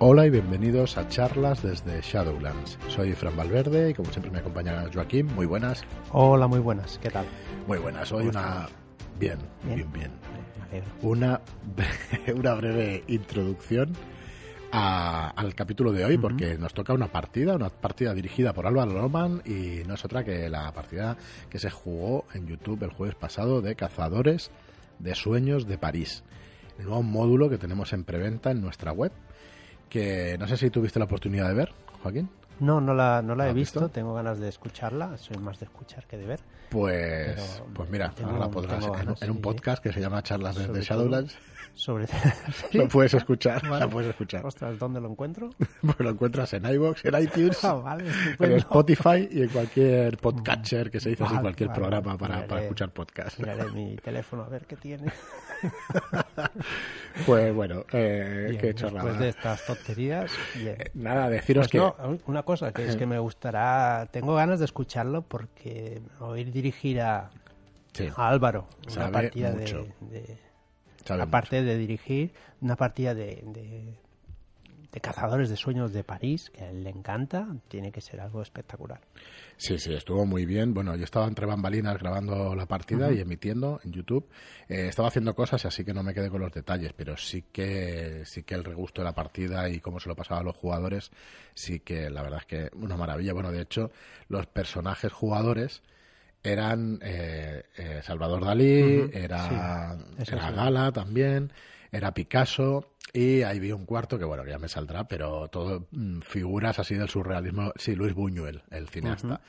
Hola y bienvenidos a charlas desde Shadowlands. Soy Fran Valverde y como siempre me acompaña Joaquín. Muy buenas. Hola, muy buenas. ¿Qué tal? Muy buenas. Hoy una... Bien, bien, bien. Una, una breve introducción al capítulo de hoy porque nos toca una partida, una partida dirigida por Álvaro Loman y no es otra que la partida que se jugó en YouTube el jueves pasado de Cazadores de Sueños de París. El nuevo módulo que tenemos en preventa en nuestra web que no sé si tuviste la oportunidad de ver, Joaquín. No, no la, no la he visto? tengo ganas de escucharla, soy más de escuchar que de ver. Pues, pues mira, ahora la podrás en, un podcast que se llama Charlas desde Shadowlands. Sobre Lo puedes escuchar, puedes escuchar. Ostras, ¿dónde lo encuentro? pues lo encuentras en iVoox, en iTunes, ah, en Spotify y en cualquier podcatcher que se dice así, cualquier programa para, para, escuchar podcast. Miraré mi teléfono a ver qué tiene. pues bueno, eh, qué Después de estas tonterías. Nada, deciros pues que. una cosa que es que me gustará. Tengo ganas de escucharlo porque oír dirigir a, Álvaro una partida de, aparte de dirigir una partida de, de, cazadores de sueños de París, que a él le encanta, tiene que ser algo espectacular. Sí, sí, estuvo muy bien. Bueno, yo estaba entre bambalinas grabando la partida y emitiendo en YouTube. Eh, estaba haciendo cosas, así que no me quedé con los detalles, pero sí que sí que el regusto de la partida y cómo se lo pasaba a los jugadores, sí que la verdad es que una maravilla. Bueno, de hecho, los personajes jugadores eran eh, eh, Salvador Dalí, era, Gala también, era Picasso y ahí vi un cuarto que bueno, ya me saldrá, pero todo mm, figuras así del surrealismo, sí, Luis Buñuel, el cineasta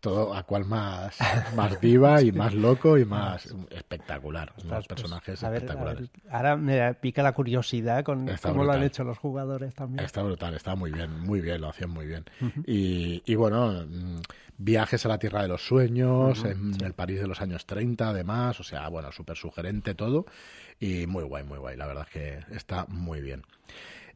todo a cual más, más diva y más loco y más espectacular. unos pues, personajes espectaculares. ahora me pica la curiosidad con cómo lo han hecho los jugadores también. Está brutal, está muy bien, muy bien, lo hacían muy bien. y, y, bueno, mm, viajes a la Tierra de los Sueños, en el París de los años 30 además, o sea, bueno, súper sugerente todo y muy guay, muy guay, la verdad es que está muy bien.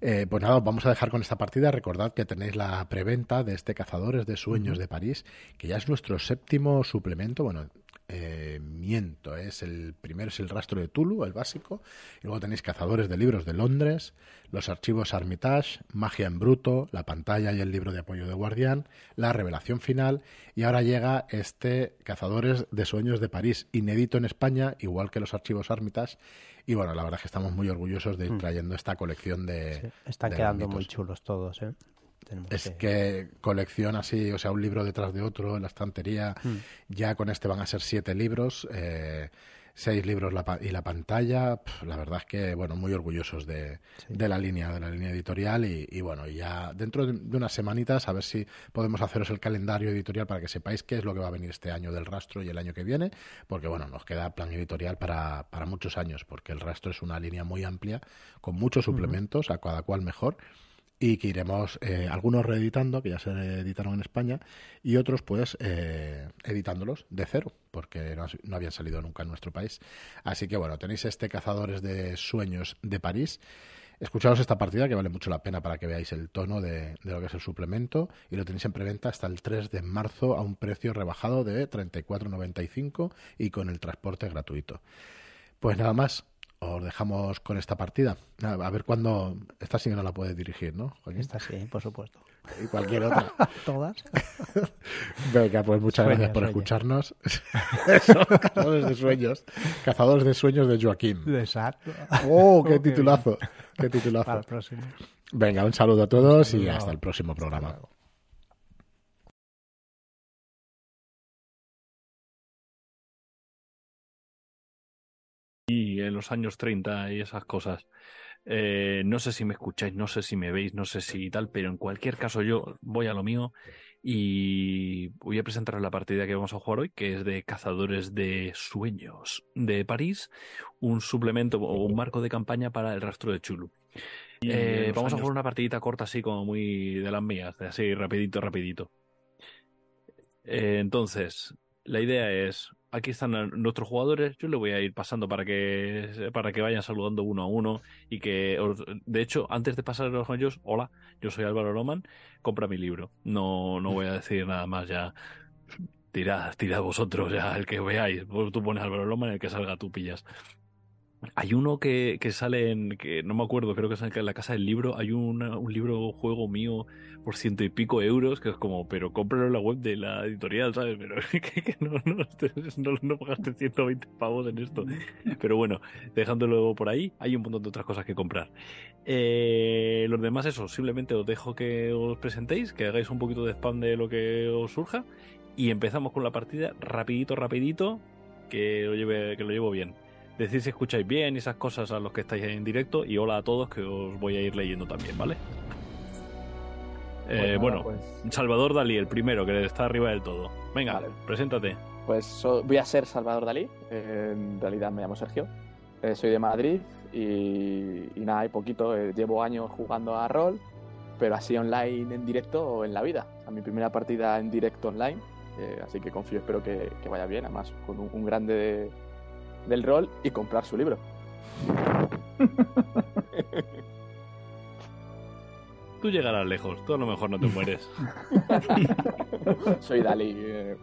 Eh, pues nada, vamos a dejar con esta partida. Recordad que tenéis la preventa de este Cazadores de Sueños de París, que ya es nuestro séptimo suplemento. Bueno, eh, miento, es el primero es el rastro de Tulu, el básico, y luego tenéis Cazadores de Libros de Londres, los archivos Armitage, Magia en Bruto, la pantalla y el libro de apoyo de Guardián, la revelación final, y ahora llega este Cazadores de Sueños de París, inédito en España, igual que los archivos Armitage, y bueno, la verdad es que estamos muy orgullosos de ir mm. trayendo esta colección de. están quedando muy chulos todos, ¿eh? es que... colección así, o sea, un libro detrás de otro en la estantería. Mm. Ya con este van a ser siete libros. Eh, seis libros y la pantalla. la verdad es que, bueno, muy orgullosos de, la línea, de la línea editorial y, bueno, ya dentro de, unas semanitas a ver si podemos haceros el calendario editorial para que sepáis qué es lo que va a venir este año del rastro y el año que viene, porque bueno, nos queda plan editorial para, para muchos años, porque el rastro es una línea muy amplia, con muchos suplementos, a cada cual mejor y que iremos eh, algunos reeditando, que ya se editaron en España, y otros pues eh, editándolos de cero, porque no, habían salido nunca en nuestro país. Así que bueno, tenéis este Cazadores de Sueños de París. Escucharos esta partida que vale mucho la pena para que veáis el tono de, de, lo que es el suplemento y lo tenéis en preventa hasta el 3 de marzo a un precio rebajado de 34,95 y con el transporte gratuito. Pues nada más, os dejamos con esta partida. A ver cuándo. Esta sí que no la puedes dirigir, ¿no, Esta sí, por supuesto. Y cualquier otra. Todas. Venga, pues muchas gracias por escucharnos. cazadores de sueños. Cazadores de sueños de Joaquín. Exacto. ¡Oh, qué titulazo! ¡Qué titulazo! Para el próximo. Venga, un saludo a todos y hasta el próximo programa. En los años 30 y esas cosas. Eh, no sé si me escucháis, no sé si me veis, no sé si tal, pero en cualquier caso yo voy a lo mío y voy a presentaros la partida que vamos a jugar hoy, que es de Cazadores de Sueños de París, un suplemento o un marco de campaña para el rastro de Chulu. Eh, vamos a jugar una partidita corta así como muy de las mías, así rapidito, rapidito. Eh, entonces, la idea es aquí están nuestros jugadores, yo le voy a ir pasando para que para que vayan saludando uno a uno y que de hecho antes de pasar con ellos, hola, yo soy Álvaro Roman, compra mi libro. No no voy a decir nada más ya. Tirad, tirad vosotros ya el que veáis. Tú pones Álvaro Loman, el que salga tú pillas. Hay uno que, que, sale en, que no me acuerdo, creo que es en la casa del libro, hay un libro juego mío por ciento y pico euros, que es como, pero cómpralo en la web de la editorial, ¿sabes? Pero que, no, no, no, no, pagaste 120 pavos en esto. Pero bueno, dejándolo por ahí, hay un montón de otras cosas que comprar. Eh, los demás, eso, simplemente os dejo que os presentéis, que hagáis un poquito de spam de lo que os surja y empezamos con la partida rapidito, rapidito, que lo, lleve, que lo llevo bien decir si escucháis bien y esas cosas a los que estáis en directo y hola a todos que os voy a ir leyendo también, ¿vale? Eh, bueno, pues- Salvador Dalí, el primero, que está arriba del todo. Venga, preséntate. Pues voy a ser Salvador Dalí, en realidad me llamo Sergio, eh, soy de Madrid y, nada, hay poquito, eh, llevo años jugando a rol, pero así online en directo o en la vida. A mi primera partida en directo online, así que confío, espero que, vaya bien, además con un grande de, del rol y comprar su libro. Tú llegarás lejos, tú a lo mejor no te mueres. Soy Dalí, eh,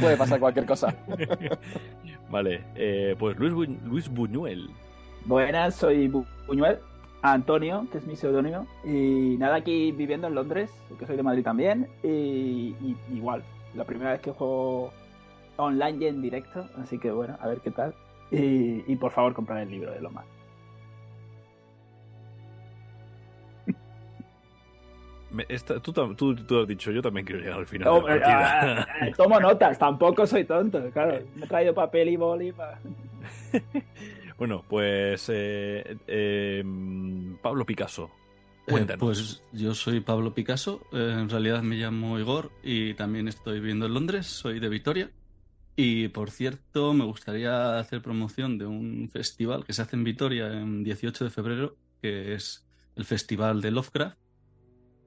puede pasar cualquier cosa. vale, eh, pues Luis, Luis Buñuel. Buenas, soy Buñuel, Antonio, que es mi seudónimo, y nada, aquí viviendo en Londres, que soy de Madrid también, y igual, la primera vez que juego online y en directo, así que bueno, a ver qué tal. Y, por favor, comprar el libro de Loma. tú, tú, has dicho, yo también quiero llegar al final. de la partida. Ah, ah, tomo notas, tampoco soy tonto, claro. Me he traído papel y boli bueno, pues eh, em, Pablo Picasso. Eh, pues yo soy Pablo Picasso, eh, en realidad me llamo Igor y también estoy viviendo en Londres, soy de Vitoria. Y por cierto, me gustaría hacer promoción de un festival que se hace en Vitoria en 18 de febrero, que es el Festival de Lovecraft,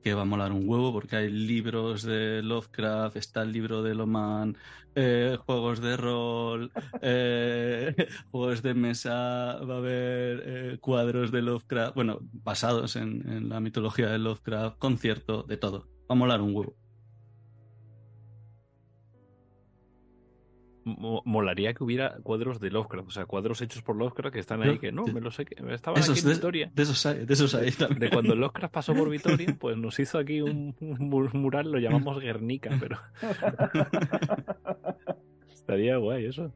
que va a molar un huevo porque hay libros de Lovecraft, está el libro de Loman, eh, juegos de rol, eh, juegos de mesa, va a haber eh, cuadros de Lovecraft, bueno, basados en la mitología de Lovecraft, concierto, de todo. Va a molar un huevo. Molaría que hubiera cuadros de Lovecraft, o sea, cuadros hechos por Lovecraft que están ahí, que no, me lo sé, que estaban aquí en Vitoria. De esos hay, de esos hay también. De cuando Lovecraft pasó por Vitoria, pues nos hizo aquí un, mural, lo llamamos Guernica, pero... Estaría guay eso.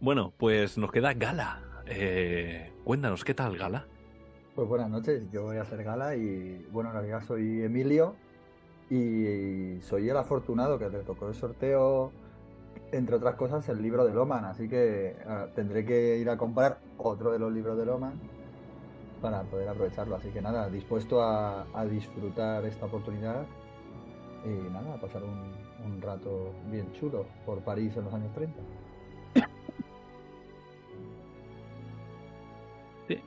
Bueno, pues nos queda Gala. Eh, cuéntanos, ¿qué tal Gala? Pues buenas noches, yo voy a ser Gala y bueno, en realidad soy Emilio y soy el afortunado que le tocó el sorteo entre otras cosas, el libro de Loman, así que ah, tendré que ir a comprar otro de los libros de Loman para poder aprovecharlo. Así que nada, dispuesto a, disfrutar esta oportunidad y nada, a pasar un, rato bien chulo por París en los años 30.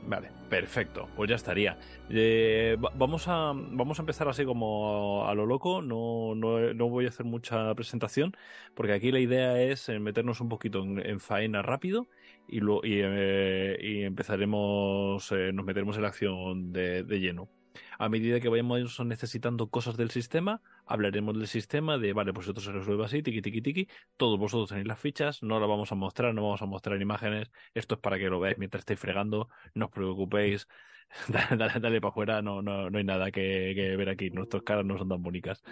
Vale, perfecto, pues ya estaría. Eh, vamos, a, vamos a empezar así como a lo loco, no, no, voy a hacer mucha presentación, porque aquí la idea es eh, meternos un poquito en, faena rápido y, lo, y, eh, empezaremos, nos meteremos en la acción de lleno. A medida que vayamos necesitando cosas del sistema, hablaremos del sistema, de vale, pues esto se resuelve así, tiki tiki tiki. Todos vosotros tenéis las fichas, no las vamos a mostrar, no vamos a mostrar imágenes. Esto es para que lo veáis mientras estéis fregando, no os preocupéis. dale, dale, para afuera, no, no, no hay nada que, ver aquí. Nuestras caras no son tan bonitas.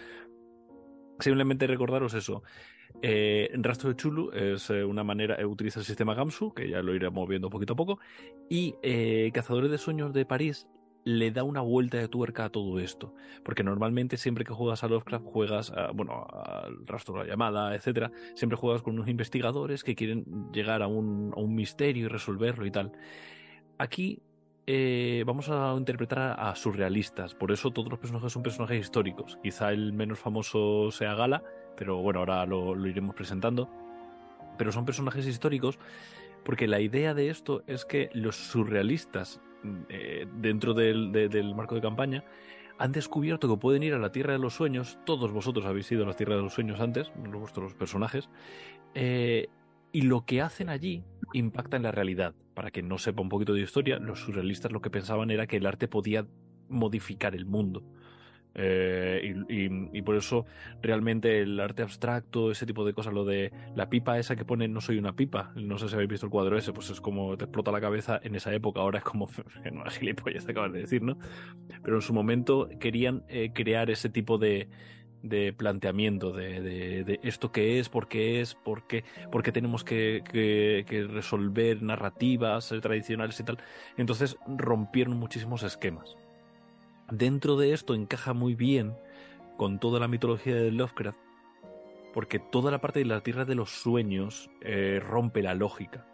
Simplemente recordaros eso. Eh, Rastro de Chulu es eh, una manera, eh, utiliza el sistema Gamsu, que ya lo iremos viendo poquito a poco, y eh, Cazadores de Sueños de París le da una vuelta de tuerca a todo esto. Porque normalmente siempre que juegas a Lovecraft, juegas, a, bueno, al rastro de la llamada, etcétera, siempre juegas con unos investigadores que quieren llegar a un, misterio y resolverlo y tal. Aquí eh, vamos a interpretar a, surrealistas, por eso todos los personajes son personajes históricos. Quizá el menos famoso sea Gala, pero bueno, ahora lo iremos presentando. Pero son personajes históricos porque la idea de esto es que los surrealistas eh, dentro del, marco de campaña, han descubierto que pueden ir a la Tierra de los Sueños. Todos vosotros habéis ido a la Tierra de los Sueños antes, vuestros personajes. Eh, y lo que hacen allí impacta en la realidad. Para que no sepa un poquito de historia, los surrealistas lo que pensaban era que el arte podía modificar el mundo. Eh, y, por eso realmente el arte abstracto, ese tipo de cosas, lo de la pipa esa que pone no soy una pipa, no sé si habéis visto el cuadro ese, pues es como te explota la cabeza en esa época, ahora es como no, gilipollas te acabas de decir, ¿no? Pero en su momento querían eh, crear ese tipo de, de planteamiento de, de, esto que es, por qué es, por qué, tenemos que, que, resolver narrativas tradicionales y tal. Entonces rompieron muchísimos esquemas. Dentro de esto encaja muy bien con toda la mitología de Lovecraft, porque toda la parte de la Tierra de los Sueños eh, rompe la lógica.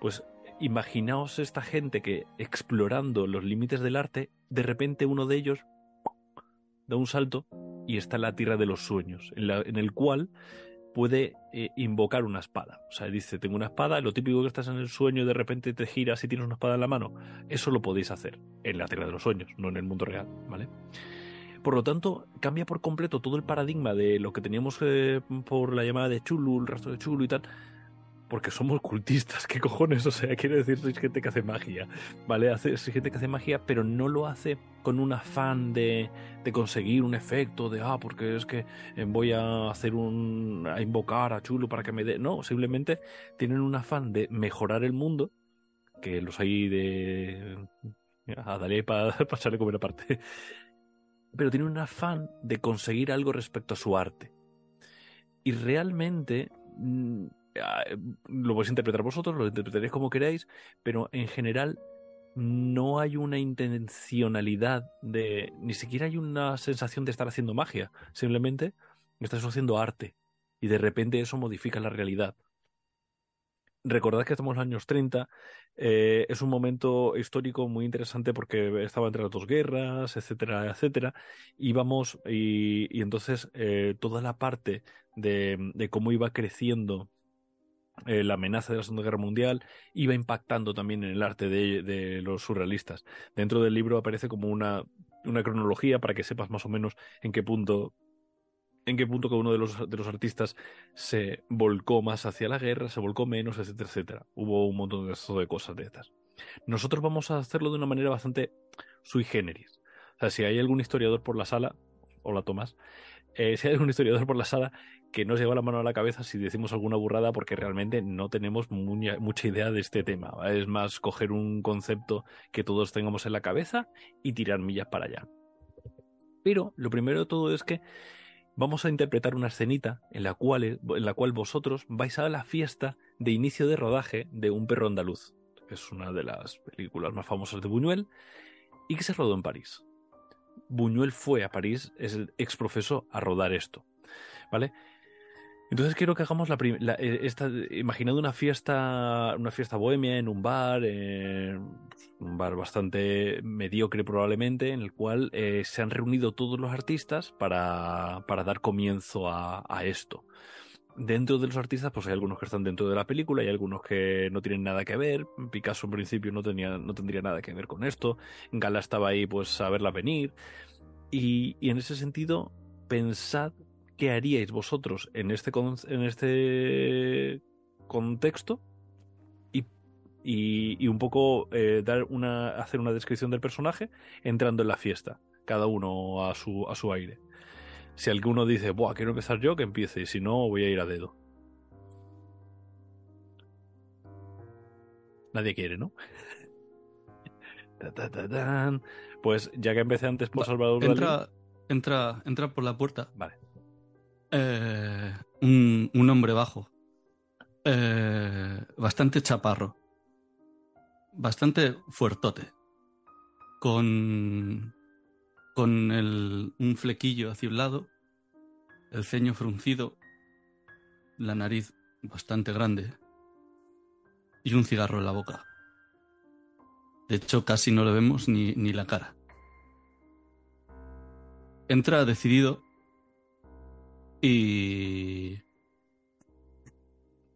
Pues imaginaos esta gente que explorando los límites del arte, de repente uno de ellos da un salto y está en la Tierra de los Sueños, en, el cual puede eh, invocar una espada. O sea, dice, tengo una espada, lo típico que estás en el sueño y de repente te giras y tienes una espada en la mano. Eso lo podéis hacer en la Tierra de los Sueños, no en el mundo real, ¿vale? Por lo tanto, cambia por completo todo el paradigma de lo que teníamos eh, por la llamada de Chulu, el rastro de Chulu y tal, porque somos cultistas, ¿qué cojones? O sea, quiere decir, sois gente que hace magia, ¿vale? Hace, gente que hace magia, pero no lo hace con un afán de, de conseguir un efecto, de, ah, porque es que eh, voy a hacer un, a invocar a Chulo para que me dé, no, simplemente tienen un afán de mejorar el mundo, que los hay de, a daré para pasarle comer aparte, pero tienen un afán de conseguir algo respecto a su arte. Y realmente mm, lo podéis interpretar vosotros, lo interpretaréis como queráis, pero en general no hay una intencionalidad de. ni siquiera hay una sensación de estar haciendo magia. Simplemente estás haciendo arte. Y de repente eso modifica la realidad. Recordad que estamos en los años 30. Eh, es un momento histórico muy interesante porque estaba entre las dos guerras, etcétera, etcétera. Y, y entonces eh, toda la parte de cómo iba creciendo eh, la amenaza de la Segunda Guerra Mundial iba impactando también en el arte de, los surrealistas. Dentro del libro aparece como una, una, cronología para que sepas más o menos en qué punto en qué punto cada uno de los, de los artistas se volcó más hacia la guerra, se volcó menos, etcétera, etcétera. Hubo un montón de, cosas de estas. Nosotros vamos a hacerlo de una manera bastante sui generis. O sea, si hay algún historiador por la sala, hola Tomás, eh, si hay algún historiador por la sala que no se lleva la mano a la cabeza si decimos alguna burrada porque realmente no tenemos mucha idea de este tema. Es más coger un concepto que todos tengamos en la cabeza y tirar millas para allá. Pero lo primero de todo es que vamos a interpretar una escenita en la cual, en la cual vosotros vais a la fiesta de inicio de rodaje de Un perro andaluz. Es una de las películas más famosas de Buñuel y que se rodó en París. Buñuel fue a París, es el ex profesor, a rodar esto. ¿Vale? Entonces quiero que hagamos la, eh, esta, imaginando una fiesta, una fiesta bohemia en un bar, eh, un bar bastante mediocre probablemente, en el cual eh, se han reunido todos los artistas para, para dar comienzo a, esto. Dentro de los artistas, pues hay algunos que están dentro de la película y algunos que no tienen nada que ver. Picasso en principio no tenía, no tendría nada que ver con esto. Gala estaba ahí, pues a verla venir. Y en ese sentido, pensad ¿qué haríais vosotros en este, en este contexto? Y, un poco eh, dar una, hacer una descripción del personaje entrando en la fiesta, cada uno a su, a su aire. Si alguno dice, Buah, quiero empezar yo, que empiece, y si no, voy a ir a dedo. Nadie quiere, ¿no? pues ya que empecé antes por Salvador entra, entra, entra por la puerta. Vale. Eh, un, hombre bajo. Eh, bastante chaparro. Bastante fuertote. Con. Con el, un flequillo hacia un lado. El ceño fruncido. La nariz bastante grande. Y un cigarro en la boca. De hecho, casi no le vemos ni, ni la cara. Entra decidido y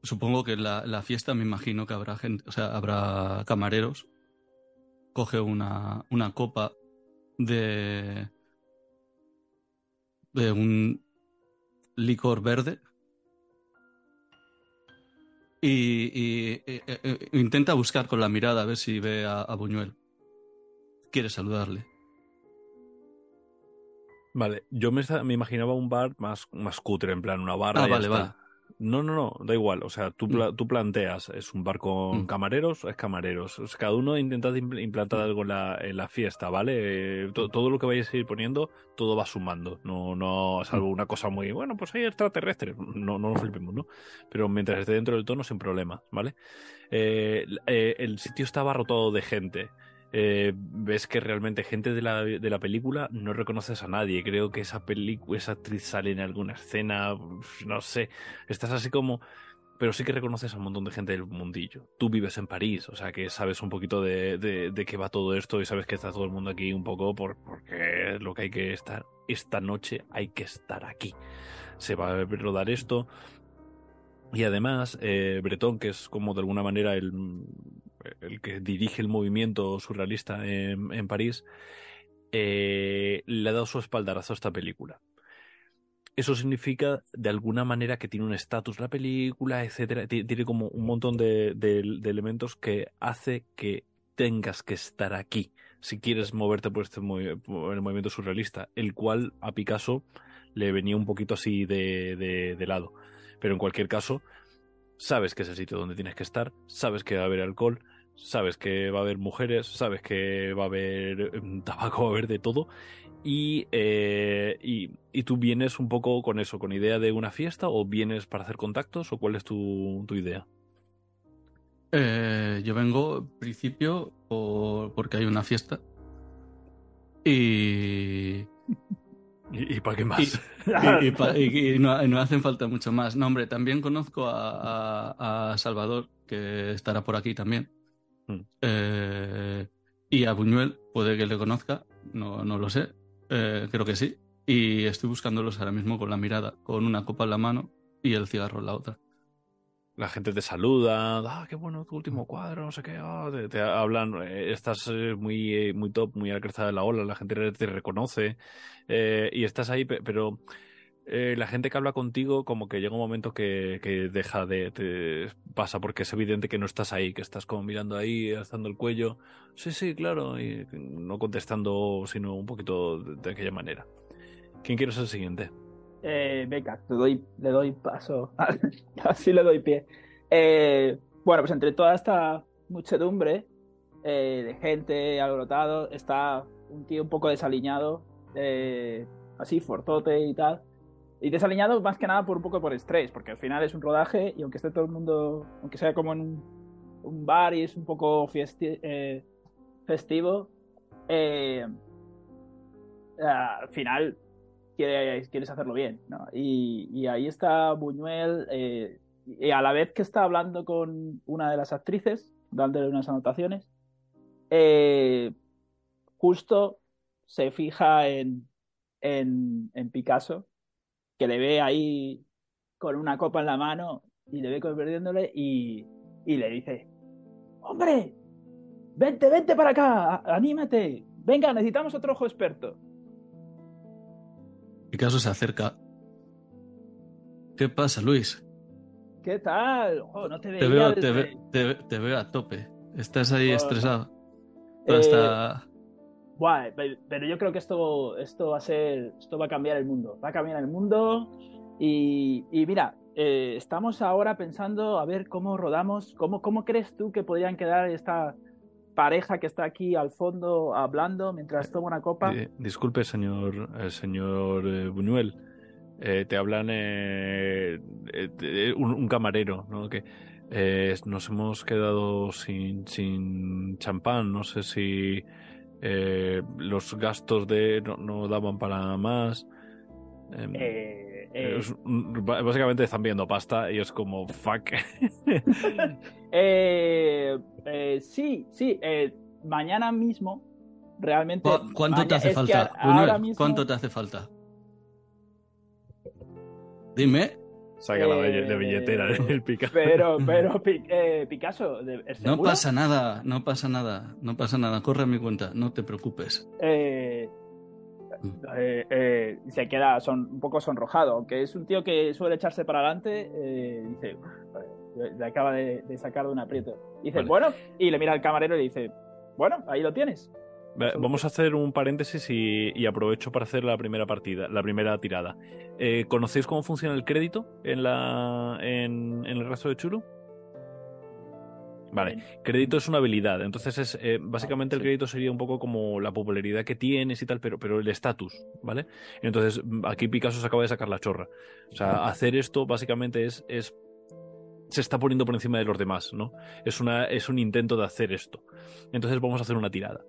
supongo que la, la fiesta me imagino que habrá gente, o sea, habrá camareros. Coge una, una copa de, de un licor verde y, e, e, intenta buscar con la mirada a ver si ve a Buñuel. Quiere saludarle. Vale, yo me, me, imaginaba un bar más, más cutre, en plan una barra. Ah, vale, vale. No, no, no, da igual. O sea, tú, mm. tú planteas, es un bar con mm. camareros, es camareros. cada uno intenta implantar algo en la, en la fiesta, ¿vale? Eh, todo lo que vayáis a ir poniendo, todo va sumando. No, no, salvo mm. una cosa muy, bueno, pues hay extraterrestres. No, no nos flipemos, ¿no? Pero mientras esté dentro del tono, sin problema, ¿vale? Eh, eh, el sitio estaba rotado de gente. Eh, ves que realmente gente de la, de la, película no reconoces a nadie. Creo que esa esa actriz sale en alguna escena, no sé. Estás así como. Pero sí que reconoces a un montón de gente del mundillo. Tú vives en París, o sea que sabes un poquito de, de, qué va todo esto y sabes que está todo el mundo aquí un poco por, porque es lo que hay que estar. Esta noche hay que estar aquí. Se va a rodar esto. Y además, eh, Bretón, que es como de alguna manera el, el que dirige el movimiento surrealista en, París, eh, le ha dado su espaldarazo a esta película. Eso significa, de alguna manera, que tiene un estatus la película, etcétera. Tiene como un montón de, elementos que hace que tengas que estar aquí si quieres moverte por este el movimiento surrealista, el cual a Picasso le venía un poquito así de, de lado. Pero en cualquier caso, sabes que es el sitio donde tienes que estar, sabes que va a haber alcohol, sabes que va a haber mujeres, sabes que va a haber em, tabaco, va a haber de todo. Eh, y, y, tú vienes un poco con eso, con idea de una fiesta, o vienes para hacer contactos, o cuál es tu, tu idea? Eh, yo vengo, en principio, porque hay una fiesta. Y. ¿Y, para qué más? Y, no, hacen falta mucho más. No, hombre, también conozco a, Salvador, que estará por aquí también. Mm. Eh, y a Buñuel, puede que le conozca, no, no lo sé, eh, creo que sí. Y estoy buscándolos ahora mismo con la mirada, con una copa en la mano y el cigarro en la otra la gente te saluda, ah, qué bueno tu último cuadro, no sé qué, ah", te, hablan, eh, estás eh, muy, eh, muy top, muy a la cresta de la ola, la gente te reconoce y estás ahí, pero la gente que habla contigo como que llega un momento que, que deja de, te pasa porque es evidente que no estás ahí, que estás como mirando ahí, alzando el cuello, sí, sí, claro, y no contestando, sino un poquito de, aquella manera. ¿Quién quiere ser el siguiente? Eh, venga, doy, le doy paso. Así le doy pie. Eh, bueno, pues entre toda esta muchedumbre eh, de gente alborotado está un tío un poco desaliñado, eh, así fortote y tal. Y desaliñado más que nada por un poco por estrés, porque al final es un rodaje y aunque esté todo el mundo, aunque sea como en un, bar y es un poco festivo, al final quieres hacerlo bien. Y, ahí está Buñuel, eh, y a la vez que está hablando con una de las actrices, dándole unas anotaciones, eh, justo se fija en, en, Picasso, que le ve ahí con una copa en la mano y le ve perdiéndole y, y le dice, hombre, vente, vente para acá, anímate, venga, necesitamos otro ojo experto. Picasso se acerca. ¿Qué pasa, Luis? ¿Qué tal? no te, veo, te, veo a tope. Estás ahí estresado. Hasta... Eh, pero yo creo que esto, esto va a ser, esto va a cambiar el mundo. Va a cambiar el mundo. Y, mira, eh, estamos ahora pensando a ver cómo rodamos, cómo, cómo crees tú que podrían quedar esta, pareja que está aquí al fondo hablando mientras toma una copa. Eh, disculpe, señor, eh, señor eh, Buñuel. te hablan un, camarero, ¿no? Que nos hemos quedado sin, sin champán. No sé si los gastos de no, daban para más. Em, básicamente están viendo pasta y es como fuck. Eh, eh, sí, sí. Eh, mañana mismo, realmente. ¿Cuánto te hace falta? ¿Cuánto te hace falta? Dime. Saca la, billetera del Picasso. Pero, pero Picasso. No pasa nada, no pasa nada, no pasa nada. Corre a mi cuenta, no te preocupes. se queda son, un poco sonrojado, aunque es un tío que suele echarse para adelante. dice, le acaba de, sacar de un aprieto. Dice, bueno, y le mira al camarero y le dice, bueno, ahí lo tienes. Vamos a hacer un paréntesis y, aprovecho para hacer la primera partida, la primera tirada. Eh, ¿Conocéis cómo funciona el crédito en, la, en, el rastro de Chulu? Vale, crédito es una habilidad, entonces es eh, básicamente el crédito sería un poco como la popularidad que tienes y tal, pero, pero el estatus, ¿vale? Entonces aquí Picasso se acaba de sacar la chorra. O sea, hacer esto básicamente es, es se está poniendo por encima de los demás, ¿no? Es, una, es un intento de hacer esto. Entonces vamos a hacer una tirada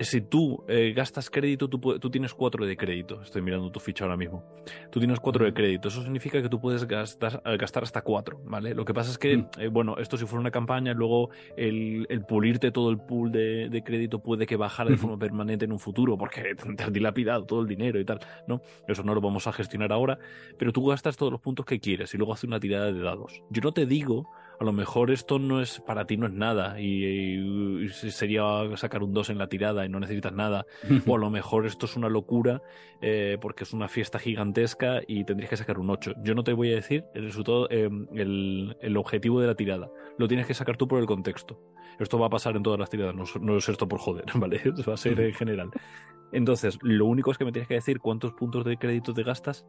si tú eh, gastas crédito, tú, tú, tienes cuatro de crédito. Estoy mirando tu ficha ahora mismo. Tú tienes cuatro de crédito. Eso significa que tú puedes gastar, eh, gastar hasta cuatro, ¿vale? Lo que pasa es que, eh, bueno, esto si fuera una campaña, luego el, el pulirte todo el pool de, de, crédito puede que bajara de forma permanente en un futuro porque te has dilapidado todo el dinero y tal, ¿no? Eso no lo vamos a gestionar ahora, pero tú gastas todos los puntos que quieres y luego haces una tirada de dados. Yo no te digo a lo mejor esto no es para ti no es nada y, sería sacar un 2 en la tirada y no necesitas nada. O a lo mejor esto es una locura eh, porque es una fiesta gigantesca y tendrías que sacar un 8 yo no te voy a decir el resultado eh, el, objetivo de la tirada. Lo tienes que sacar tú por el contexto. Esto va a pasar en todas las tiradas no, es esto por joder vale va a ser en general. Entonces lo único es que me tienes que decir cuántos puntos de crédito te gastas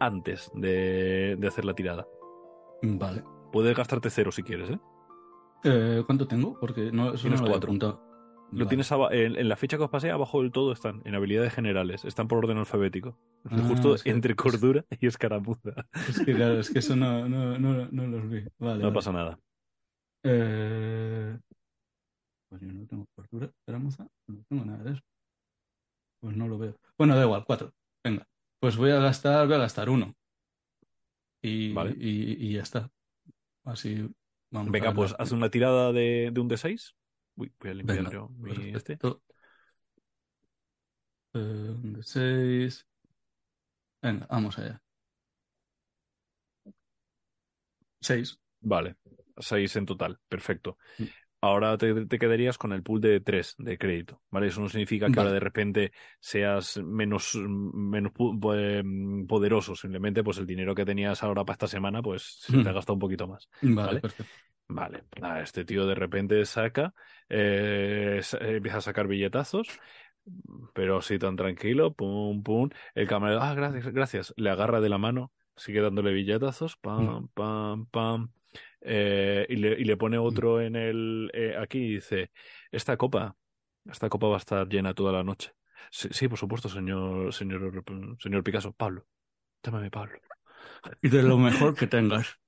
antes de, de hacer la tirada. Vale Puedes gastarte cero si quieres, ¿eh? eh cuánto tengo? Porque no, eso tienes no lo cuatro. Lo tienes en, la ficha que os pasé, abajo del todo están, en habilidades generales, están por orden alfabético. Ah, Justo entre cordura y escaramuza. Es que claro, es que eso no, no, no, no los vi. Vale, no pasa nada. Eh... Pues yo no tengo cordura, escaramuza, no tengo nada de eso. Pues no lo veo. Bueno, da igual, cuatro. Venga. Pues voy a gastar, voy a gastar uno. Y, vale. y, y ya está. Así vamos Venga, pues haz una tirada de, de un D6. Uy, voy a limpiar yo mi este. Eh, un D6. Venga, vamos allá. 6. Vale, 6 en total, perfecto. Mm. Ahora te, te, quedarías con el pool de 3 de crédito, ¿vale? Eso no significa que ahora de repente seas menos, menos poderoso, simplemente pues el dinero que tenías ahora para esta semana pues se te ha gastado un poquito más. Vale, perfecto. Vale, este tío de repente saca, eh, empieza a sacar billetazos, pero así tan tranquilo, pum, pum. El camarero, ah, gracias, gracias, le agarra de la mano, sigue dándole billetazos, pam, mm. pam, pam. Eh, y, le, y, le, pone otro en el eh, aquí y dice esta copa esta copa va a estar llena toda la noche sí, sí por supuesto señor señor señor Picasso Pablo llámame Pablo. Y de lo mejor que tengas.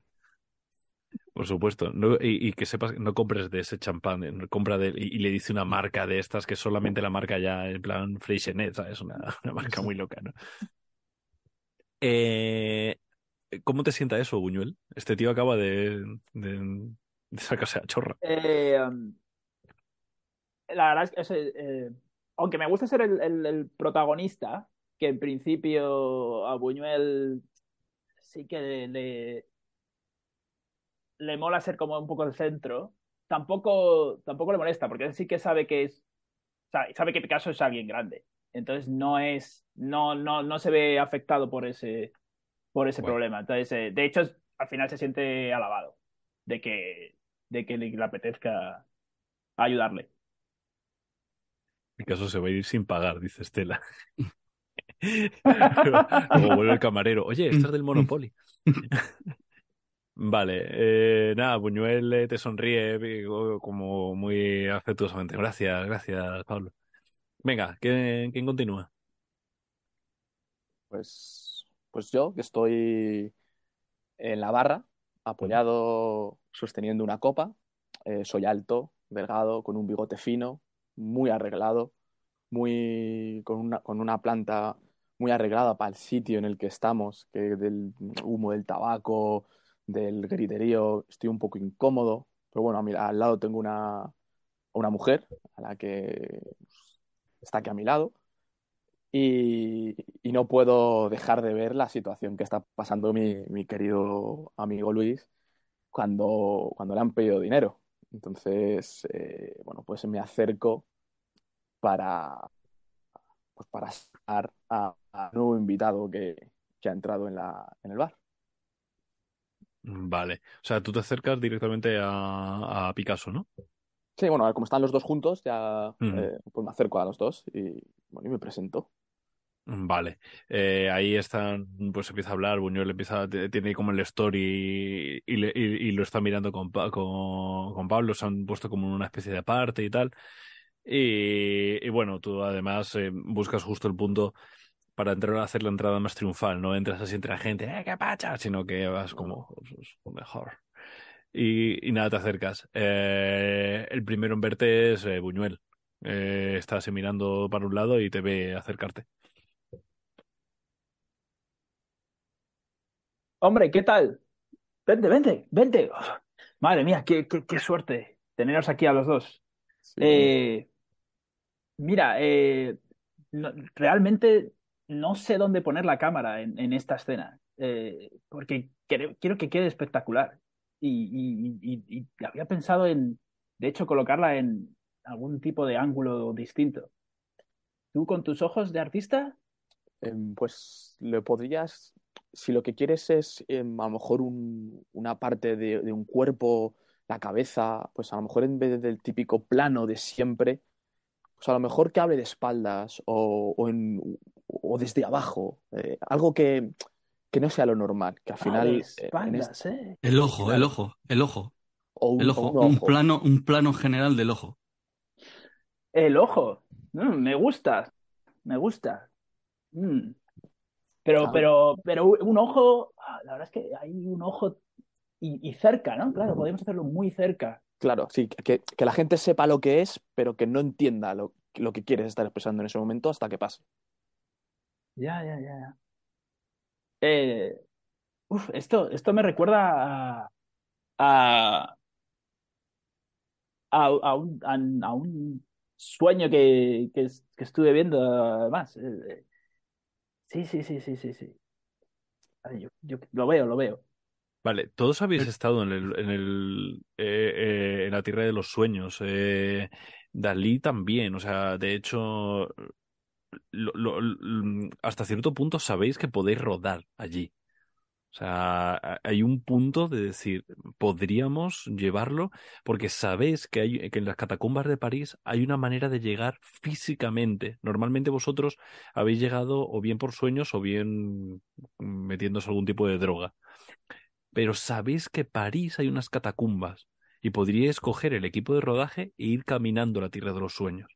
Por supuesto no, y, que sepas no compres de ese champán eh, compra de y, le dice una marca de estas que solamente la marca ya en plan Freixenet es una, una marca muy loca no eh, ¿Cómo te sienta eso, Buñuel? Este tío acaba de, de, sacarse a chorra. Eh, um, la verdad es que, eh, aunque me gusta ser el, protagonista, que en principio a Buñuel sí que le, le, mola ser como un poco el centro, tampoco, tampoco le molesta, porque él sí que sabe que es, sabe que Picasso es alguien grande. Entonces no es, no, no, no se ve afectado por ese, por ese problema. Entonces, eh, de hecho, al final se siente alabado de que, de que le, apetezca ayudarle. Mi caso se va a ir sin pagar, dice Estela. Luego vuelve el camarero. Oye, esto es del Monopoly. vale, eh, nada, Buñuel eh, te sonríe como muy afectuosamente. Gracias, gracias, Pablo. Venga, ¿quién, quién continúa? Pues pues yo, que estoy en la barra, apoyado, sosteniendo una copa. Eh, soy alto, delgado, con un bigote fino, muy arreglado, muy con una, con una planta muy arreglada para el sitio en el que estamos, que del humo del tabaco, del griterío, estoy un poco incómodo. Pero bueno, al lado tengo una, una mujer a la que está aquí a mi lado y, no puedo dejar de ver la situación que está pasando mi, querido amigo Luis cuando, cuando le han pedido dinero. Entonces, eh, bueno, pues me acerco para, pues para sacar a, a nuevo invitado que, que ha entrado en, la, en el bar. Vale. O sea, tú te acercas directamente a, a Picasso, ¿no? Sí, bueno, como están los dos juntos, ya mm. eh, pues me acerco a los dos y, bueno, y me presento. Vale, eh, ahí están, pues empieza a hablar, Buñuel empieza, tiene como el story y, y, lo está mirando con, con, con, Pablo, se han puesto como una especie de aparte y tal. Y, bueno, tú además eh, buscas justo el punto para entrar a hacer la entrada más triunfal, no entras así entre la gente, ¡eh, qué pacha! Sino que vas como pues, mejor. Y, y, nada, te acercas. Eh, el primero en verte es Buñuel. estás mirando para un lado y te ve acercarte. Hombre, ¿qué tal? Vente, vente, vente. madre mía, qué, qué, suerte teneros aquí a los dos. Eh, mira, eh, realmente no sé dónde poner la cámara en, esta escena, eh, porque quiero, que quede espectacular. Y, y, había pensado en, de hecho, colocarla en algún tipo de ángulo distinto. ¿Tú con tus ojos de artista? Em, pues lo podrías si lo que quieres es em, a lo mejor una parte de, un cuerpo, la cabeza, pues a lo mejor en vez del típico plano de siempre, pues a lo mejor que hable de espaldas o, o, desde abajo, eh, algo que, que, no sea lo normal, que al final... Eh, espaldas, ¿eh? El ojo, el ojo, el ojo. Un, el ojo, un, plano, un plano general del ojo. El ojo, mm, me gusta, me gusta. Mm. Pero, pero, pero un ojo, ah, la verdad es que hay un ojo y, cerca, ¿no? Claro, podemos hacerlo muy cerca. Claro, sí, que, que, la gente sepa lo que es, pero que no entienda lo, lo que quieres estar expresando en ese momento hasta que pase. Ya, ya, ya. Eh, uf, esto, esto me recuerda a, a, a, un, a, un, sueño que, que, estuve viendo además. Eh, Sí, sí, sí, sí, sí, sí. Yo, lo veo, lo veo. Vale, todos habéis estado en el, en el eh, eh, en la tierra de los sueños. Eh, Dalí también, o sea, de hecho, hasta cierto punto sabéis que podéis rodar allí. O sea, hay un punto de decir, podríamos llevarlo, porque sabéis que, en las catacumbas de París hay una manera de llegar físicamente. Normalmente vosotros habéis llegado o bien por sueños o bien metiéndose algún tipo de droga. Pero sabéis que París hay unas catacumbas y podríais coger el equipo de rodaje e ir caminando la Tierra de los Sueños.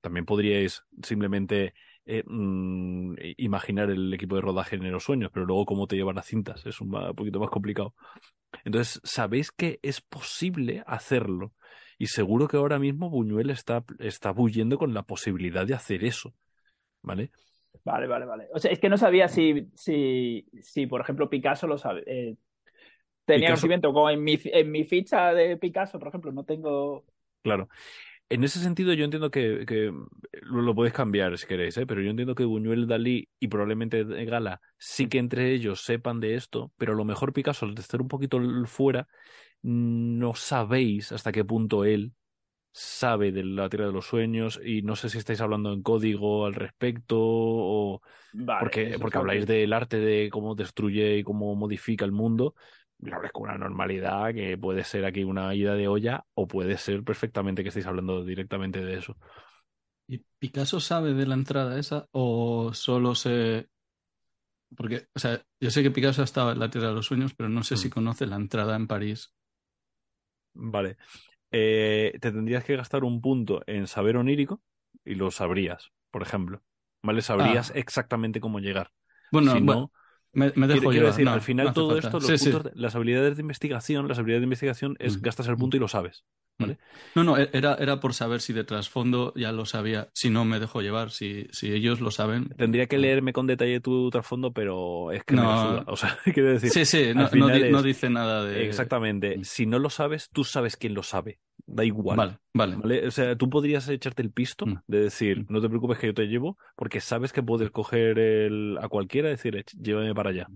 También podríais simplemente eh, mm, imaginar el equipo de rodaje en los sueños, pero luego cómo te llevan las cintas es un, poquito más complicado. Entonces, sabéis que es posible hacerlo y seguro que ahora mismo Buñuel está, está bulliendo con la posibilidad de hacer eso. ¿Vale? Vale, vale, vale. O sea, es que no sabía si, si, si por ejemplo, Picasso lo sabe. Eh, tenía conocimiento, como en mi, en mi ficha de Picasso, por ejemplo, no tengo. Claro. En ese sentido, yo entiendo que, que lo, podéis cambiar si queréis, ¿eh? pero yo entiendo que Buñuel, Dalí y probablemente Gala sí que entre ellos sepan de esto, pero a lo mejor Picasso, al estar un poquito fuera, no sabéis hasta qué punto él sabe de la tierra de los sueños y no sé si estáis hablando en código al respecto o porque, porque habláis del arte de cómo destruye y cómo modifica el mundo lo hablas con una normalidad que puede ser aquí una ida de olla o puede ser perfectamente que estéis hablando directamente de eso. ¿Y Picasso sabe de la entrada esa o solo se... Porque, o sea, yo sé que Picasso ha estado en la Tierra de los Sueños, pero no sé si mm. conoce la entrada en París. Vale. Eh, te tendrías que gastar un punto en saber onírico y lo sabrías, por ejemplo. ¿Vale? Sabrías ah. exactamente cómo llegar. Bueno, si no, me, dejo quiero, decir, al final todo esto, las habilidades de investigación, las habilidades de investigación es gastas el punto y lo sabes. ¿vale? No, no, e-, era, era por saber si de trasfondo ya lo sabía. Si no, me dejo llevar. Si, si ellos lo saben. Tendría que leerme con detalle tu trasfondo, pero es que no. O sea, quiero decir. Sí, sí, no, no, dice nada de. Exactamente. Mm. Si no lo sabes, tú sabes quién lo sabe. Da igual. Vale, vale. O sea, tú podrías echarte el pisto mm. de decir, mm. no te preocupes que yo te llevo, porque sabes que puedes coger el, a cualquiera y decir, llévame para allá.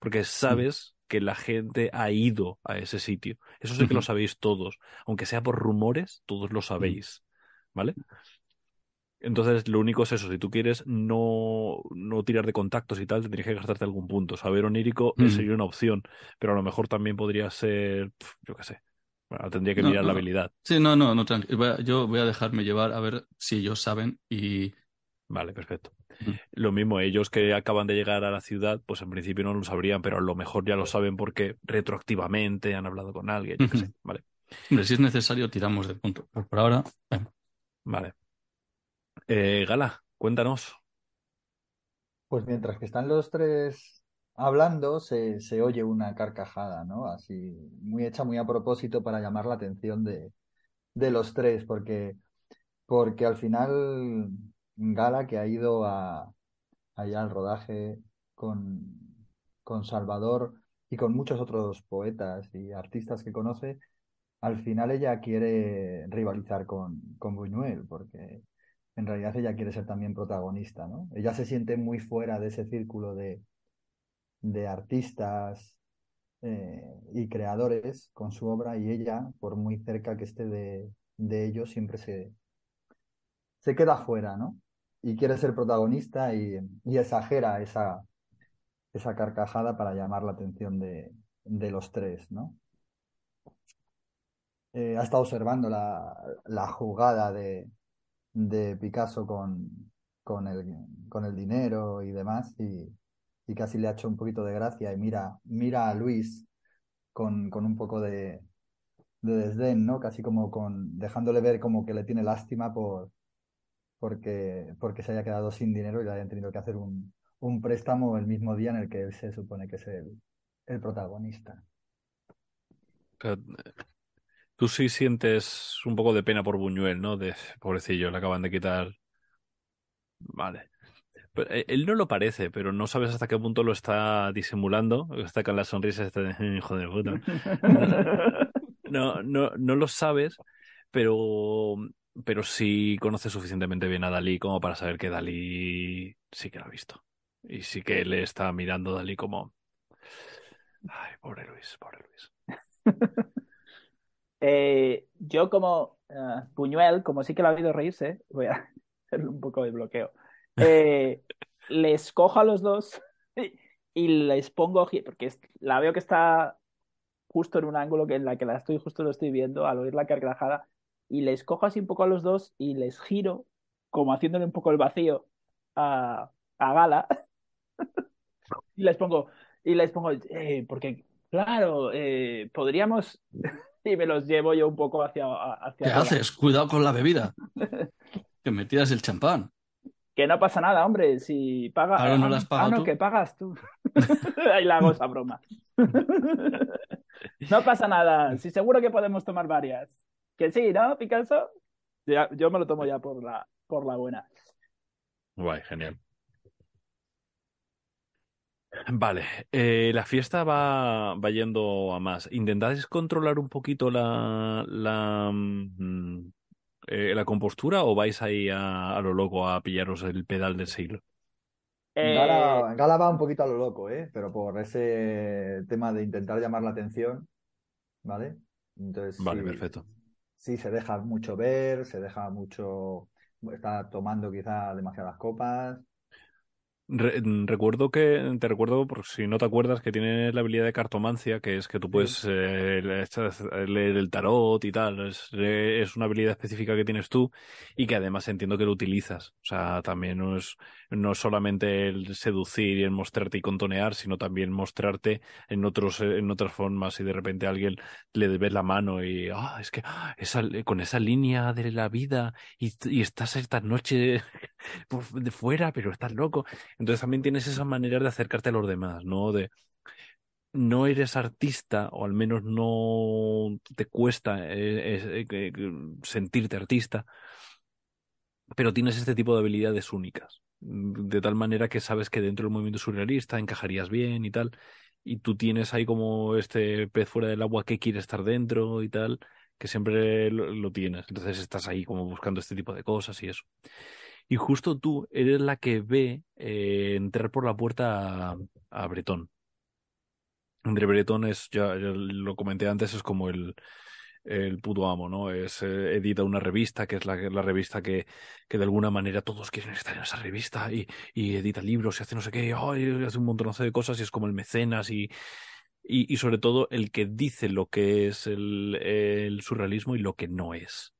Porque sabes que la gente ha ido a ese sitio. Eso sí que lo sabéis todos. Aunque sea por rumores, todos lo sabéis. ¿Vale? Entonces, lo único es eso. Si tú quieres no, no tirar de contactos y tal, tendrías que gastarte algún punto. Saber onírico sería una opción, pero a lo mejor también podría ser, yo qué sé, Bueno, tendría que mirar la habilidad. Sí, no, no, no, Yo voy a dejarme llevar a ver si ellos saben y. Vale, perfecto. Lo mismo, ellos que acaban de llegar a la ciudad, pues en principio no lo sabrían, pero a lo mejor ya lo saben porque retroactivamente han hablado con alguien, Vale. si es necesario, tiramos de punto. por ahora, Vale. Eh, Gala, cuéntanos. Pues mientras que están los tres hablando, se, se, oye una carcajada, ¿no? Así, muy hecha, muy a propósito para llamar la atención de, de los tres, porque, porque al final Gala, que ha ido a, allá al rodaje con, con Salvador y con muchos otros poetas y artistas que conoce, al final ella quiere rivalizar con, con Buñuel, porque en realidad ella quiere ser también protagonista, ¿no? Ella se siente muy fuera de ese círculo de, de artistas eh, y creadores con su obra y ella, por muy cerca que esté de, de ellos, siempre se, se queda fuera, ¿no? Y quiere ser protagonista y, y exagera esa, esa carcajada para llamar la atención de, de los tres, ¿no? Eh, ha estado observando la, la jugada de, de Picasso con, con, el, con el dinero y demás y, y, casi le ha hecho un poquito de gracia y mira, mira a Luis con, con un poco de, de, desdén, ¿no? Casi como con dejándole ver como que le tiene lástima por porque, porque se haya quedado sin dinero y le hayan tenido que hacer un, un préstamo el mismo día en el que él se supone que es el, el protagonista. Tú sí sientes un poco de pena por Buñuel, ¿no? De pobrecillo, le acaban de quitar. Vale. Eh, él no lo parece, pero no sabes hasta qué punto lo está disimulando. Está con la sonrisa, está de hijo de puta. No, no, no lo sabes, pero, pero sí conoces suficientemente bien a Dalí como para saber que Dalí sí que lo ha visto. Y sí que le está mirando a Dalí como. Ay, pobre Luis, pobre Luis. Eh, yo como uh, Buñuel, como sí que lo ha habido reírse, voy a hacer un poco de bloqueo. Eh, les cojo a los dos y, les pongo, porque la veo que está justo en un ángulo que en la que la estoy justo lo estoy viendo al oír la carcajada y les cojo así un poco a los dos y les giro como haciéndole un poco el vacío a, a Gala y les pongo y les pongo eh, porque claro eh, podríamos y me los llevo yo un poco hacia. hacia ¿Qué haces? Cuidado con la bebida. que me tiras el champán. Que no pasa nada, hombre. Si pagas. Ahora no las pagas. Ah, no, que pagas tú. Ahí la hago esa broma. no pasa nada. Si seguro que podemos tomar varias. Que sí, ¿no, Picasso? yo me lo tomo ya por la, por la buena. Guay, genial. Vale, eh, la fiesta va, va, yendo a más. ¿Intentáis controlar un poquito la, la, mm, eh, la compostura o vais ahí a, lo loco a pillaros el pedal del siglo? Eh, Gala, va un poquito a lo loco, ¿eh? pero por ese tema de intentar llamar la atención, ¿vale? Entonces, vale, perfecto. Sí, se deja mucho ver, se deja mucho, está tomando quizá demasiadas copas, Mm, recuerdo que, te recuerdo, por si no te acuerdas, que tiene la habilidad de cartomancia, que es que tú puedes eh, leer el tarot y tal. Es, es, una habilidad específica que tienes tú y que además entiendo que lo utilizas. O sea, también no es, no solamente el seducir y el mostrarte y contonear, sino también mostrarte en otros, en otras formas y de repente a alguien le ves la mano y, ah, es que ah, esa, con esa línea de la vida y, y estás esta noche de fuera, pero estás loco. Entonces también tienes esa manera de acercarte a los demás, ¿no? De no eres artista, o al menos no te cuesta eh, eh, sentirte artista, pero tienes este tipo de habilidades únicas, de tal manera que sabes que dentro del movimiento surrealista encajarías bien y tal, y tú tienes ahí como este pez fuera del agua que quiere estar dentro y tal, que siempre lo tienes, entonces estás ahí como buscando este tipo de cosas y eso. Y justo tú eres la que ve eh, entrar por la puerta a, Bretón. André Bretón es, ya, lo comenté antes, es como el, el puto amo, ¿no? Es, eh, edita una revista, que es la, la revista que, que de alguna manera todos quieren estar en esa revista y, y edita libros y hace no sé qué, y hace un montonazo de cosas y es como el mecenas y, y, sobre todo el que dice lo que es el, surrealismo y lo que no es.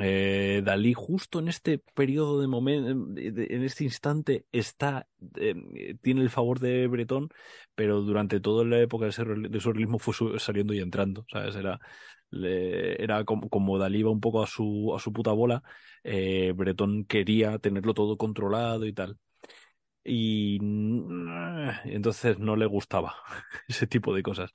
Eh, Dalí justo en este periodo de momento, en este instante, está, eh, tiene el favor de Bretón, pero durante toda la época del surrealismo fue saliendo y entrando, ¿sabes? Era, era como, como, Dalí iba un poco a su, a su puta bola, eh, Bretón quería tenerlo todo controlado y tal y entonces no le gustaba ese tipo de cosas.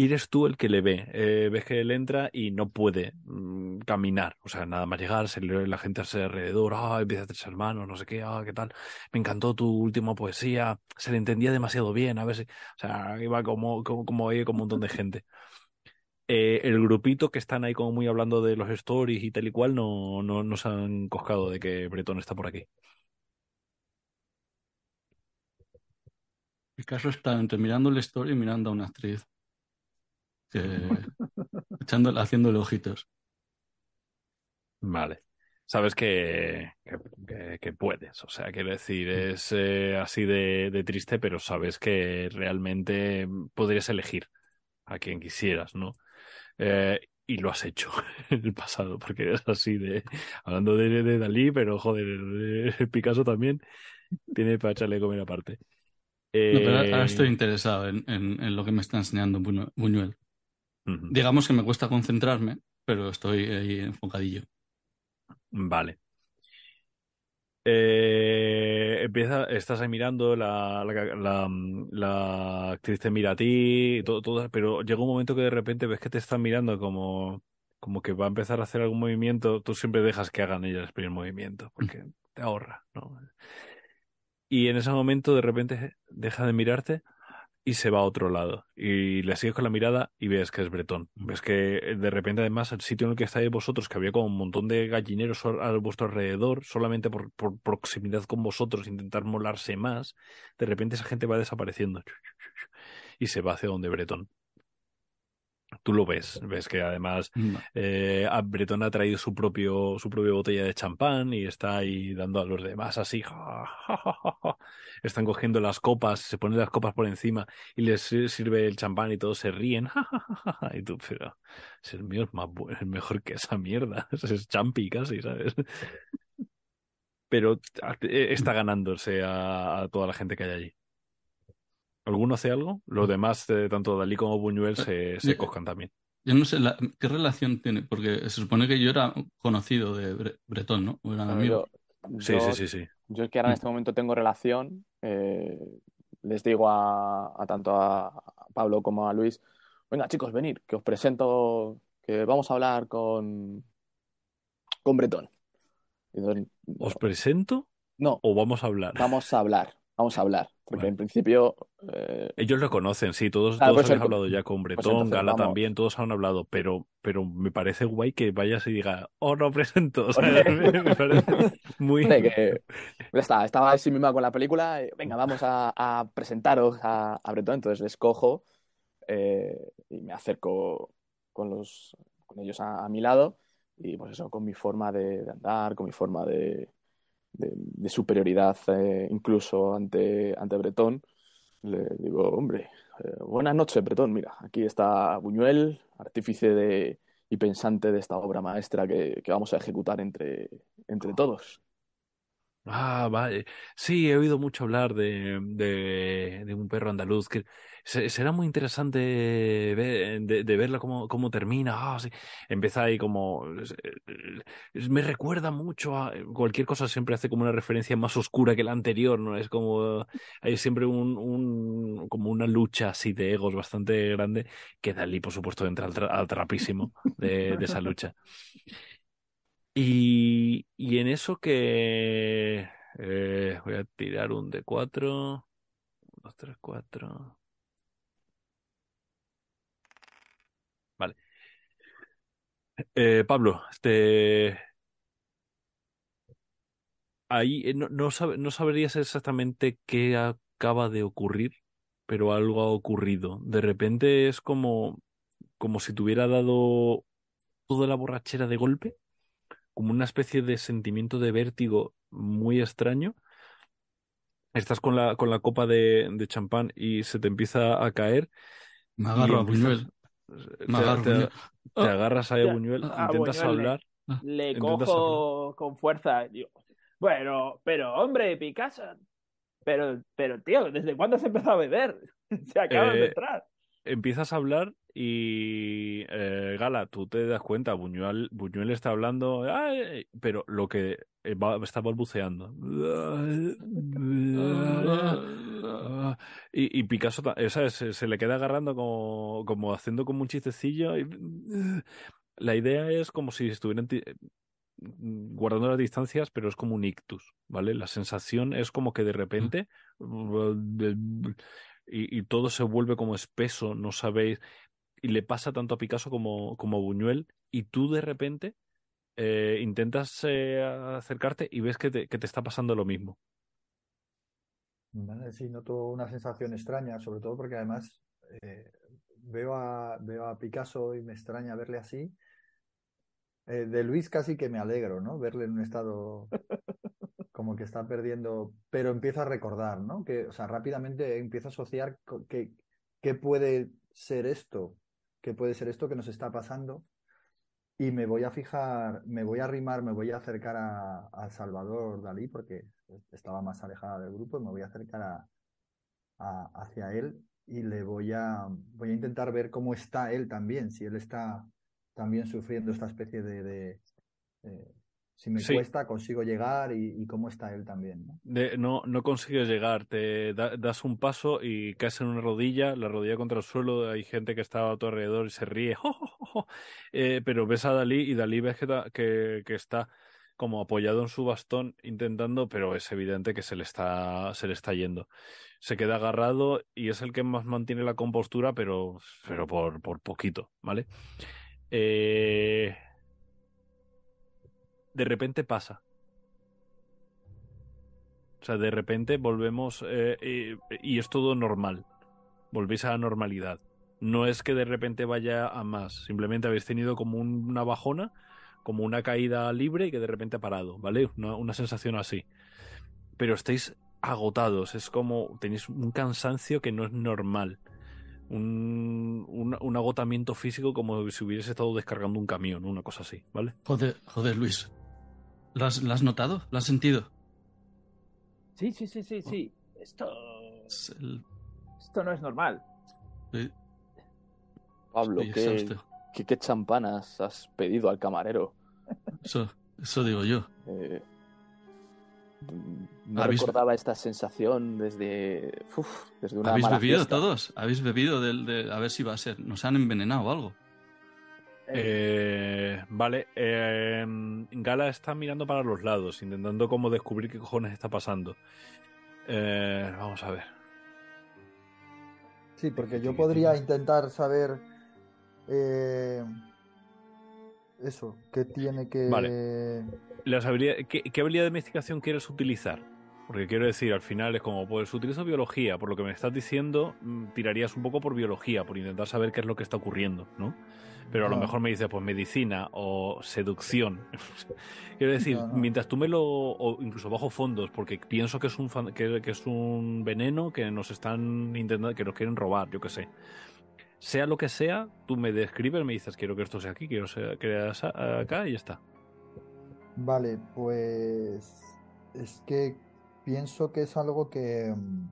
Y eres tú el que le ve. Eh, ves que él entra y no puede mm, caminar. O sea, nada más llegar, se le, la gente alrededor, ah, empieza a hacerse hermanos, no sé qué, ah, qué tal. Me encantó tu última poesía, se le entendía demasiado bien, a ver si. O sea, iba como, como, como, como un montón de gente. Eh, el grupito que están ahí como muy hablando de los stories y tal y cual no, no, no se han coscado de que Bretón está por aquí. El caso está entre mirando la historia y mirando a una actriz. Que, haciéndole ojitos. Vale. Sabes que, que, puedes, o sea, quiero decir, es eh, así de, triste, pero sabes que realmente podrías elegir a quien quisieras, ¿no? Eh, y lo has hecho en el pasado, porque eres así de, hablando de, de Dalí, pero joder, Picasso también tiene para echarle comer aparte ahora estoy eh, interesado en, lo que me está enseñando Buñuel. Digamos que me cuesta concentrarme, pero estoy ahí enfocadillo. Vale. Eh, empieza, estás ahí mirando, la, la, actriz te mira a ti, todo, todo, pero llega un momento que de repente ves que te están mirando como, como que va a empezar a hacer algún movimiento, tú siempre dejas que hagan ellas el primer movimiento, porque te ahorra, ¿no? y en ese momento de repente deja de mirarte y se va a otro lado. Y le sigues con la mirada y ves que es Bretón. Ves que de repente además el sitio en el que estáis vosotros, que había como un montón de gallineros a vuestro alrededor, solamente por, por proximidad con vosotros, intentar molarse más, de repente esa gente va desapareciendo y se va hacia donde Bretón. Tú lo ves, ves que además eh, Bretón ha traído su propio su propia botella de champán y está ahí dando a los demás así. Están cogiendo las copas, se ponen las copas por encima y les sirve el champán y todos se ríen. y tú, pero es el mío es más bueno, es mejor que esa mierda. Es champi casi, ¿sabes? Pero e, está ganándose a toda la gente que hay allí. ¿Alguno hace algo? Los demás, eh, tanto Dalí como Buñuel, se, se coscan también. Yo no sé qué relación tiene, porque se supone que yo era conocido de Bretón, ¿no? sí, sí, sí, sí. Yo es que ahora en mm. este momento tengo relación. Eh, les digo a, tanto a Pablo como a Luis, venga chicos, venid, que os presento, que vamos a hablar con, con Bretón. ¿Os presento? No. ¿O vamos a hablar? Vamos a hablar vamos a hablar. Porque en principio. Eh, Ellos lo conocen, sí, todos, todos pues han hablado ya con pues Bretón, Gala también, todos han hablado, pero, pero me parece guay que vayas y diga, oh, no presento. me, parece muy. ya está, estaba así misma con la película, venga, vamos a, presentaros a, Bretón, entonces les cojo eh, y me acerco con, los, con ellos a, mi lado y pues eso, con mi forma de andar, con mi forma de de, superioridad eh, incluso ante, ante Bretón, le digo, hombre, eh, buenas noches, Bretón, mira, aquí está Buñuel, artífice de, y pensante de esta obra maestra que, que vamos a ejecutar entre, entre todos. Ah, vale. Sí, he oído mucho hablar de, de, un perro andaluz que será muy interesante ver, de, verla cómo, cómo termina. Ah, sí. Empieza ahí como... Me recuerda mucho a... Cualquier cosa siempre hace como una referencia más oscura que la anterior, ¿no? Es como... Hay siempre un, un como una lucha así de egos bastante grande que Dalí, por supuesto, entra al, trapísimo de, de esa lucha. Y, en eso que eh, voy a tirar un de 4 2, 3, 4. Vale. Eh, Pablo, este. Ahí eh, no, no, no sabrías exactamente qué acaba de ocurrir, pero algo ha ocurrido. De repente es como, como si te hubiera dado toda la borrachera de golpe como una especie de sentimiento de vértigo muy extraño estás con la, con la copa de, de champán y se te empieza a caer. Me agarro a Buñuel. Me agarro te, te, agarras a Buñuel, intentas hablar. Le cojo con fuerza. bueno, pero hombre, Picasso. Pero, pero tío, ¿desde cuándo has empezado a beber? Se acaba de eh, entrar. Empiezas a hablar y eh, Gala, tú te das cuenta, Buñuel, Buñuel está hablando, pero lo que eh, está balbuceando. Y, Picasso Se, le queda agarrando como, como haciendo como un chistecillo. Y, la idea es como si estuvieran guardando las distancias, pero es como un ictus, ¿vale? La sensación es como que de repente y, todo se vuelve como espeso, no sabéis y le pasa tanto a Picasso como, como a Buñuel, y tú de repente eh, intentas eh, acercarte y ves que te, que te, está pasando lo mismo. Sí, noto una sensación extraña, sobre todo porque además eh, veo, a, veo a Picasso y me extraña verle así. de Luis casi que me alegro, ¿no? Verle en un estado como que está perdiendo, pero empiezo a recordar, ¿no? Que, o sea, rápidamente empiezo a asociar que, qué puede ser esto qué puede ser esto que nos está pasando y me voy a fijar, me voy a arrimar, me voy a acercar a, Salvador Dalí porque estaba más alejada del grupo y me voy a acercar a, hacia él y le voy a, voy a intentar ver cómo está él también, si él está también sufriendo esta especie de, eh, si me cuesta, consigo llegar y, cómo está él también. ¿no? no, no consigues llegar, te das un paso y caes en una rodilla, la rodilla contra el suelo, hay gente que está a tu alrededor y se ríe, eh, pero ves a Dalí y Dalí ves que, que, está como apoyado en su bastón intentando, pero es evidente que se le está, se le está yendo. Se queda agarrado y es el que más mantiene la compostura, pero, pero por, por poquito, ¿vale? Eh, de repente pasa. O sea, de repente volvemos eh, y, es todo normal. Volvéis a la normalidad. No es que de repente vaya a más, simplemente habéis tenido como una bajona, como una caída libre y que de repente ha parado, ¿vale? Una, sensación así. Pero estáis agotados, es como tenéis un cansancio que no es normal. Un, un, agotamiento físico como si hubieras estado descargando un camión, una cosa así, ¿vale? Joder, joder, Luis. ¿Lo has, notado? ¿Lo has sentido? Sí, sí, sí, sí, sí. Esto. Esto no es normal. Pablo, ¿qué, qué, champanas has pedido al camarero? Eso, eso digo yo. Eh, no recordaba esta sensación desde, desde una ¿Habéis bebido todos? ¿Habéis bebido del, de, a ver si va a ser? ¿Nos han envenenado o algo? Eh, vale, eh, Gala está mirando para los lados, intentando como descubrir qué cojones está pasando. Eh, vamos a ver. Sí, porque yo podría intentar saber eh, eso, qué tiene que... Vale. ¿qué, ¿Qué habilidad de investigación quieres utilizar? Porque quiero decir, al final es como, pues utilizo biología, por lo que me estás diciendo, mm, tirarías un poco por biología, por intentar saber qué es lo que está ocurriendo, ¿no? Pero a lo mejor me dices, pues medicina o seducción. quiero decir, mientras tú me lo, o incluso bajo fondos, porque pienso que es un que, es un veneno que nos están intentando, que nos quieren robar, yo qué sé. Sea lo que sea, tú me describes, me dices, quiero que esto sea aquí, quiero que sea acá y ya está. Vale, pues es que pienso que es algo que, mm,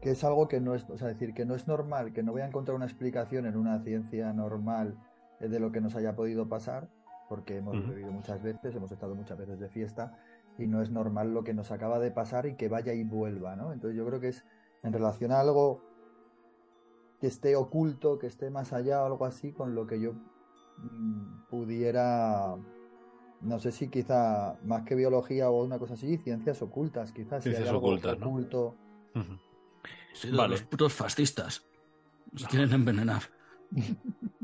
que, es algo que no es, o sea, decir, que no es normal, que no voy a encontrar una explicación en una ciencia normal de lo que nos haya podido pasar, porque hemos vivido muchas veces, hemos estado muchas veces de fiesta y no es normal lo que nos acaba de pasar y que vaya y vuelva, ¿no? Entonces yo creo que es en relación a algo que esté oculto, que esté más allá o algo así, con lo que yo mm, pudiera no sé si quizá más que biología o una cosa así, ciencias ocultas, quizás. Ciencias ocultas, ¿no? Oculto. Vale. Los putos fascistas. Nos quieren envenenar.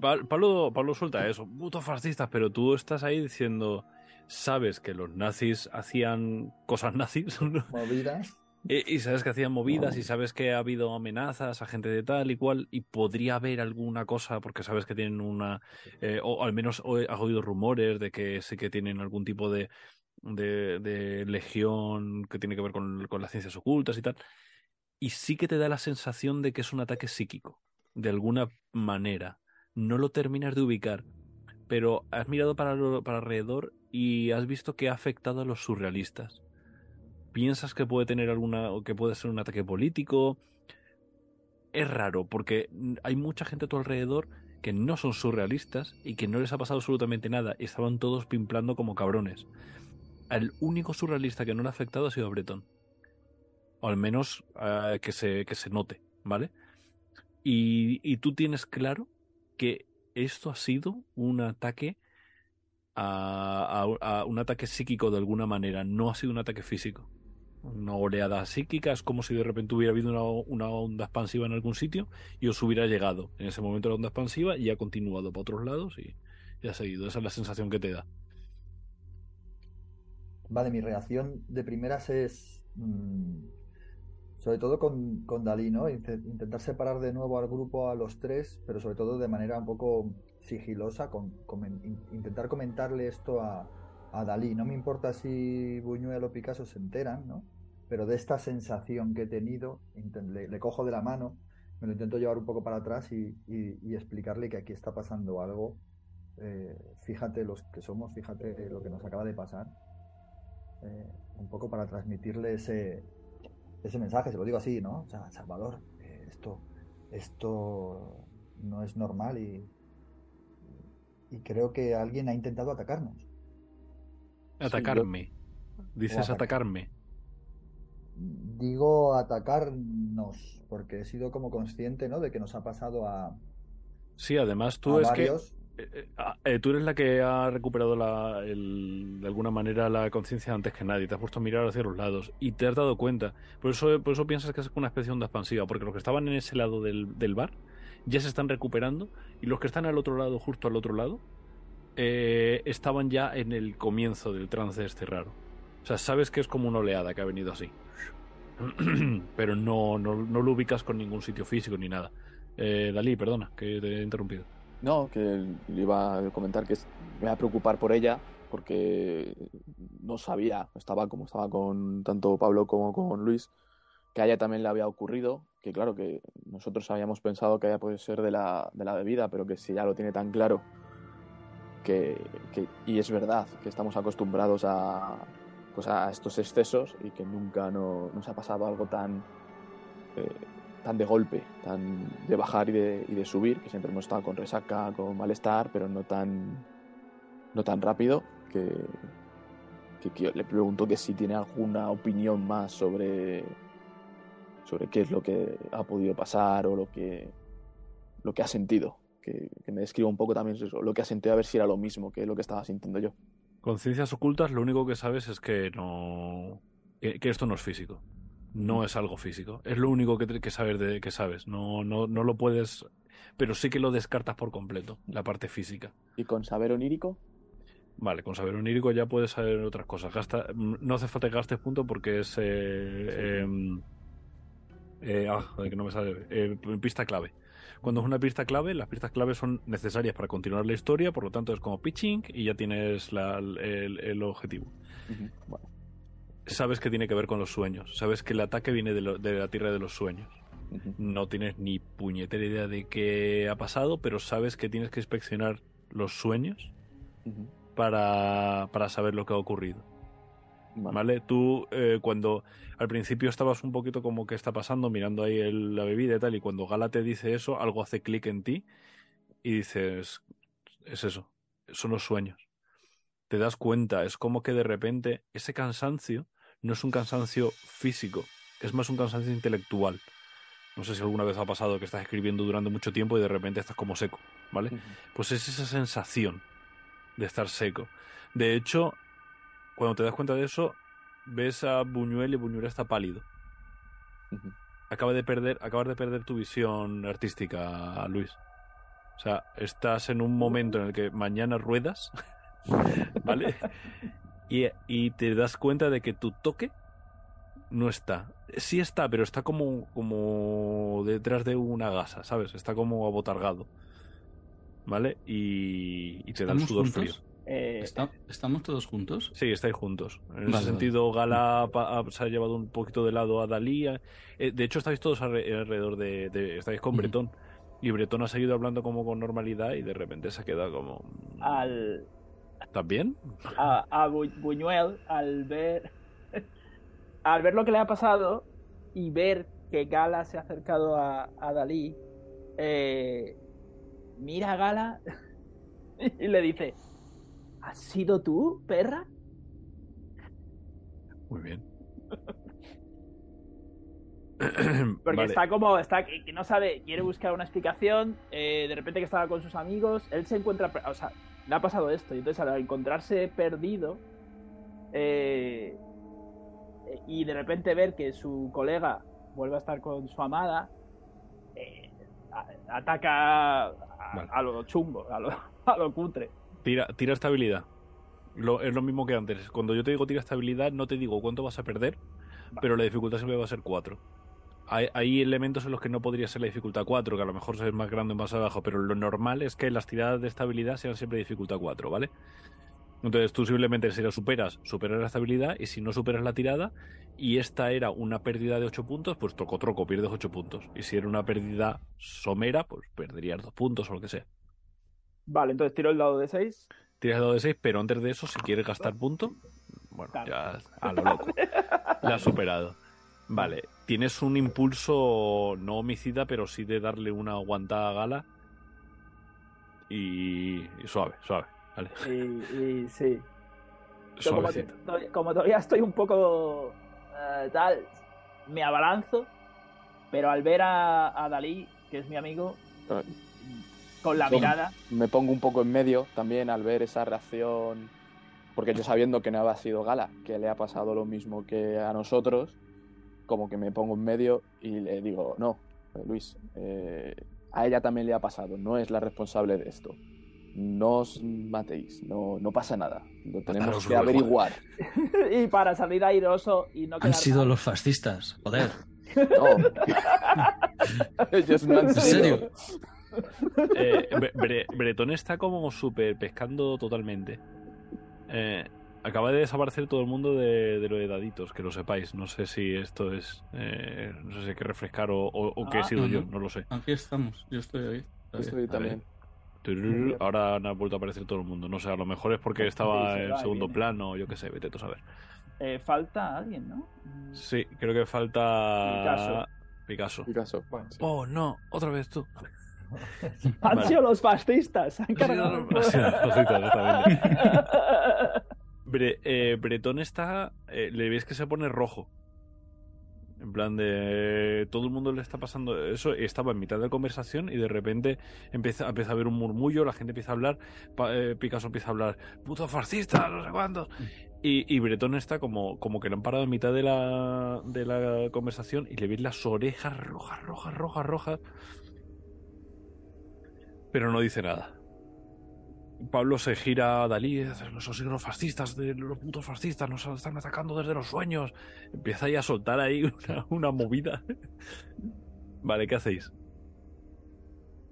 Pablo, Pablo suelta eso, putos fascistas, pero tú estás ahí diciendo, sabes que los nazis hacían cosas nazis. Movidas. y, sabes que hacían movidas y sabes que ha habido amenazas a gente de tal y cual y podría haber alguna cosa porque sabes que tienen una eh, o al menos has oído rumores de que sí que tienen algún tipo de de, legión que tiene que ver con, con las ciencias ocultas y tal y sí que te da la sensación de que es un ataque psíquico de alguna manera no lo terminas de ubicar pero has mirado para, alrededor y has visto que ha afectado a los surrealistas. ¿Piensas que puede tener alguna o que puede ser un ataque político? Es raro porque hay mucha gente a tu alrededor que no son surrealistas y que no les ha pasado absolutamente nada y estaban todos pimplando como cabrones. El único surrealista que no le ha afectado ha sido Breton. O al menos eh, que, se, que se note, ¿vale? Y, y tú tienes claro que esto ha sido un ataque a, un ataque psíquico de alguna manera, no ha sido un ataque físico. Una oleada psíquica es como si de repente hubiera habido una, onda expansiva en algún sitio y os hubiera llegado en ese momento la onda expansiva y ha continuado para otros lados y, ha seguido. Esa es la sensación que te da. Vale, mi reacción de primeras es. Mm, sobre todo con, con Dalí, ¿no? Intentar separar de nuevo al grupo a los tres, pero sobre todo de manera un poco sigilosa, con, intentar comentarle esto a, a, Dalí. No me importa si Buñuel o Picasso se enteran, ¿no? Pero de esta sensación que he tenido, le, cojo de la mano, me lo intento llevar un poco para atrás y, explicarle que aquí está pasando algo. Eh, fíjate los que somos, fíjate lo que nos acaba de pasar. Eh, un poco para transmitirle ese, ese mensaje, se lo digo así, ¿no? O sea, Salvador, eh, esto, esto no es normal y, y creo que alguien ha intentado atacarnos. Atacarme. Dices atacarme. Digo atacarnos, porque he sido como consciente, ¿no? De que nos ha pasado a. Sí, además tú es que eh, eh, ah, eh, tú eres la que ha recuperado la, de alguna manera la conciencia antes que nadie. Te has puesto a mirar hacia los lados y te has dado cuenta. Por eso, por eso piensas que es una especie de onda expansiva, porque los que estaban en ese lado del, bar ya se están recuperando y los que están al otro lado, justo al otro lado, estaban ya en el comienzo del trance este raro. O sea, sabes que es como una oleada que ha venido así. Pero no, no lo ubicas con ningún sitio físico ni nada. Dalí, perdona, que te he interrumpido. No, que le iba a comentar que me va a preocupar por ella porque no sabía, estaba como estaba con tanto Pablo como con Luis, que a ella también le había ocurrido, que claro, que nosotros habíamos pensado que ella puede ser de la, de la bebida, pero que si ya lo tiene tan claro, que, y es verdad, que estamos acostumbrados a, pues a estos excesos y que nunca nos ha pasado algo tan... Eh, tan de golpe, tan de bajar y de, subir, que siempre hemos estado con resaca, con malestar, pero no tan, no tan rápido, que, que, le pregunto que si tiene alguna opinión más sobre, sobre qué es lo que ha podido pasar o lo que, lo que ha sentido. Que, me describa un poco también eso, lo que ha sentido, a ver si era lo mismo que lo que estaba sintiendo yo. Conciencias ocultas, lo único que sabes es que no. que esto no es físico no es algo físico. Es lo único que, que saber de que sabes. No, no, no lo puedes. Pero sí que lo descartas por completo, la parte física. ¿Y con saber onírico? Vale, con saber onírico ya puedes saber otras cosas. Gasta, no hace falta que gastes punto porque es. Eh, em, eh, ah, que no me sale. Eh, pista clave. Cuando es una pista clave, las pistas clave son necesarias para continuar la historia, por lo tanto es como pitching y ya tienes el, objetivo sabes que tiene que ver con los sueños. Sabes que el ataque viene de, la tierra de los sueños. No tienes ni puñetera idea de qué ha pasado, pero sabes que tienes que inspeccionar los sueños para, para, saber lo que ha ocurrido. Vale. Tú, eh, cuando al principio estabas un poquito como que está pasando, mirando ahí la bebida y tal, y cuando Gala te dice eso, algo hace clic en ti y dices: Es eso, son los sueños. Te das cuenta, es como que de repente ese cansancio no es un cansancio físico, es más un cansancio intelectual. No sé si alguna vez ha pasado que estás escribiendo durante mucho tiempo y de repente estás como seco, ¿vale? Pues es esa sensación de estar seco. De hecho, cuando te das cuenta de eso, ves a Buñuel y Buñuel está pálido. Acaba de perder, acabas de perder tu visión artística, Luis. O sea, estás en un momento en el que mañana ruedas, ¿vale? Y, te das cuenta de que tu toque No está. Sí está, pero está como, como detrás de una gasa, ¿sabes? Está como abotargado. ¿Vale? Y, y te da el sudor frío. Eh, ¿Estamos todos juntos? Sí, estáis juntos. En ese sentido, Gala se ha llevado un poquito de lado a Dalí. Eh, de hecho, estáis todos alrededor de. estáis con Bretón. Y Bretón ha seguido hablando como con normalidad y de repente se ha quedado como. Mm, al. ¿Estás bien? A, Buñuel, al ver. al ver lo que le ha pasado y ver que Gala se ha acercado a, Dalí, eh, mira a Gala y le dice: ¿Has sido tú, perra? Muy bien. Porque está como, está que no sabe, quiere buscar una explicación, eh, de repente que estaba con sus amigos, él se encuentra, o sea, le ha pasado esto, y entonces al encontrarse perdido eh, y de repente ver que su colega vuelve a estar con su amada, eh, ataca a, lo chungo, a lo, a lo cutre. Tira, tira estabilidad. es lo mismo que antes. Cuando yo te digo tira estabilidad, no te digo cuánto vas a perder, pero la dificultad siempre va a ser 4. Hay, elementos en los que no podría ser la dificultad 4, que a lo mejor es más grande o más abajo, pero lo normal es que las tiradas de estabilidad sean siempre dificultad 4, ¿vale? Entonces tú simplemente si lo superas, superas la estabilidad y si no superas la tirada y esta era una pérdida de 8 puntos, pues troco troco, pierdes 8 puntos. Y si era una pérdida somera, pues perderías 2 puntos o lo que sea. Vale, entonces tiro el dado de 6. Tiras el dado de 6, pero antes de eso, si quieres gastar punto, bueno, ya a lo loco. La has superado. Vale, tienes un impulso no homicida, pero sí de darle una aguantada a Gala. Y, suave, suave. Vale. Y, sí. Como, todavía estoy un poco eh, tal, me abalanzo, pero al ver a, a Dalí, que es mi amigo, con la mirada. Me pongo un poco en medio también al ver esa reacción, porque yo sabiendo que no había sido Gala, que le ha pasado lo mismo que a nosotros, como que me pongo en medio y le digo, no, Luis, eh, a ella también le ha pasado, no es la responsable de esto. No os matéis, no, no pasa nada. Lo tenemos que averiguar. y para salir airoso y no Han sido los fascistas, joder. No. Ellos no han sido. ¿En serio? Eh, Bretón está como súper pescando totalmente. Eh, acaba de desaparecer todo el mundo de, de, lo de daditos, que lo sepáis. No sé si esto es. Eh, no sé si hay que refrescar o, o, que he ah, sido yo, no lo sé. Aquí estamos, yo estoy ahí. Estoy también. Ahora ha vuelto a aparecer todo el mundo. No sé, a lo mejor es porque estaba en segundo plano, yo qué sé, vete tú a saber. Eh, falta alguien, ¿no? Sí, creo que falta. Picasso. Picasso. Oh, no, otra vez tú. Han sido los fascistas. Han cargado. Eh, Bretón está. Eh, le ves que se pone rojo. En plan de. Todo el mundo le está pasando eso. Estaba en mitad de la conversación y de repente empieza, a haber un murmullo. La gente empieza a hablar. Eh, Picasso empieza a hablar. Puto fascista, no sé cuántos. Y, y, Bretón está como, como que lo han parado en mitad de la, de la conversación y le ves las orejas rojas, rojas, rojas, rojas pero no dice nada. Pablo se gira a Dalí, los fascistas, de los putos fascistas nos están atacando desde los sueños. Empieza ahí a soltar ahí una, movida. vale, ¿qué hacéis?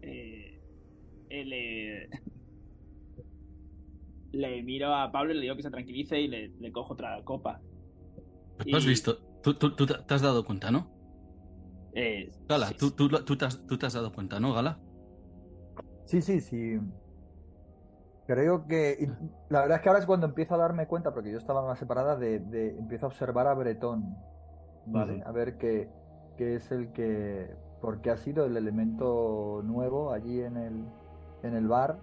Eh, eh, le... miro a Pablo y le digo que se tranquilice y le, cojo otra copa. ¿Tú has visto? ¿Tú, te has dado cuenta, no? Eh, Gala, tú, te has, tú te has dado cuenta, ¿no, Gala? Sí, sí, sí. Creo que. La verdad es que ahora es cuando empiezo a darme cuenta, porque yo estaba más separada, de, de empiezo a observar a Bretón. ¿Vale? A ver qué, qué es el que. Porque ha sido el elemento nuevo allí en el, en el bar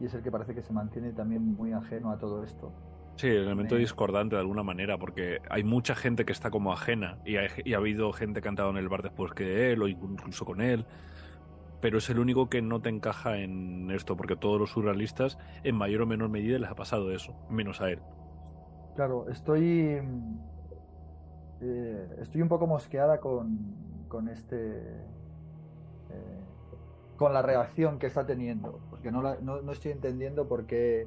y es el que parece que se mantiene también muy ajeno a todo esto. Sí, el elemento discordante de alguna manera, porque hay mucha gente que está como ajena y, y ha habido gente que ha entrado en el bar después que él o incluso con él pero es el único que no te encaja en esto, porque todos los surrealistas, en mayor o menor medida, les ha pasado eso, menos a él. Claro, estoy. Eh, estoy un poco mosqueada con, con este. Eh, con la reacción que está teniendo, porque no, no, no, estoy entendiendo por qué,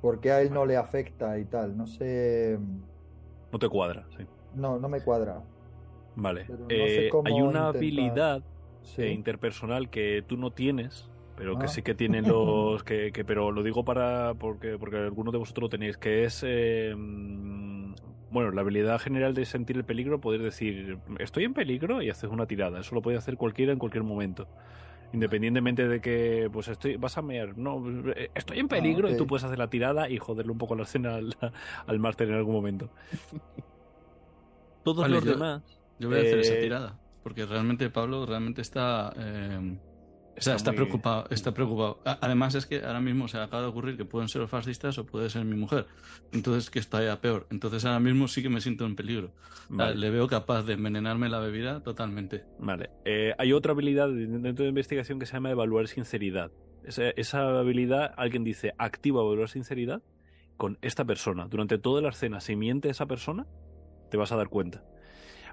por qué a él no le afecta y tal. No sé. No te cuadra, sí. no, no me cuadra. Vale. Eh, hay una habilidad eh, interpersonal que tú no tienes, pero que ah. sí que tienen los que, pero lo digo para porque porque algunos de vosotros lo tenéis que es eh, bueno la habilidad general de sentir el peligro poder decir estoy en peligro y haces una tirada. Eso lo puede hacer cualquiera en cualquier momento. Independientemente de que pues estoy vas a mear no estoy en peligro y tú puedes hacer la tirada y joderle un poco la escena al, al máster en algún momento. Todos los demás yo voy a hacer esa eh, tirada porque realmente Pablo realmente está eh, Está, preocupado, está preocupado. Además es que ahora mismo se acaba de ocurrir que pueden ser los fascistas o puede ser mi mujer. Entonces que está ya peor. Entonces ahora mismo sí que me siento en peligro. Le veo capaz de envenenarme la bebida totalmente. Vale. Eh, hay otra habilidad dentro de investigación que se llama evaluar sinceridad. Esa, esa habilidad, alguien dice, activa evaluar sinceridad con esta persona. Durante toda la escena, si miente esa persona, te vas a dar cuenta.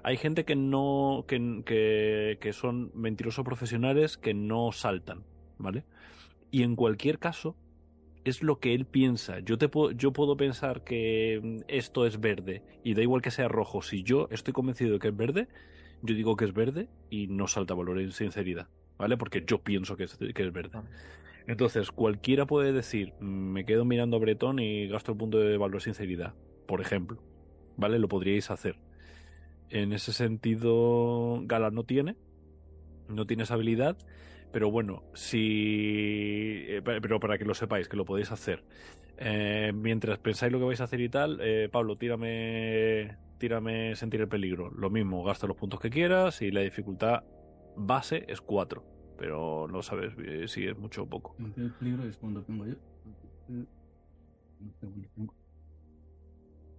Hay gente que no. que, que, son mentirosos profesionales que no saltan, ¿vale? Y en cualquier caso, es lo que él piensa. Yo, te puedo, yo puedo pensar que esto es verde y da igual que sea rojo. Si yo estoy convencido de que es verde, yo digo que es verde y no salta valor en sinceridad, ¿vale? Porque yo pienso que es, que es verde. Entonces, cualquiera puede decir, me quedo mirando a Bretón y gasto el punto de valor sinceridad, por ejemplo, ¿vale? Lo podríais hacer. En ese sentido, Gala no tiene, no tiene esa habilidad, pero bueno, si. Eh, pero para que lo sepáis, que lo podéis hacer. Eh, mientras pensáis lo que vais a hacer y tal, eh, Pablo, tírame, tírame sentir el peligro. Lo mismo, gasta los puntos que quieras y la dificultad base es 4, pero no sabes si es mucho o poco. El peligro es cuando tengo yo.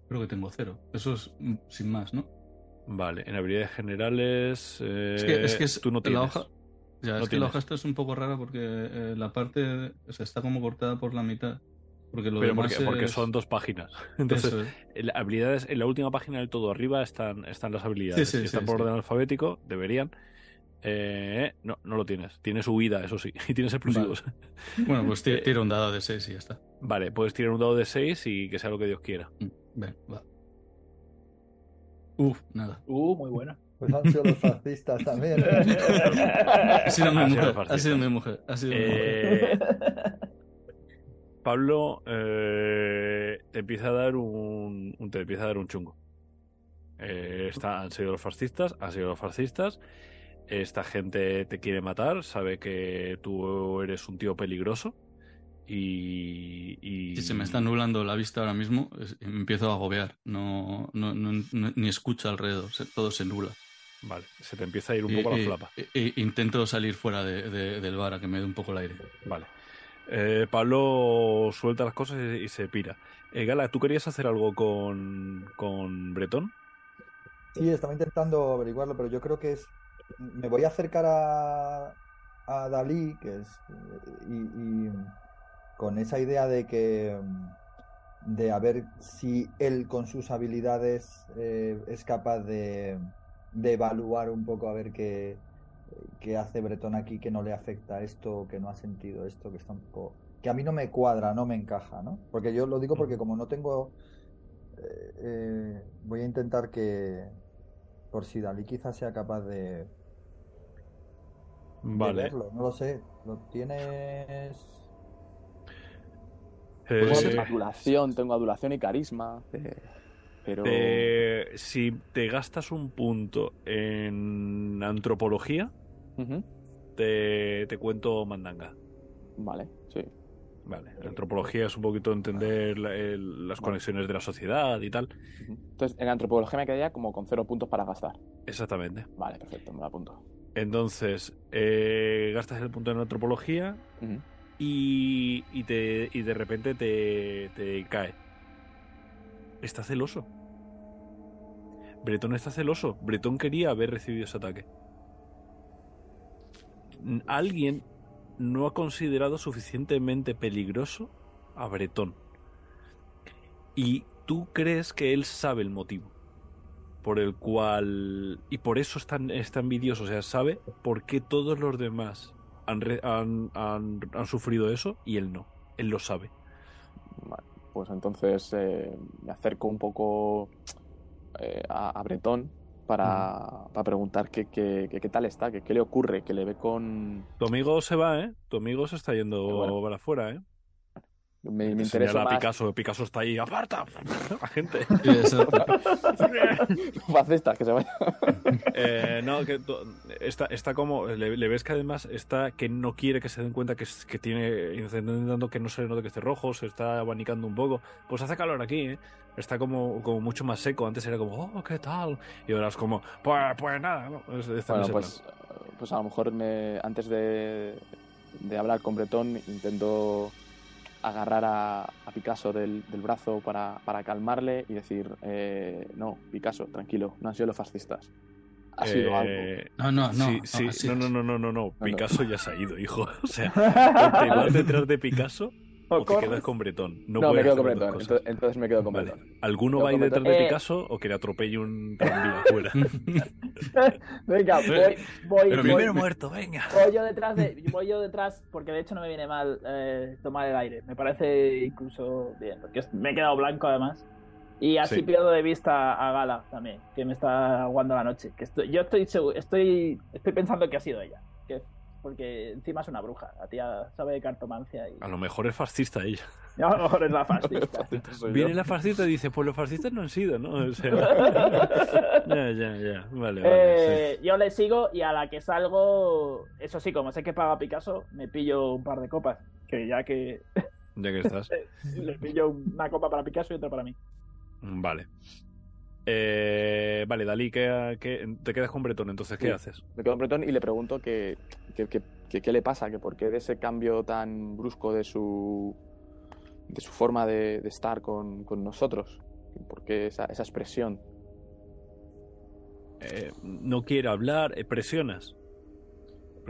Creo que tengo cero. Eso es mm, sin más, ¿no? Vale, en habilidades generales. es que, es que tú no tienes. La hoja, ya, es que la hoja esta es un poco rara porque eh, la parte o sea, está como cortada por la mitad. Porque lo Pero porque, porque, son dos páginas. Entonces, en, habilidades, en la última página del todo arriba están, están las habilidades. si están por orden alfabético, deberían. Eh, no, no lo tienes. Tienes huida, eso sí. Y tienes explosivos. Bueno, pues tira, eh, un dado de 6 y ya está. Vale, puedes tirar un dado de 6 y que sea lo que Dios quiera. Mm, va. Uf, nada. Uh, muy buena. Pues han sido los fascistas también. ha sido mi mujer. Ha sido mi mujer. Ha sido mi mujer. Eh, Pablo eh, te empieza a dar un, te empieza a dar un chungo. Eh, está, han sido los fascistas, han sido los fascistas. Esta gente te quiere matar, sabe que tú eres un tío peligroso y, Si se me está nublando la vista ahora mismo, me empiezo a agobiar. No, no, ni escucho alrededor, todo se nubla. Vale, se te empieza a ir un poco la flapa. intento salir fuera del bar a que me dé un poco el aire. Vale. Eh, Pablo suelta las cosas y, se pira. Eh, Gala, ¿tú querías hacer algo con, con Bretón? Sí, estaba intentando averiguarlo, pero yo creo que es. Me voy a acercar a, a Dalí, que es. y con esa idea de que mm, de a ver si él con sus habilidades eh, es capaz de, evaluar un poco a ver qué, qué, hace Bretón aquí que no le afecta esto, que no ha sentido esto, que está un poco que a mí no me cuadra, no me encaja, ¿no? Porque yo lo digo porque como no tengo eh, eh, voy a intentar que por si Dalí quizás sea capaz de, vale. verlo, no lo sé. ¿Lo tienes tengo adulación, tengo adulación y carisma. Eh, pero. si te gastas un punto en antropología, te, cuento mandanga. Vale, sí. Vale, antropología es un poquito entender las conexiones de la sociedad y tal. Entonces, en antropología me quedaría como con cero puntos para gastar. Exactamente. Vale, perfecto, me lo apunto. Entonces, eh, gastas el punto en antropología y, y, te, y de repente te, te cae. Está celoso. Bretón está celoso. Bretón quería haber recibido ese ataque. Alguien no ha considerado suficientemente peligroso a Bretón. Y tú crees que él sabe el motivo por el cual... Y por eso es tan. O sea, sabe por qué todos los demás han, han, sufrido eso y él no. Él lo sabe. pues entonces eh, me acerco un poco eh, a, Bretón para, para preguntar qué, qué, qué, tal está, qué, qué le ocurre, que le ve con... Tu amigo se va, ¿eh? Tu amigo se está yendo para afuera, ¿eh? Me, me interesa más... Picasso, Picasso está ahí, aparta la gente. Fascista, que se vaya. eh, no, que está, está como, le, ves que además está que no quiere que se den cuenta que, que tiene, intentando que no se le note que esté rojo, se está abanicando un poco. Pues hace calor aquí, ¿eh? Está como, como mucho más seco. Antes era como, oh, ¿qué tal? Y ahora es como, pues, pues nada. ¿no? Es, bueno, pues, pues a lo mejor me, antes de, de hablar con Bretón intento agarrar a, Picasso del, brazo para, calmarle y decir, eh, no, Picasso, tranquilo, no han sido los fascistas. Ha sido eh, algo. No, no, no. Sí, no, no, no, no, no, no, Picasso ya se ha ido, hijo. O sea, te vas detrás de Picasso o, te quedas con Bretón. No, me quedo con Bretón. Entonces, me quedo con Bretón. ¿Alguno va a ir detrás de eh, Picasso o que le atropelle un tranvía afuera? venga, voy, voy. Pero primero muerto, venga. Voy yo detrás, de, voy yo detrás porque de hecho no me viene mal eh, tomar el aire. Me parece incluso bien, porque me he quedado blanco además. Y así pierdo de vista a Gala también, que me está aguando la noche. Que estoy, yo estoy, estoy, estoy pensando que ha sido ella. Que porque encima es una bruja. La tía sabe de cartomancia. Y... A lo mejor es fascista ella. A lo mejor es la fascista. Viene la fascista y dice, pues los fascistas no han sido, ¿no? ya, ya, ya. Vale, vale. Eh, yo le sigo y a la que salgo, eso sí, como sé que paga Picasso, me pillo un par de copas. Que ya que... Ya que estás. le pillo una copa para Picasso y otra para mí. Vale. Eh, vale, Dalí, ¿qué, te quedas con Bretón, entonces, ¿qué haces? Me quedo con Bretón y le pregunto qué que, le pasa, que por qué de ese cambio tan brusco de su, de su forma de, estar con, nosotros, por qué esa, expresión. Eh, no quiere hablar, eh, presionas.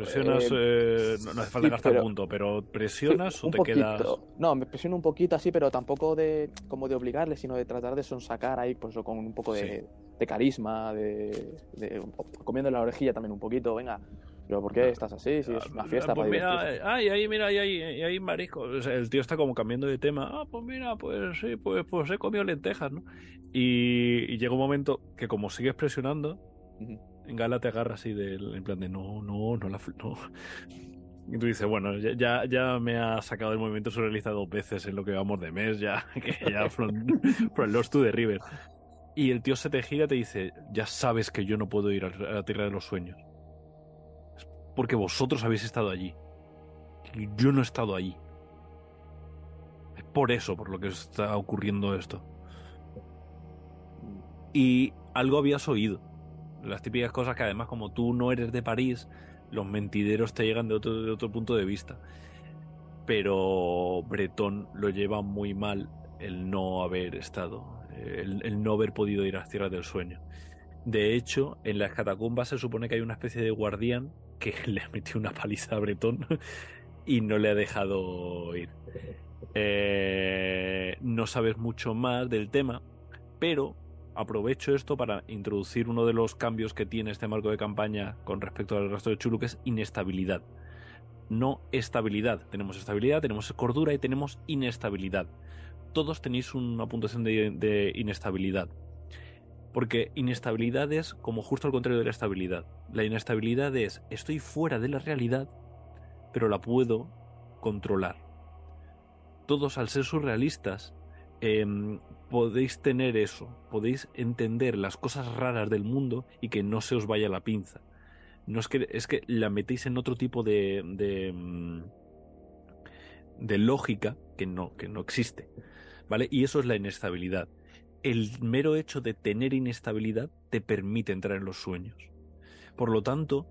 Presionas, eh, no, hace falta gastar punto, pero presionas o te quedas. No, me presiono un poquito así, pero tampoco de como de obligarle, sino de tratar de sonsacar ahí, pues con un poco de, carisma, de, comiendo la orejilla también un poquito, venga. Pero ¿por qué estás así? Si es una fiesta pues mira, ay, ahí, mira, ahí, ahí, ahí marisco. el tío está como cambiando de tema. Ah, pues mira, pues sí, pues, pues he comido lentejas, ¿no? Y, llega un momento que como sigues presionando, en Gala te agarra así del, en plan de no, no, no la no. Y tú dices, bueno, ya, ya me ha sacado el movimiento surrealista dos veces en lo que vamos de mes, ya, que ya from, from Lost to the River. Y el tío se te gira y te dice, ya sabes que yo no puedo ir a la tierra de los sueños. Es porque vosotros habéis estado allí. Y yo no he estado allí. Es por eso, por lo que está ocurriendo esto. Y algo habías oído las típicas cosas que además como tú no eres de París, los mentideros te llegan de otro, de otro punto de vista. Pero Bretón lo lleva muy mal el no haber estado, el, no haber podido ir a las tierras del sueño. De hecho, en las catacumbas se supone que hay una especie de guardián que le ha metido una paliza a Bretón y no le ha dejado ir. Eh, no sabes mucho más del tema, pero aprovecho esto para introducir uno de los cambios que tiene este marco de campaña con respecto al resto de Chulu, que es inestabilidad. No estabilidad. Tenemos estabilidad, tenemos cordura y tenemos inestabilidad. Todos tenéis una puntuación de, inestabilidad. Porque inestabilidad es como justo al contrario de la estabilidad. La inestabilidad es estoy fuera de la realidad, pero la puedo controlar. Todos al ser surrealistas Em, podéis tener eso, podéis entender las cosas raras del mundo y que no se os vaya la pinza. No es que es que la metéis en otro tipo de, de, mm, de lógica que no, que no existe. ¿Vale? Y eso es la inestabilidad. El mero hecho de tener inestabilidad te permite entrar en los sueños. Por lo tanto,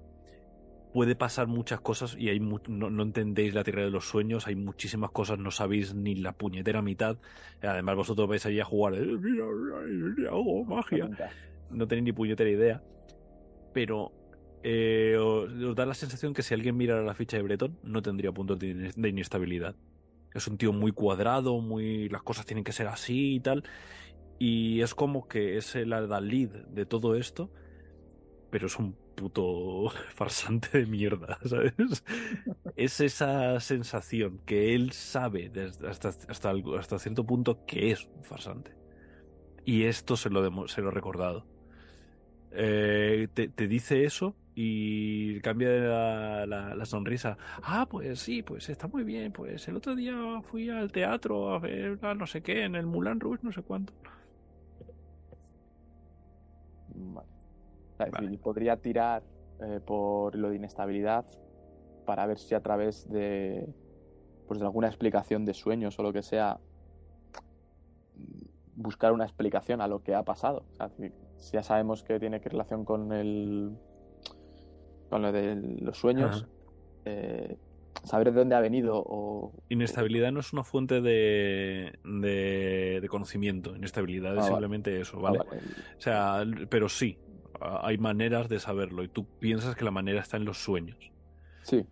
puede pasar muchas cosas y hay no, entendéis la tierra de los sueños, hay muchísimas cosas, no sabéis ni la puñetera mitad. Además, vosotros vais allí a jugar, eh, hago magia. No tenéis ni puñetera idea. Pero eh, os, da la sensación que si alguien mirara la ficha de Breton, no tendría puntos de, inestabilidad. Es un tío muy cuadrado, muy las cosas tienen que ser así y tal. Y es como que es el adalid de todo esto, pero es un puto farsante de mierda, ¿sabes? es esa sensación que él sabe hasta, hasta, hasta cierto punto que es un farsante. y esto se lo, se lo he recordado. Eh, te, dice eso y cambia la, sonrisa. Ah, pues sí, pues está muy bien. Pues el otro día fui al teatro a ver no sé qué, en el Moulin Rouge, no sé cuánto. Vale. Podría tirar eh, por lo de inestabilidad para ver si a través de, pues de alguna explicación de sueños o lo que sea, buscar una explicación a lo que ha pasado. si ya sabemos que tiene que relación con el con lo de los sueños, eh, saber de dónde ha venido o... Inestabilidad no es una fuente de, de, conocimiento, inestabilidad es ah, simplemente eso, ¿vale? Ah, o sea, pero sí, hay maneras de saberlo y tú piensas que la manera está en los sueños. Sí.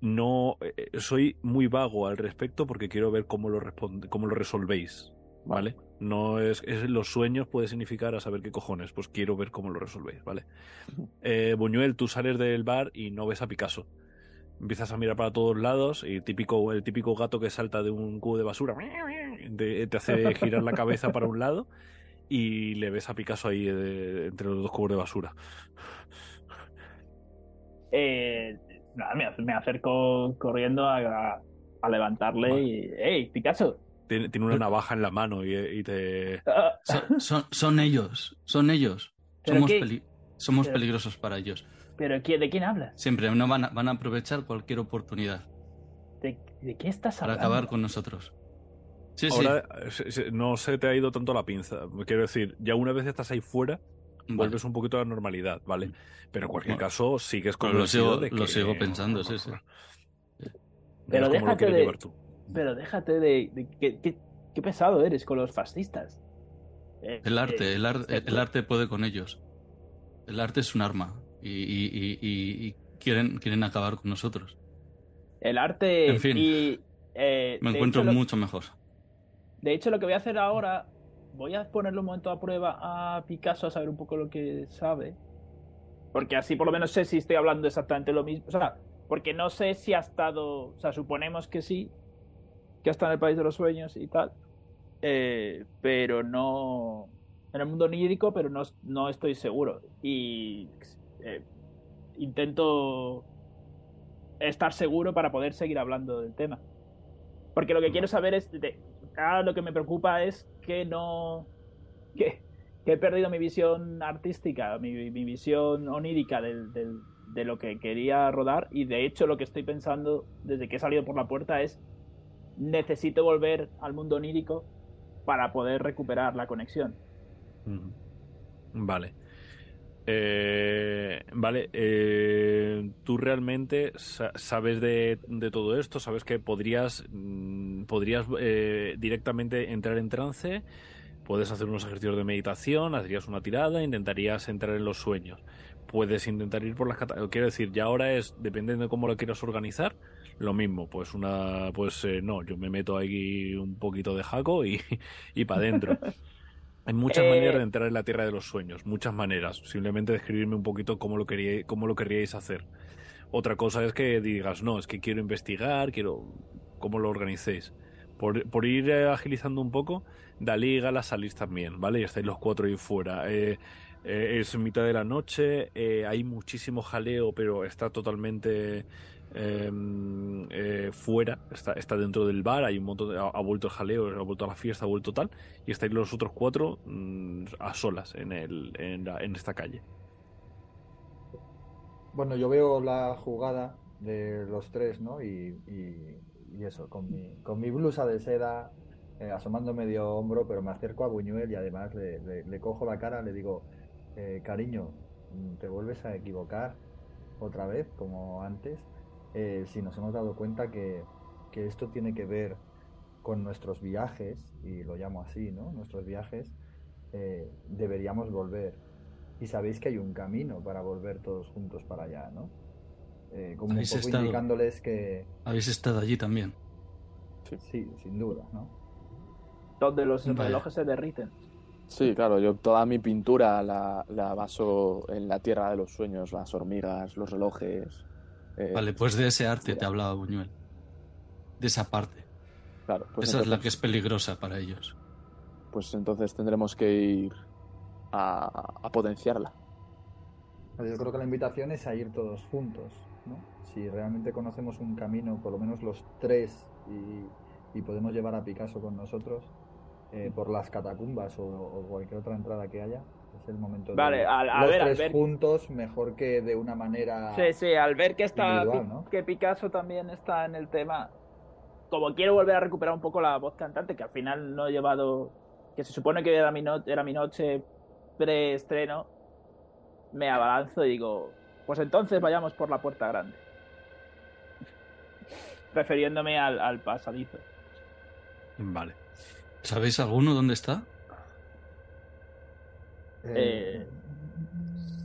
No, eh, soy muy vago al respecto porque quiero ver cómo lo, responde, cómo lo resolvéis, ¿vale? No es, los sueños puede significar a saber qué cojones, pues quiero ver cómo lo resolvéis, ¿vale? Eh, Buñuel, tú sales del bar y no ves a Picasso. Empiezas a mirar para todos lados y típico, el típico gato que salta de un cubo de basura te hace girar la cabeza para un lado y le ves a Picasso ahí eh, entre los dos cubos de basura. Eh, nada, me, acerco corriendo a, levantarle y. ¡Ey, Picasso! Tiene, una navaja en la mano y, te. Son, son, ellos, son ellos. Somos, somos peligrosos para ellos. ¿Pero de quién hablas? Siempre, no van a, van a aprovechar cualquier oportunidad. ¿De, qué estás hablando? Para acabar con nosotros. Ahora no se te ha ido tanto la pinza. Quiero decir, ya una vez estás ahí fuera, vuelves un poquito a la normalidad, ¿vale? Pero en cualquier caso, sigues con lo sigo, de que... Lo sigo pensando, sí, sí. Pero déjate de... Pero déjate de... ¿Qué, pesado eres con los fascistas. Eh, el arte, eh, el, el, arte puede con ellos. El arte es un arma y, quieren, quieren acabar con nosotros. El arte en fin, eh, me encuentro mucho mejor. De hecho, lo que voy a hacer ahora, voy a ponerle un momento a prueba a Picasso a saber un poco lo que sabe. Porque así por lo menos sé si estoy hablando exactamente lo mismo. O sea, porque no sé si ha estado. O sea, suponemos que sí, que ha estado en el país de los sueños y tal. Eh, pero no. En el mundo onírico, pero no, no estoy seguro. Y eh, intento estar seguro para poder seguir hablando del tema. Porque lo que quiero saber es de, lo que me preocupa es que no. que, he perdido mi visión artística, mi, visión onírica de lo que quería rodar. Y de hecho, lo que estoy pensando desde que he salido por la puerta es: necesito volver al mundo onírico para poder recuperar la conexión. Vale. Eh, vale, eh, tú realmente sabes de, todo esto, sabes que podrías, mm, podrías eh, directamente entrar en trance, puedes hacer unos ejercicios de meditación, harías una tirada, intentarías entrar en los sueños, puedes intentar ir por las cataratas. Quiero decir, ya ahora es, dependiendo de cómo lo quieras organizar, lo mismo, pues una, pues no, yo me meto ahí un poquito de jaco y, y para adentro. Hay muchas maneras de eh, entrar en la tierra de los sueños, muchas maneras. Simplemente describirme un poquito cómo lo, queríais, cómo lo queríais hacer. Otra cosa es que digas, no, es que quiero investigar, quiero. cómo lo organicéis. Por, ir eh, agilizando un poco, Dalí y Gala salís también, ¿vale? Y estáis los cuatro ahí fuera. Eh, es mitad de la noche, hay muchísimo jaleo, pero está totalmente Em, eh, fuera, está, está dentro del bar, hay un montón ha, vuelto el jaleo, ha vuelto a la fiesta, ha vuelto tal, y estáis los otros cuatro mm, a solas en, el, en, esta calle. Bueno, yo veo la jugada de los tres, ¿no? Y, y, eso, con mi, con mi blusa de seda, eh, asomando medio hombro, pero me acerco a Buñuel y además le, cojo la cara, le digo, eh, cariño, te vuelves a equivocar otra vez, como antes eh, si nos hemos dado cuenta que, esto tiene que ver con nuestros viajes, y lo llamo así, ¿no? Nuestros viajes, eh, deberíamos volver. Y sabéis que hay un camino para volver todos juntos para allá, ¿no? Eh, como un poco indicándoles que... Habéis estado allí también. Sí, sin duda, ¿no? Donde los relojes se derriten. Sí, claro, yo toda mi pintura la, la baso en la tierra de los sueños, las hormigas, los relojes, eh, vale, pues de ese arte te hablaba Buñuel. De esa parte. Claro, pues esa es la que es peligrosa para ellos. pues entonces tendremos que ir a, potenciarla. Yo creo que la invitación es a ir todos juntos, ¿no? Si realmente conocemos un camino, por lo menos los tres, y, podemos llevar a Picasso con nosotros eh, por las catacumbas o, cualquier otra entrada que haya, es el momento vale, de a, los ver, tres juntos, mejor que de una manera. Sí, sí, al ver que está que Picasso también está en el tema, como quiero volver a recuperar un poco la voz cantante, que al final no he llevado, que se supone que era mi, era mi noche preestreno, me abalanzo y digo, pues entonces vayamos por la puerta grande. Refiriéndome al, pasadizo. Vale. ¿Sabéis alguno dónde está? Eh,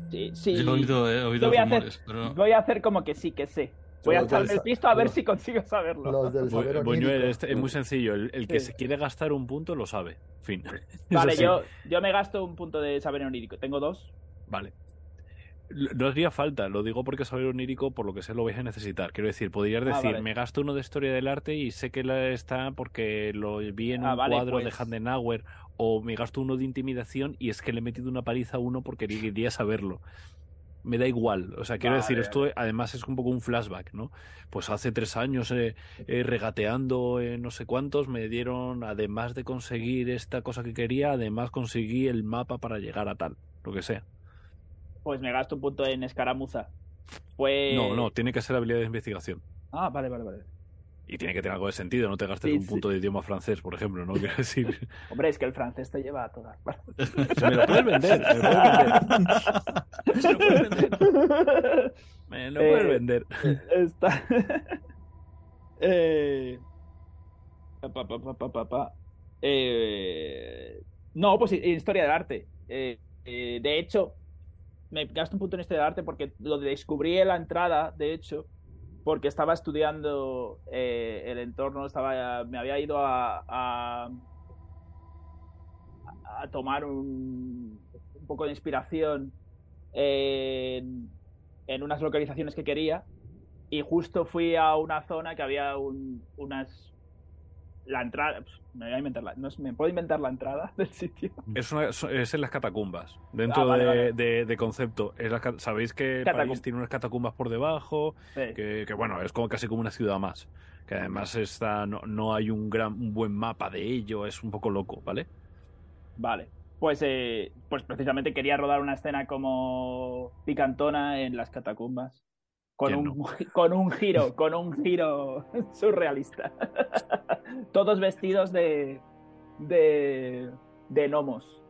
sí, sí. he oído, he oído voy, rumores, a hacer, voy a hacer como que sí, que sé. Voy a echarme el pisto a ver si consigo saberlo. Este, es muy sencillo. El, que se quiere gastar un punto lo sabe. Fin. Vale, yo, yo me gasto un punto de saber onírico. Tengo dos. Vale. No haría falta, lo digo porque saber onírico, por lo que sé, lo vais a necesitar. Quiero decir, podrías ah, decir, me gasto uno de historia del arte y sé que la está porque lo vi en ah, un cuadro de pues Handenauer, o me gasto uno de intimidación y es que le he metido una paliza a uno porque quería saberlo me da igual. O sea, quiero decir, esto además es un poco un flashback, ¿no? Pues hace tres años eh, eh, regateando en no sé cuántos me dieron, además de conseguir esta cosa que quería, además conseguí el mapa para llegar a tal, lo que sea. Pues me gasto un punto en escaramuza. Fue... No, no, tiene que ser habilidad de investigación. Ah, vale, vale, vale. Y tiene que tener algo de sentido, no te gastes un punto de idioma francés, por ejemplo, ¿no? Quiero decir. Hombre, es que el francés te lleva a todas me lo puedes vender, me lo puedes vender. Me lo puedes vender. Me lo puedes vender. Está. eh... Pa, pa, pa, eh... No, pues historia del arte. Eh, eh, de hecho, me gasto un punto en del arte porque lo descubrí en la entrada, de hecho, porque estaba estudiando eh, el entorno, estaba, me había ido a, a, tomar un, poco de inspiración en, unas localizaciones que quería y justo fui a una zona que había unas la entrada. Pues, me voy a inventar la, no, ¿Me puedo inventar la entrada del sitio? Es, es en las catacumbas. Dentro ah, de, de, concepto. Es Sabéis que París tiene unas catacumbas por debajo. Que, que, bueno, es como casi como una ciudad más. Que además está, no, no hay un gran un buen mapa de ello. Es un poco loco, ¿vale? Vale. Pues, eh, pues precisamente quería rodar una escena como picantona en las catacumbas. Con un, con un giro, con un giro surrealista. Todos vestidos de, de, de gnomos.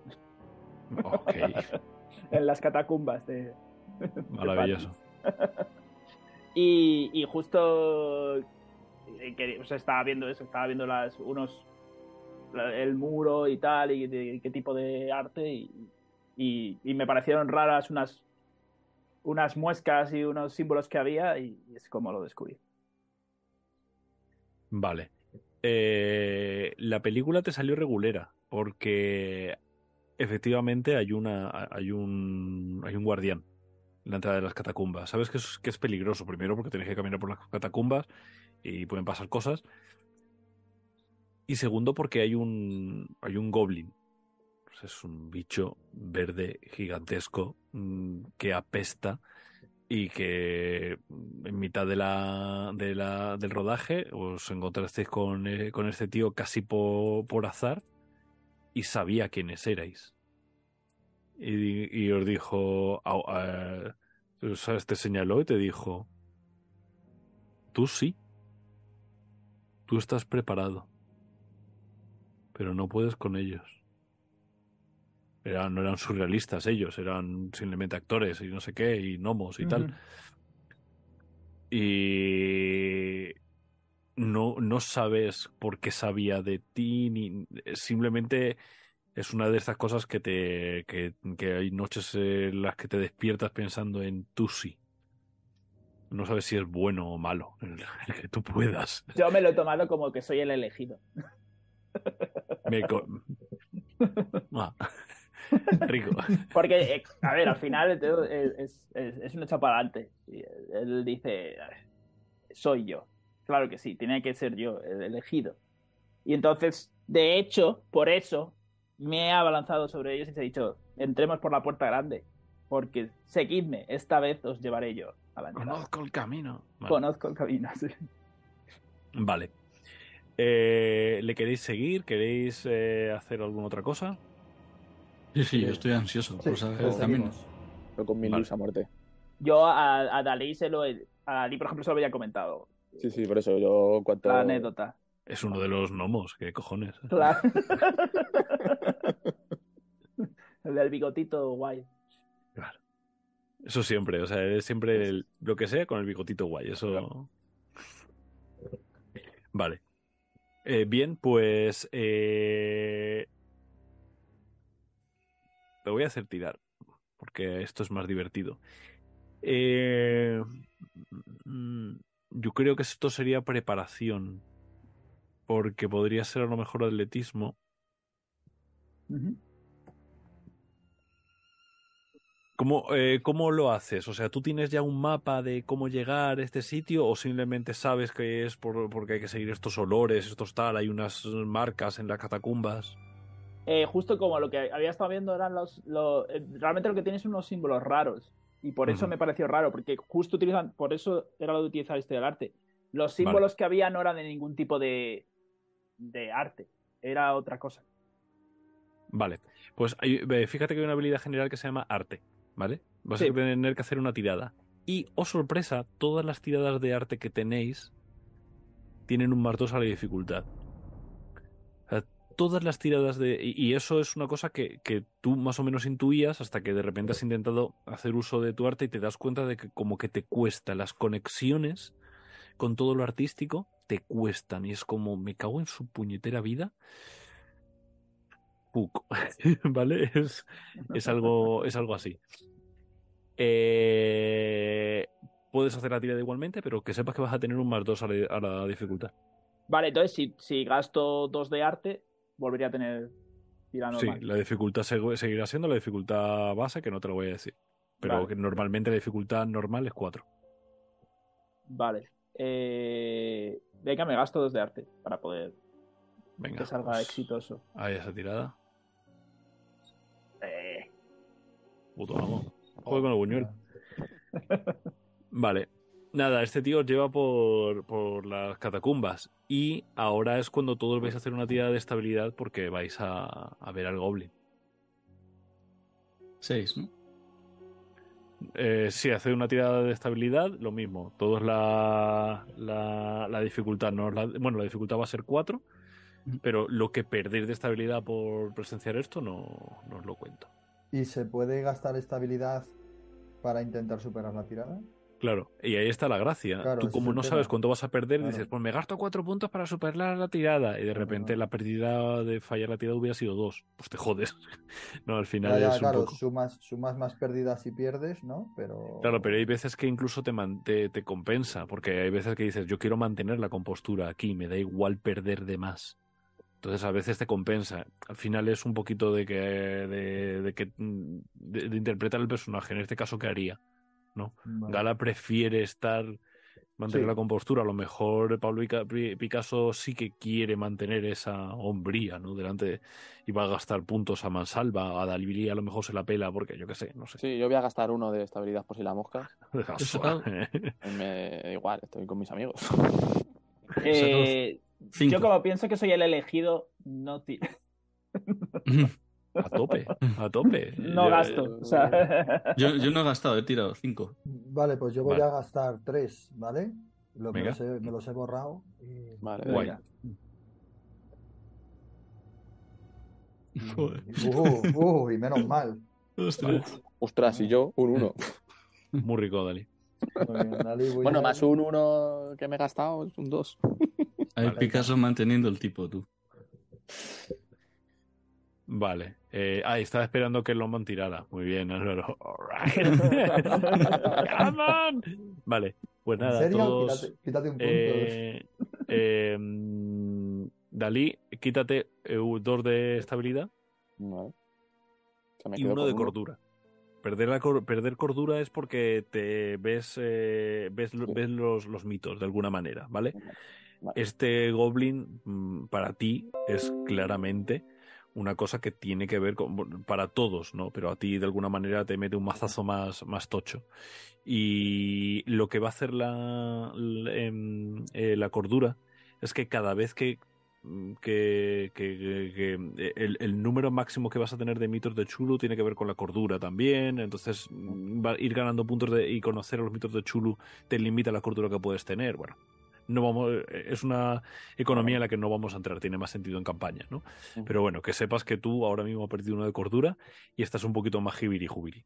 en las catacumbas de. Maravilloso. y, y justo eh, estaba viendo eso, estaba viendo las, unos el muro y tal, y de qué tipo de arte, y, y me parecieron raras unas unas muescas y unos símbolos que había y es como lo descubrí. Vale. Eh, la película te salió regulera porque efectivamente hay una hay un hay un guardián en la entrada de las catacumbas. Sabes es, que es peligroso primero porque tienes que caminar por las catacumbas y pueden pasar cosas. Y segundo porque hay un hay un goblin es un bicho verde gigantesco mm, que apesta y que mm, en mitad de la, de la, del rodaje os encontrasteis con, eh, con este tío casi por, azar y sabía quiénes erais. Y, os dijo, te señaló y te dijo, tú sí, tú estás preparado, pero no puedes con ellos no eran surrealistas ellos, eran simplemente actores y no sé qué, y gnomos y tal. Y no, no sabes por qué sabía de ti, ni simplemente es una de estas cosas que te que, que hay noches en las que te despiertas pensando en tú sí. No sabes si es bueno o malo, el, que tú puedas. Yo me lo he tomado como que soy el elegido. Me... Ah. Rico. Porque, eh, a ver, al final es, es, un hecho para adelante. Él dice, soy yo. Claro que sí, tiene que ser yo el elegido. Y entonces, de hecho, por eso, me he abalanzado sobre ellos y se ha dicho, entremos por la puerta grande, porque seguidme, esta vez os llevaré yo a la Conozco el camino. Conozco el camino, sí. Vale. Eh, ¿Le queréis seguir? ¿Queréis eh, hacer alguna otra cosa? Sí, sí, yo estoy ansioso por saber el camino. Pero con mil vale. a muerte. Yo a, a Dalí se lo he, a Dalí, por ejemplo, se lo había comentado. Sí, sí, por eso yo cuanto... La anécdota. Es uno de los gnomos, qué cojones. Claro. el del bigotito guay. Claro. Eso siempre, o sea, es siempre el, lo que sea con el bigotito guay, eso... Vale. Eh, bien, pues... Eh... Te voy a hacer tirar, porque esto es más divertido. Eh... Yo creo que esto sería preparación porque podría ser a lo mejor atletismo. ¿Cómo, eh, ¿Cómo, lo haces? O sea, ¿tú tienes ya un mapa de cómo llegar a este sitio o simplemente sabes que es por, porque hay que seguir estos olores, estos tal, hay unas marcas en las catacumbas? Eh, justo como lo que había estado viendo eran los... Eh, realmente lo que tienes son unos símbolos raros y por eso uh -huh. me pareció raro, porque justo utilizan, por eso era lo de utilizar este del arte. Los símbolos vale. que había no eran de ningún tipo de, de arte, era otra cosa. Vale, pues hay, fíjate que hay una habilidad general que se llama arte, ¿vale? Vas sí. a tener que hacer una tirada. Y, oh sorpresa, todas las tiradas de arte que tenéis tienen un más 2 a la dificultad. Todas las tiradas de... Y eso es una cosa que, que, tú más o menos intuías hasta que de repente has intentado hacer uso de tu arte y te das cuenta de que como que te cuesta. Las conexiones con todo lo artístico te cuestan y es como me cago en su puñetera vida Puc. vale es, es algo es algo así. Eh, puedes hacer la tirada igualmente pero que sepas que vas a tener un más 2 a, a la, dificultad. Vale entonces si, si gasto 2 de arte volvería a tener tira normal sí la dificultad seguirá siendo la dificultad base que no te lo voy a decir pero vale. que normalmente la dificultad normal es 4 vale eh, venga, me gasto dos de arte para poder venga, que salga pues, exitoso. Ahí esa tirada. Eh. Puto amo. Joder con el buñuel. vale. Nada, este tío os lleva por, por las catacumbas. Y ahora es cuando todos vais a hacer una tirada de estabilidad porque vais a, a ver al goblin. Seis, ¿no? Eh, sí, hacer una tirada de estabilidad, lo mismo. Todos la, la, la dificultad, no la, bueno, la dificultad va a ser 4, pero lo que perdéis de estabilidad por presenciar esto no, no os lo cuento. ¿Y se puede gastar estabilidad para intentar superar la tirada? Claro, y ahí está la gracia. Claro, Tú como no sabes cuánto vas a perder, claro. dices, pues me gasto cuatro puntos para superar la tirada. Y de repente la pérdida de fallar la tirada hubiera sido dos. Pues te jodes. no, al final ya, ya, es claro, un poco... sumas, sumas más pérdidas y pierdes, ¿no? Pero... Claro, pero hay veces que incluso te, te, te compensa, porque hay veces que dices, yo quiero mantener la compostura aquí, me da igual perder de más. Entonces a veces te compensa. Al final es un poquito de que de, de que de, de, interpretar el personaje. En este caso, ¿qué haría? ¿No? Vale. Gala prefiere estar mantener sí. la compostura. A lo mejor Pablo Picasso sí que quiere mantener esa hombría, ¿no? Delante de, y va a gastar puntos a mansalva, a Dalí a lo mejor se la pela porque yo qué sé, no sé. Sí, yo voy a gastar uno de estabilidad por si la mosca. Me igual, estoy con mis amigos. Eh, yo como pienso que soy el elegido, no tiro. A tope, a tope. No yo, gasto. O sea... yo, yo, no he gastado, he tirado cinco. Vale, pues yo voy vale. a gastar tres, ¿vale? Lo, me, los he, me, los he, borrado. Y... Vale, guay. Uh, uh, y menos mal. Ostras, Ostras y yo, un uno. Muy rico, Dali. Bueno, más un uno que me he gastado es un dos. Hay vale, Picasso manteniendo el tipo, tú. Vale. Eh, ah, estaba esperando que Lomban tirara. Muy bien, Álvaro. vale. Pues nada, ¿En serio? todos... Quítate, quítate, un punto. Eh, eh, Dalí, quítate eh, dos de estabilidad. Vale. y uno de cordura. Perder, la cor perder cordura es porque te ves, eh, ves, sí. ves los, los, mitos de alguna manera, ¿vale? vale. Este goblin, mm, para ti, es claramente una cosa que tiene que ver con, para todos, ¿no? Pero a ti de alguna manera te mete un mazazo más, más tocho. Y lo que va a hacer la, la, em, eh, la cordura es que cada vez que Mm, que, eh, el, número máximo que vas a tener de mitos de Chulu tiene que ver con la cordura también. Entonces, mm, va, ir ganando puntos de, y conocer a los mitos de Chulu te limita la cordura que puedes tener. Bueno, no vamos, es una economía en la que no vamos a entrar, tiene más sentido en campaña, ¿no? Pero bueno, que sepas que tú ahora mismo has perdido uno de cordura y estás un poquito más jibiri jubiri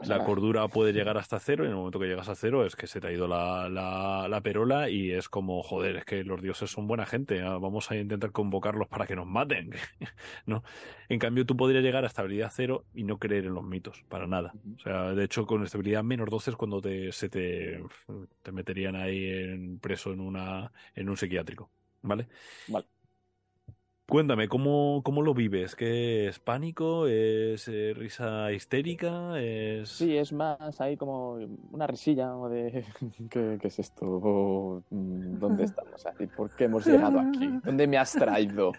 la cordura puede llegar hasta cero y en el momento que llegas a cero es que se te ha ido la, la, perola y es como, joder, es que los dioses son buena gente, ah, vamos a intentar convocarlos para que nos maten. ¿no? En cambio, tú podrías llegar a estabilidad cero y no creer en los mitos, para nada. O sea, de hecho, con estabilidad menos 12 es cuando te, se te, te meterían ahí en, preso en, una, en un psiquiátrico. ¿Vale? Vale. Cuéntame, ¿cómo, ¿cómo lo vives? ¿Qué es pánico? ¿Es eh, risa histérica? ¿Es... Sí, es más ahí como una risilla o de ¿qué, es esto? Mm, ¿Dónde estamos? ¿Por qué hemos llegado aquí? ¿Dónde me has traído?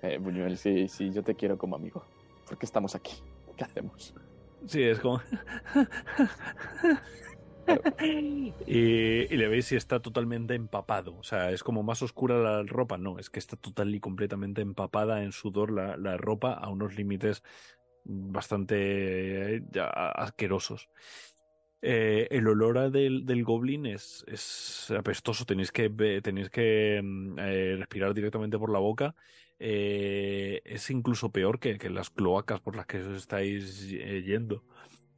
Eh, Buñuel, sí, sí, yo te quiero como amigo. ¿Por qué estamos aquí? ¿Qué hacemos? Sí, es como... y, le veis si está totalmente empapado. O sea, es como más oscura la ropa. No, es que está total y completamente empapada en sudor la, la ropa a unos límites bastante eh, asquerosos. Eh, el olor del, del goblin es, es, apestoso. Tenéis que, tenéis que mm, eh, respirar directamente por la boca. es incluso peor que, que, las cloacas por las que os estáis yendo.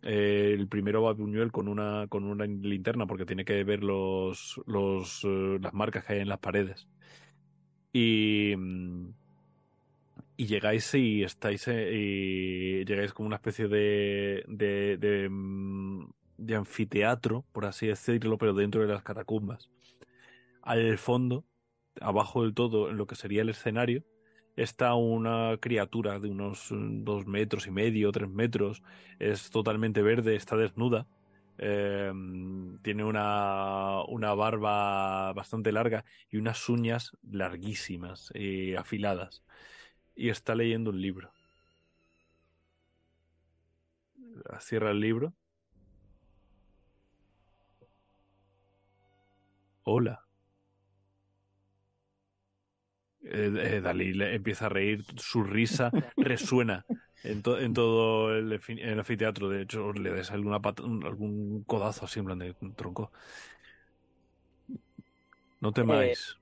Eh, el primero va Buñuel con una, con una linterna porque tiene que ver los, los, eh, las marcas que hay en las paredes. Y, mm, y llegáis y estáis eh, y llegáis como una especie de, de, de, mm, de anfiteatro, por así decirlo, pero dentro de las catacumbas. Al fondo, abajo del todo, en lo que sería el escenario, está una criatura de unos mm, dos metros y medio, tres metros, es totalmente verde, está desnuda, em, tiene una, una, barba bastante larga y unas uñas larguísimas y afiladas, y está leyendo un libro. Cierra el libro. Hola. Eh, eh, Dalí empieza a reír, su risa resuena en, en todo el, anfiteatro. De hecho, le des alguna algún codazo así en plan de tronco. No temáis.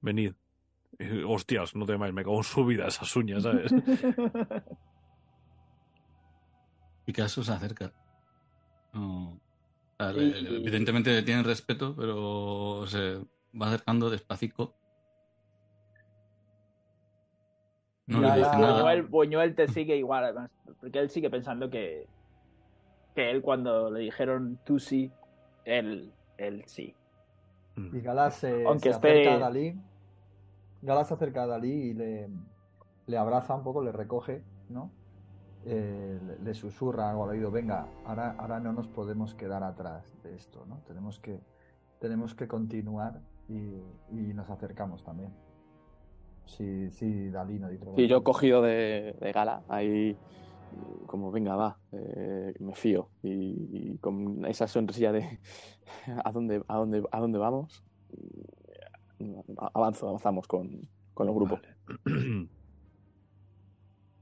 Venid. Hostias, no temáis, me cago en su vida esas uñas, ¿sabes? Picasso se acerca. Evidentemente tienen respeto, pero se va acercando despacito No le dice nada. Buñuel, te sigue igual, además, porque él sigue pensando que, que él cuando le dijeron tú sí, él, él sí. Mm. Y Galas se, acerca a Dalí. Galas se acerca a Dalí y le, le abraza un poco, le recoge, ¿no? Eh, le, susurra algo al oído, venga, ahora, ahora no nos podemos quedar atrás de esto, ¿no? Tenemos que, tenemos que continuar y, y nos acercamos también. Sí, sí, Dalí no Sí, yo he cogido de, gala ahí como venga va eh, me fío y, con esa sonrisilla de a dónde a dónde a dónde vamos avanzo avanzamos con, con los grupos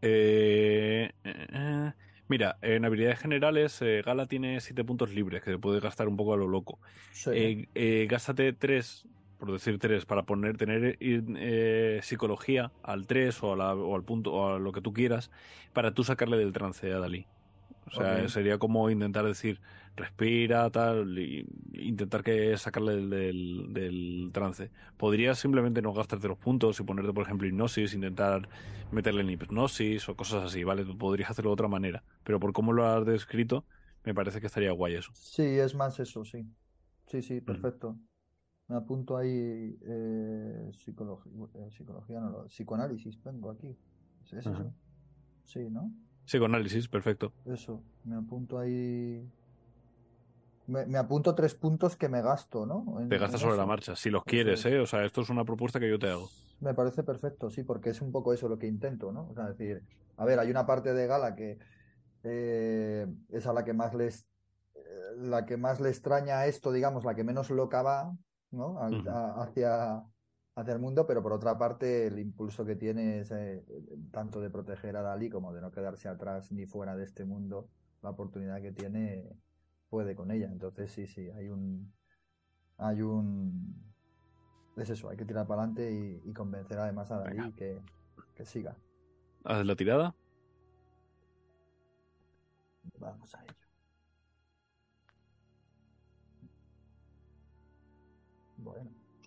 eh, eh, mira en habilidades generales Gala tiene 7 puntos libres que se puede gastar un poco a lo loco. Gástate 3 por decir tres, para poner, tener eh, psicología al 3 o, o, al punto o a lo que tú quieras, para tú sacarle del trance a Dalí. O sea, sería como intentar decir, respira, tal, y intentar que sacarle del, del, trance. Podrías simplemente no gastarte los puntos y ponerte, por ejemplo, hipnosis, intentar meterle en hipnosis o cosas así, ¿vale? Podrías hacerlo de otra manera. Pero por cómo lo has descrito, me parece que estaría guay eso. Sí, es más eso, sí. Sí, sí, perfecto. Me apunto ahí eh, psicología, eh, psicología no, psicoanálisis, vengo aquí. ¿Es eso? Sí, ¿no? Psicoanálisis, perfecto. Eso, me apunto ahí. Me, apunto tres puntos que me gasto, ¿no? te gastas sobre la marcha, si los quieres, ¿eh? O sea, esto es una propuesta que yo te hago. me parece perfecto, sí, porque es un poco eso lo que intento, ¿no? O sea, decir, a ver, hay una parte de Gala que eh, es a la que más les la que más le extraña esto, digamos, la que menos loca va, ¿no? hacia, hacia el mundo, pero por otra parte el impulso que tiene es eh, tanto de proteger a Dalí como de no quedarse atrás ni fuera de este mundo, la oportunidad que tiene puede con ella. Entonces sí, sí, hay un hay un es eso, hay que tirar para adelante y, convencer además a Dalí que, que siga. ¿Haces la tirada? Vamos a ello.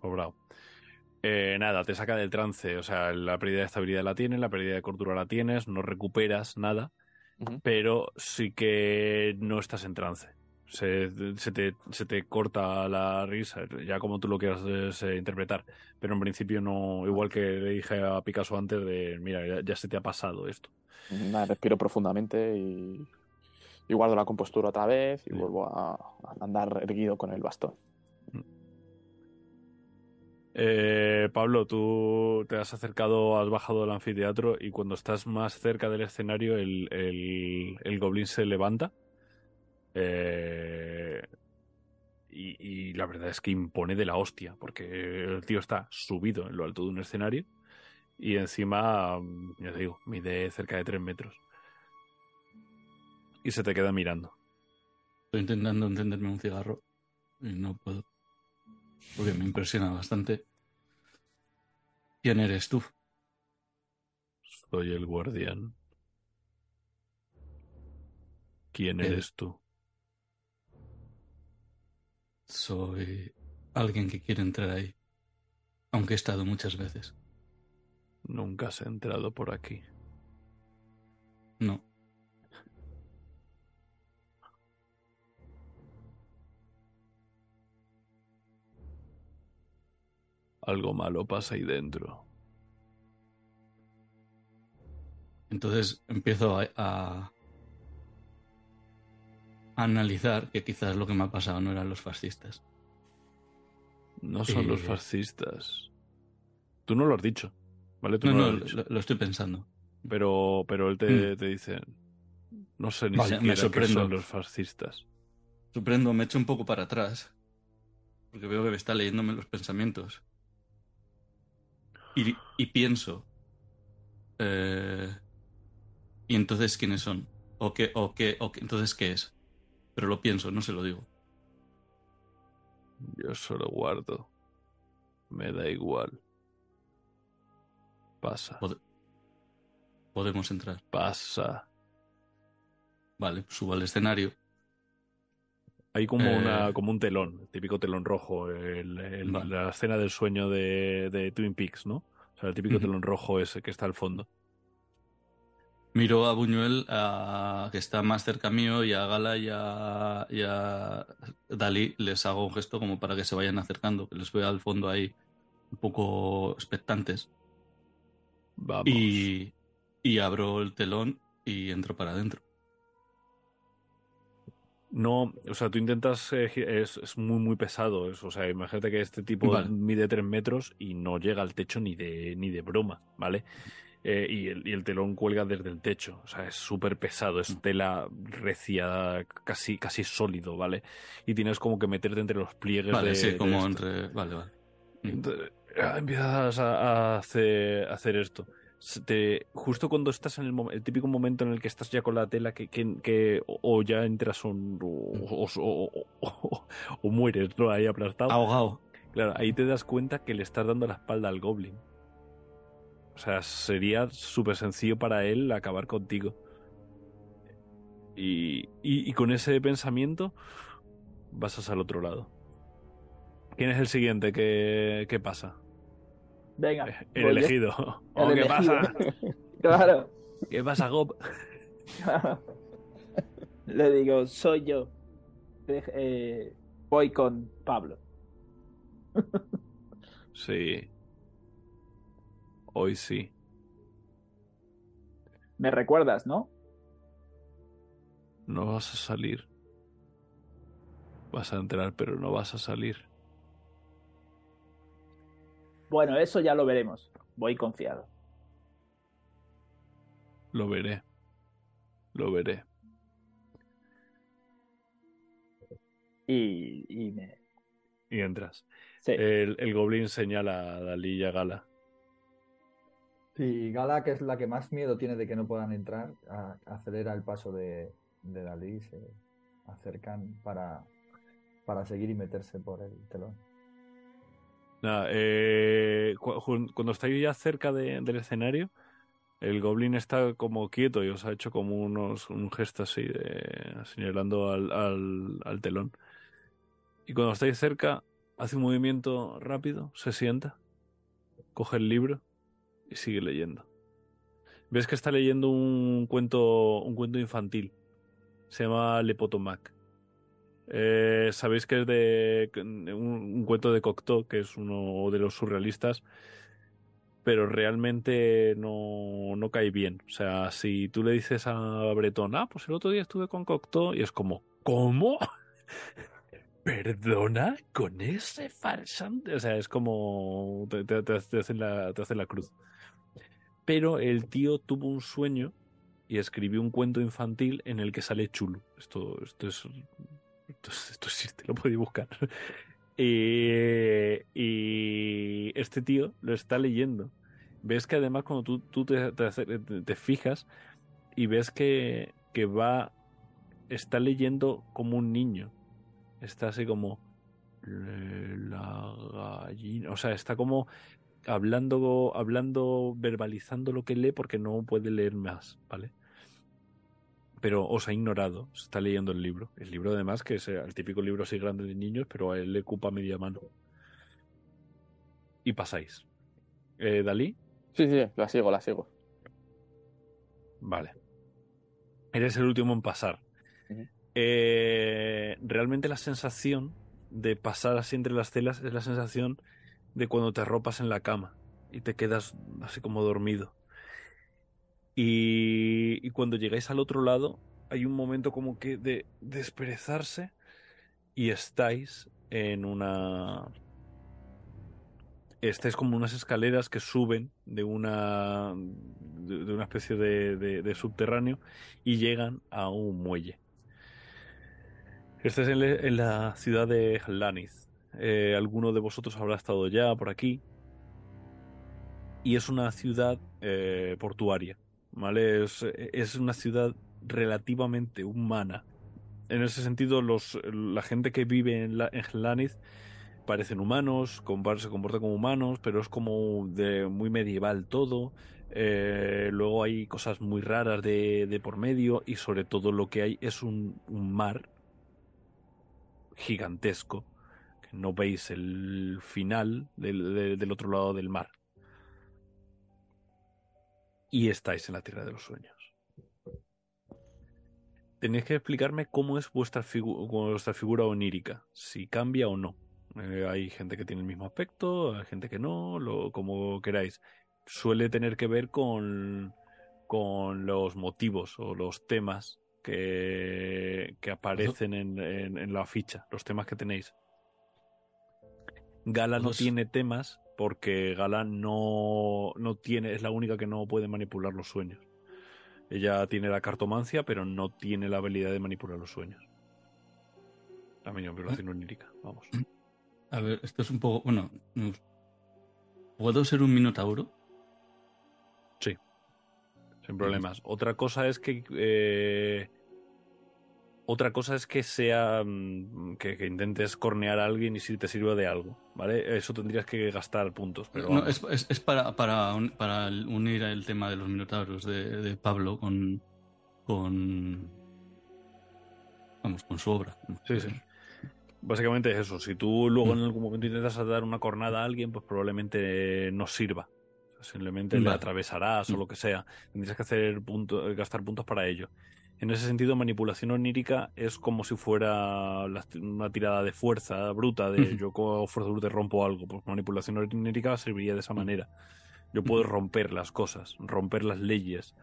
Sobrado. Eh, nada, te saca del trance. O sea, la pérdida de estabilidad la tienes, la pérdida de cordura la tienes, no recuperas nada, pero sí que no estás en trance. Se, te, se, te, corta la risa, ya como tú lo quieras eh, interpretar. Pero en principio no, igual que le dije a Picasso antes de, mira, ya, se te ha pasado esto. Nada, respiro profundamente y, guardo la compostura otra vez y vuelvo a andar erguido con el bastón. Eh, Pablo, tú te has acercado, has bajado del anfiteatro y cuando estás más cerca del escenario el, el, goblin se levanta. Eh, y, la verdad es que impone de la hostia, porque el tío está subido en lo alto de un escenario y encima, ya te digo, mide cerca de tres metros. Y se te queda mirando. Estoy intentando encenderme un cigarro y no puedo. Porque me impresiona bastante. ¿Quién eres tú? Soy el guardián. ¿Quién eres tú? Soy alguien que quiere entrar ahí, aunque he estado muchas veces. Nunca has entrado por aquí. No. Algo malo pasa ahí dentro. Entonces empiezo a, analizar que quizás lo que me ha pasado no eran los fascistas. No son los fascistas. Tú no lo has dicho, ¿vale? no, no, lo, estoy pensando. Pero, pero él te, mm. dice, no sé ni siquiera me sorprendo. son los fascistas. Sorprendo, me echo un poco para atrás, porque veo que me está leyéndome los pensamientos. Y, pienso, eh, ¿y entonces quiénes son? ¿O qué, o, qué, ¿O qué, entonces qué es? Pero lo pienso, no se lo digo. Yo solo guardo. Me da igual. Pasa. podemos entrar. Pasa. Vale, subo al escenario. Hay como, una, eh, como un telón, típico telón rojo, el, la escena del sueño de, de, Twin Peaks, ¿no? O sea, el típico telón rojo ese que está al fondo. Miro a Buñuel, que está más cerca mío, y a Gala y a, Dalí les hago un gesto como para que se vayan acercando, que les veo al fondo ahí un poco expectantes. Vamos. Y, y abro el telón y entro para adentro. No, o sea, tú intentas, eh, es, muy, muy pesado. o sea, imagínate que este tipo mide tres metros y no llega al techo ni de, ni de broma, ¿vale? Eh, y, el, y, el, telón cuelga desde el techo, o sea, es súper pesado, es mm. tela recia, casi, casi sólido, ¿vale? Y tienes como que meterte entre los pliegues vale, Sí, como entre. Vale, vale. Entonces, ah, empiezas a, hacer, a hacer esto justo cuando estás en el, típico momento en el que estás ya con la tela que, que, o, ya entras un, o, o, mueres, ¿no? Ahí aplastado. Ahogado. Claro, ahí te das cuenta que le estás dando la espalda al goblin. O sea, sería súper sencillo para él acabar contigo. Y, y, con ese pensamiento vas al otro lado. ¿Quién es el siguiente? ¿Qué, qué pasa? Venga. El elegido. ¿Qué pasa? claro. ¿Qué pasa, Gob? Le digo, soy yo. Eh, voy con Pablo. sí. Hoy sí. Me recuerdas, ¿no? No vas a salir. Vas a entrar, pero no vas a salir. Bueno, eso ya lo veremos. voy confiado. Lo veré. Lo veré. Y, y me... Y entras. El, el, goblin señala a Dalí y a Gala. Sí, Gala, que es la que más miedo tiene de que no puedan entrar, acelera el paso de, de Dalí, se acercan para, para seguir y meterse por el telón. Nada, eh, cuando estáis ya cerca del escenario, el goblin está como quieto y os ha hecho como unos, un gesto así, de, señalando al, al, al telón. Y cuando estáis cerca, hace un movimiento rápido, se sienta, coge el libro y sigue leyendo. Ves que está leyendo un cuento, un cuento infantil. Se llama Lepotomac. Eh, Sabéis que es de un, cuento de Cocteau, que es uno de los surrealistas, pero realmente no, no, cae bien. O sea, si tú le dices a Bretón, ah, pues el otro día estuve con Cocteau, y es como, ¿cómo? ¿Perdona? ¿Con ese farsante? O sea, es como te, te, te, hacen la, te hacen la cruz. Pero el tío tuvo un sueño y escribió un cuento infantil en el que sale chulo. Esto, esto es esto, existe, lo podéis buscar. y, este tío lo está leyendo. Ves que además cuando tú, tú te, te, fijas y ves que, que va, está leyendo como un niño. Está así como la gallina. O sea, está como hablando, hablando, verbalizando lo que lee porque no puede leer más, ¿vale? Pero os ha ignorado. está leyendo el libro. El libro, además, que es el típico libro así grande de niños, pero a él le ocupa media mano. Y pasáis. Eh, ¿Dalí? Sí, sí, la sigo, la sigo. Vale. Eres el último en pasar. Eh, realmente la sensación de pasar así entre las celas es la sensación de cuando te arropas en la cama y te quedas así como dormido. Y, cuando llegáis al otro lado, hay un momento como que de desperezarse y estáis en una... Estáis como unas escaleras que suben de una, de, una especie de, subterráneo y llegan a un muelle. Estáis en, la ciudad de Laniz. Eh, alguno de vosotros habrá estado ya por aquí. Y es una ciudad eh, portuaria. ¿Vale? Es, una ciudad relativamente humana. En ese sentido, los, la gente que vive en, la, en parecen humanos, se comportan como humanos, pero es como de muy medieval todo. Eh, luego hay cosas muy raras de, de, por medio y sobre todo lo que hay es un, un mar gigantesco que no veis el final del, del otro lado del mar y estáis en la Tierra de los Sueños. Tenéis que explicarme cómo es vuestra, vuestra figura onírica, si cambia o no. Eh, hay gente que tiene el mismo aspecto, hay gente que no, lo, como queráis. Suele tener que ver con, con los motivos o los temas que, que aparecen en, en, la ficha, los temas que tenéis. Gala no tiene temas porque Galán no, no tiene, es la única que no puede manipular los sueños. Ella tiene la cartomancia, pero no tiene la habilidad de manipular los sueños. La vibración onírica, vamos. A ver, esto es un poco. Bueno, ¿puedo ser un minotauro? Sí, sin problemas. Otra cosa es que eh, otra cosa es que sea mm, que, intentes cornear a alguien y si te sirva de algo, ¿vale? Eso tendrías que gastar puntos, pero no, es, es, para, para, para, unir el tema de los minotauros de, Pablo con con vamos con su obra. Sí, sí. Básicamente es eso. Si tú luego en algún momento intentas dar una cornada a alguien, pues probablemente no sirva. simplemente le atravesarás o lo que sea. Tendrías que hacer punto, gastar puntos para ello. En ese sentido, manipulación onírica es como si fuera una tirada de fuerza bruta, de yo con fuerza bruta rompo algo. Pues manipulación onírica serviría de esa manera. Yo puedo romper las cosas, romper las leyes.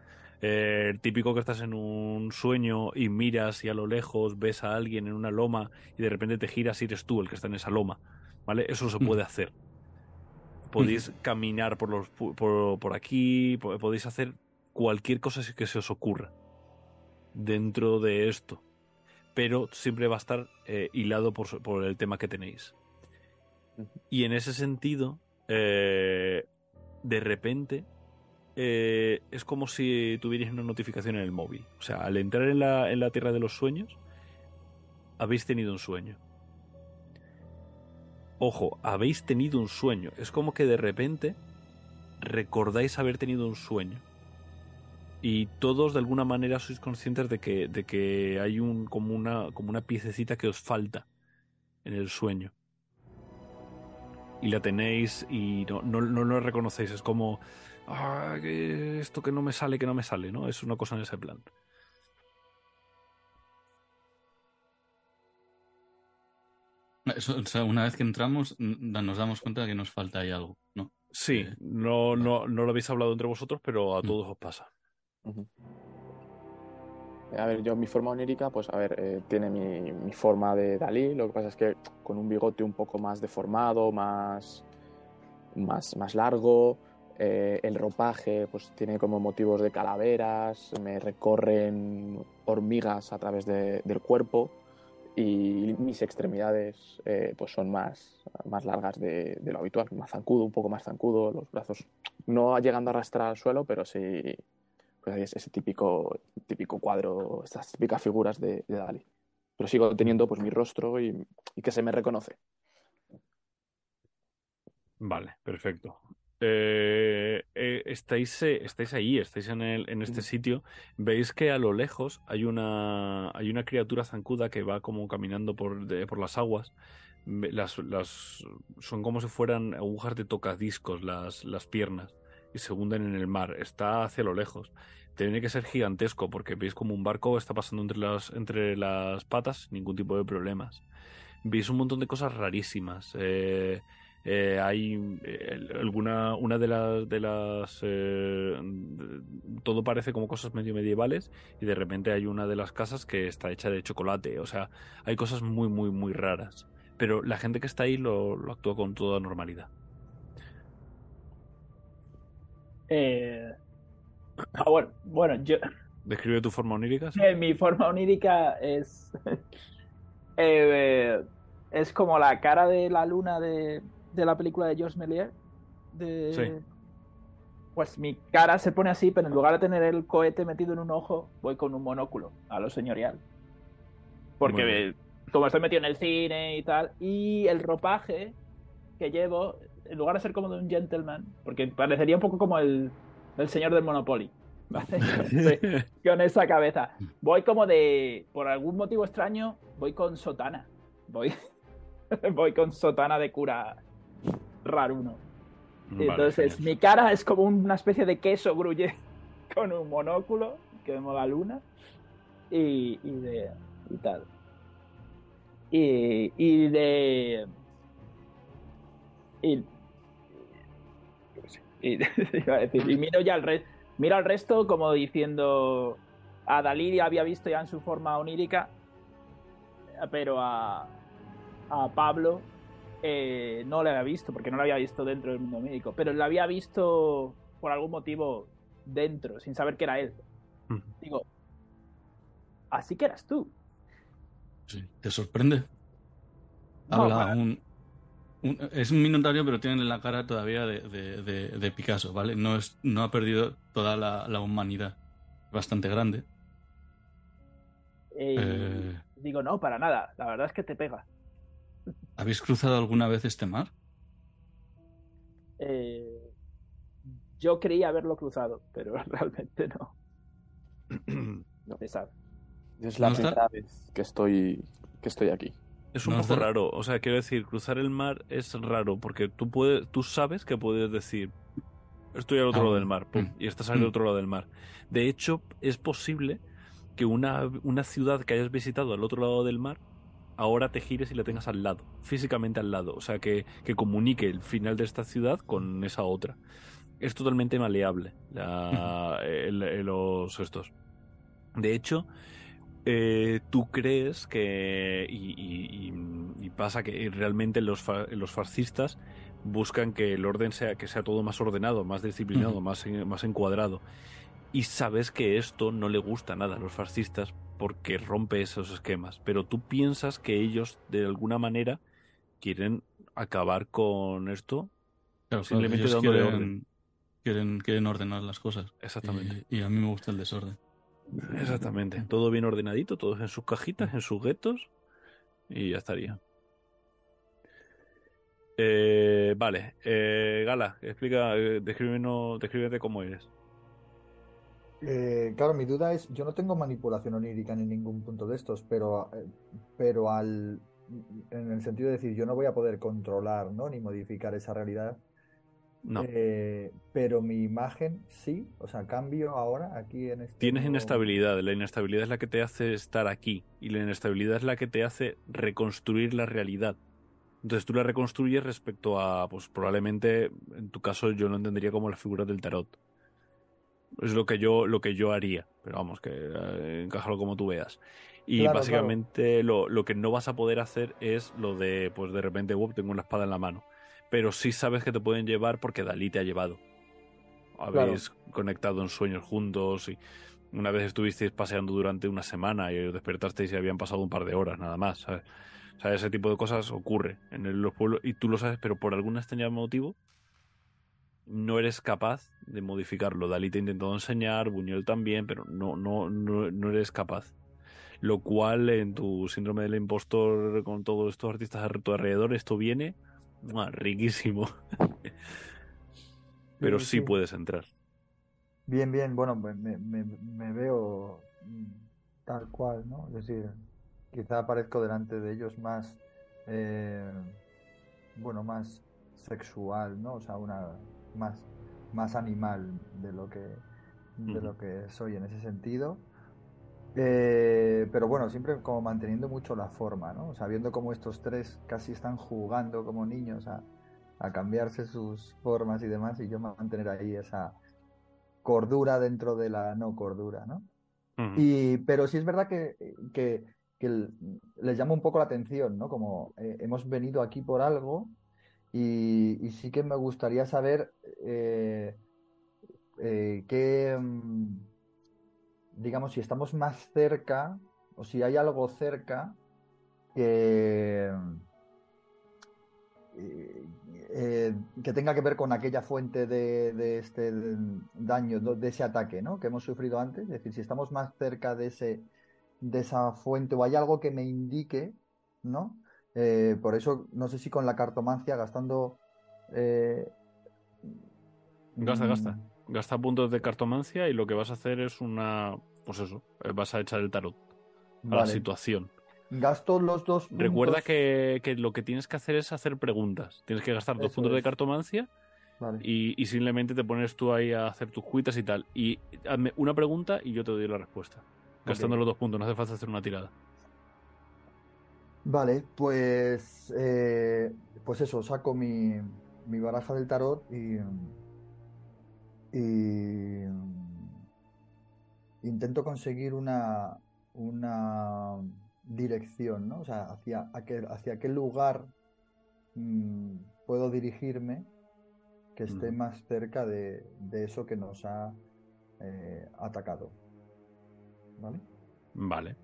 Eh, el típico que estás en un sueño y miras y a lo lejos ves a alguien en una loma y de repente te giras y eres tú el que está en esa loma. ¿Vale? Eso se puede hacer. podéis caminar por, los, por, por aquí, podéis hacer cualquier cosa que se os ocurra dentro de esto. Pero siempre va a estar eh, hilado por, por, el tema que tenéis. Y en ese sentido, eh, de repente, eh, es como si tuvierais una notificación en el móvil. O sea, al entrar en la, en la Tierra de los Sueños, habéis tenido un sueño. Ojo, habéis tenido un sueño. Es como que de repente recordáis haber tenido un sueño. Y todos de alguna manera sois conscientes de que, de que hay un, como, una, como una piececita que os falta en el sueño. Y la tenéis y no, no, no lo reconocéis. Es como, ah, esto que no me sale, que no me sale, ¿no? Es una cosa en ese plan. o sea, una vez que entramos, nos damos cuenta de que nos falta ahí algo, ¿no? Sí, eh, no, no, no lo habéis hablado entre vosotros, pero a mm. todos os pasa. A ver, yo mi forma onírica, pues a ver, eh, tiene mi, forma de Dalí, lo que pasa es que con un bigote un poco más deformado, más, más, más largo, eh, el ropaje pues tiene como motivos de calaveras, me recorren hormigas a través de, del cuerpo y mis extremidades eh, pues son más, más largas de, lo habitual, más zancudo, un poco más zancudo, los brazos no llegando a arrastrar al suelo, pero sí pues es ese típico, típico cuadro, estas típicas figuras de, de Dali. Pero sigo teniendo pues mi rostro y, y que se me reconoce. Vale, perfecto. Eh, eh, estáis, eh, estáis ahí, estáis en, el, en este sitio, veis que a lo lejos hay una, hay una criatura zancuda que va como caminando por, por las aguas. Las, las, son como si fueran agujas de tocadiscos las, las piernas y se hunden en el mar. Está hacia lo lejos. Tiene que ser gigantesco porque veis como un barco está pasando entre las, entre las patas, ningún tipo de problemas. Veis un montón de cosas rarísimas. Eh, eh, hay eh, alguna una de las de las eh, todo parece como cosas medio medievales y de repente hay una de las casas que está hecha de chocolate o sea hay cosas muy muy muy raras pero la gente que está ahí lo, lo actúa con toda normalidad ah, bueno bueno yo describe tu forma onírica mi forma onírica es es como la cara de la luna de de la película de Georges Méliès. De... Pues mi cara se pone así, pero en lugar de tener el cohete metido en un ojo, voy con un monóculo, a lo señorial. Porque como estoy metido en el cine y tal, y el ropaje que llevo, en lugar de ser como de un gentleman, porque parecería un poco como el, el señor del Monopoly, ¿vale? con esa cabeza. Voy como de, por algún motivo extraño, voy con sotana. Voy, voy con sotana de cura raruno. Entonces, mi cara es como una especie de queso gruye con un monóculo, que vemos la luna, y, y de. y tal. Y, y de. Y, y, y miro ya al resto. Miro al resto como diciendo. A Dalí había visto ya en su forma onírica, pero a, a Pablo eh, no le había visto, porque no lo había visto dentro del mundo médico, pero lo había visto por algún motivo dentro, sin saber que era él. Digo, así que eras tú. Sí, ¿te sorprende? Habla un, Es un minotario, pero tiene la cara todavía de, Picasso, ¿vale? No, es, no ha perdido toda la, humanidad. Bastante grande. Eh, digo, no, para nada. La verdad es que te pega. ¿Habéis cruzado alguna vez este mar? Eh, yo creía haberlo cruzado, pero realmente no. no se sabe. Es la primera vez que estoy, que estoy aquí. Es un poco raro, o sea, quiero decir, cruzar el mar es raro porque tú puedes, tú sabes que puedes decir estoy al otro lado del mar, mm. y estás al mm. otro lado del mar. De hecho, es posible que una, una ciudad que hayas visitado al otro lado del mar ahora te gires y la tengas al lado, físicamente al lado, o sea, que, que comunique el final de esta ciudad con esa otra. Es totalmente maleable la, los estos. De hecho, eh, tú crees que, y, y, pasa que realmente los, los fascistas buscan que el orden sea que sea todo más ordenado, más disciplinado, más, más encuadrado. Y sabes que esto no le gusta nada a los fascistas porque rompe esos esquemas. Pero tú piensas que ellos, de alguna manera, quieren acabar con esto simplemente dándole orden. Quieren, quieren ordenar las cosas. Exactamente. Y, a mí me gusta el desorden. Exactamente. Todo bien ordenadito, todos en sus cajitas, en sus guetos. Y ya estaría. Eh, vale. Eh, Gala, explica, eh, descríbete cómo eres. Eh, claro, mi duda es, yo no tengo manipulación onírica en ningún punto de estos, pero, pero al, en el sentido de decir, yo no voy a poder controlar, ¿no? Ni modificar esa realidad no. Eh, pero mi imagen sí, o sea, cambio ahora aquí en este. Tienes inestabilidad, la inestabilidad es la que te hace estar aquí y la inestabilidad es la que te hace reconstruir la realidad. Entonces tú la reconstruyes respecto a, pues probablemente, en tu caso yo lo entendería como la figura del tarot. Es lo que yo, lo que yo haría, pero vamos, que eh, encájalo como tú veas. Y básicamente Lo, lo, que no vas a poder hacer es lo de, pues de repente, wow, tengo una espada en la mano pero sí sabes que te pueden llevar porque Dalí te ha llevado. Habéis conectado en sueños juntos y una vez estuvisteis paseando durante una semana y despertasteis y habían pasado un par de horas nada más, ¿sabes? O sea, ese tipo de cosas ocurre en los pueblos y tú lo sabes, pero por algún extraño motivo no eres capaz de modificarlo. Dalí te ha intentado enseñar, Buñuel también, pero no, no, no, no eres capaz. Lo cual en tu síndrome del impostor con todos estos artistas a tu alrededor, esto viene riquísimo. Pero sí, puedes entrar. Bien, bien, bueno, me, me, veo tal cual, ¿no? Es decir, quizá aparezco delante de ellos más, eh, bueno, más sexual, ¿no? O sea, una más, más animal de lo que de lo que soy en ese sentido. Eh, pero bueno, siempre como manteniendo mucho la forma, ¿no? Sabiendo cómo estos tres casi están jugando como niños a, cambiarse sus formas y demás, y yo mantener ahí esa cordura dentro de la no cordura, ¿no? y, pero sí es verdad que, que, les llama un poco la atención, ¿no? Como eh, hemos venido aquí por algo y, sí que me gustaría saber eh, qué... Mm, digamos, si estamos más cerca o si hay algo cerca que, eh, eh, que tenga que ver con aquella fuente de, este daño, de ese ataque ¿no? que hemos sufrido antes. Es decir, si estamos más cerca de, ese, de esa fuente o hay algo que me indique, ¿no? Eh, por eso, no sé si con la cartomancia gastando... gasta, gasta. Gasta puntos de cartomancia y lo que vas a hacer es una. Pues eso, eh, vas a echar el tarot a la situación. Gasto los dos puntos. Recuerda que, lo que tienes que hacer es hacer preguntas. Tienes que gastar dos puntos de cartomancia y, simplemente te pones tú ahí a hacer tus cuitas y tal. Y hazme una pregunta y yo te doy la respuesta. Gastando los dos puntos, no hace falta hacer una tirada. Vale, pues. Eh, pues eso, saco mi, mi baraja del tarot y y intento conseguir una, una dirección, ¿no? O sea, hacia, hacia qué lugar mm, puedo dirigirme que esté más cerca de, eso que nos ha eh, atacado. ¿Vale? Vale.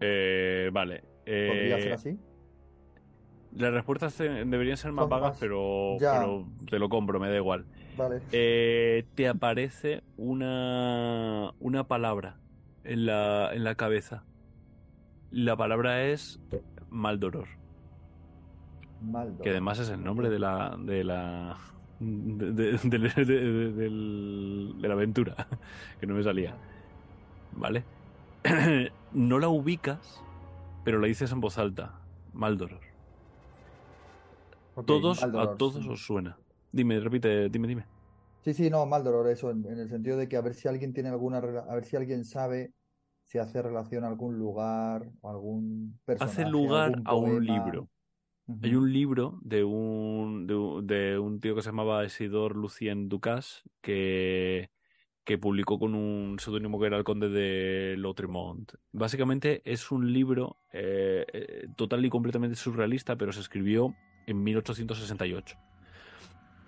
Eh, vale. ¿Podría ser eh, así? Las respuestas deberían ser más vagas, pero, pero, te lo compro, me da igual. Eh, te aparece una, una palabra en la, en la cabeza. La palabra es Maldoror. Que además es el nombre de la. de la. de, la aventura. Que no me salía. ¿Vale? no la ubicas, pero la dices en voz alta. Maldoror. todos, a todos os suena. Dime, repite, dime, dime. Sí, sí, no, mal dolor, eso, en, el sentido de que a ver si alguien tiene alguna, a ver si alguien sabe si hace relación a algún lugar o algún personaje. Hace lugar a un libro. Hay un libro de un, de, un tío que se llamaba Isidor Lucien Ducas que, que publicó con un seudónimo que era el conde de Lautremont. Básicamente es un libro eh, eh, total y completamente surrealista, pero se escribió en 1868.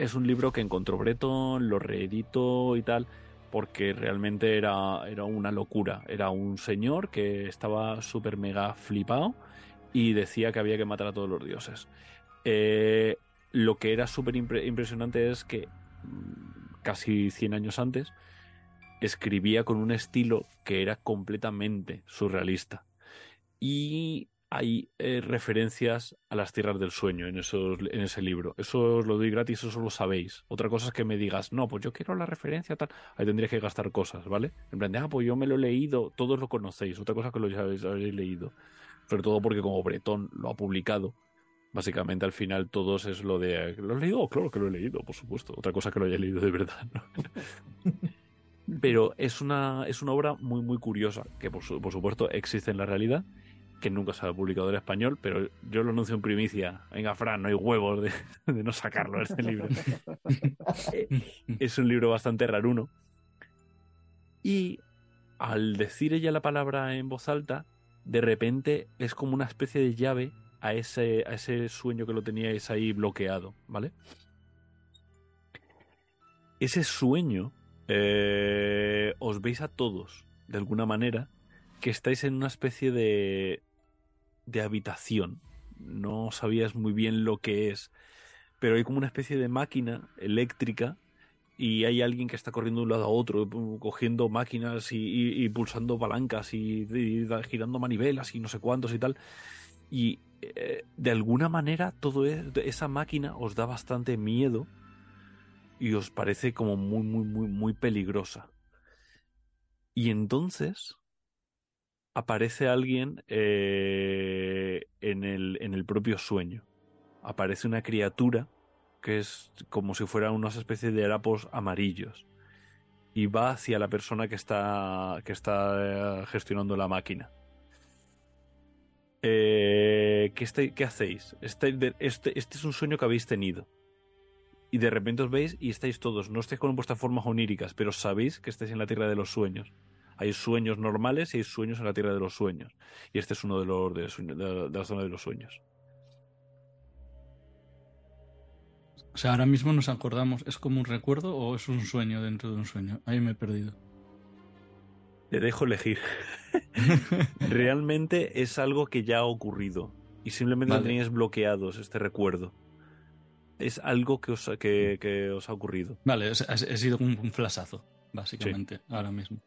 Es un libro que encontró Breton, lo reeditó y tal, porque realmente era, era una locura. Era un señor que estaba súper mega flipado y decía que había que matar a todos los dioses. Eh, lo que era súper impresionante es que mm, casi 100 años antes escribía con un estilo que era completamente surrealista. Y hay eh, referencias a las tierras del sueño en, esos, en ese libro. Eso os lo doy gratis, eso lo sabéis. Otra cosa es que me digas, no, pues yo quiero la referencia, tal. Ahí tendría que gastar cosas, ¿vale? En plan de, ah, pues yo me lo he leído, todos lo conocéis. Otra cosa que lo habéis, habéis leído. Sobre todo porque como Bretón lo ha publicado, básicamente al final todos es lo de, ¿lo he leído? Claro que lo he leído, por supuesto. Otra cosa que lo haya leído de verdad, ¿no? Pero es una, es una obra muy, muy curiosa, que por, por supuesto existe en la realidad que nunca se ha publicado en español, pero yo lo anuncio en primicia. Venga, Fran, no hay huevos de, no sacarlo este libro. Es un libro bastante raruno. Y al decir ella la palabra en voz alta, de repente es como una especie de llave a ese, a ese sueño que lo teníais ahí bloqueado, ¿vale? Ese sueño eh, os veis a todos, de alguna manera, que estáis en una especie de, de habitación. No sabías muy bien lo que es, pero hay como una especie de máquina eléctrica y hay alguien que está corriendo de un lado a otro, cogiendo máquinas y, pulsando palancas y, girando manivelas y no sé cuántos y tal. Y eh, de alguna manera todo e, esa máquina os da bastante miedo y os parece como muy, muy, muy, muy peligrosa. Y entonces aparece alguien eh, en, el, en el propio sueño. Aparece una criatura que es como si fuera una especie de harapos amarillos. Y va hacia la persona que está, que está gestionando la máquina. Eh, ¿qué, ¿qué, hacéis? Este, este, este, es un sueño que habéis tenido. Y de repente os veis y estáis todos. No estáis con vuestras formas oníricas, pero sabéis que estáis en la tierra de los sueños. Hay sueños normales y hay sueños en la tierra de los sueños. Y este es uno de los de, la zona de los sueños. O sea, ahora mismo nos acordamos, ¿es como un recuerdo o es un sueño dentro de un sueño? Ahí me he perdido. Te dejo elegir. Realmente es algo que ya ha ocurrido y simplemente tenéis bloqueados este recuerdo. Es algo que os, que, os ha ocurrido. Vale, ha, sido un, un flasazo, básicamente, ahora mismo.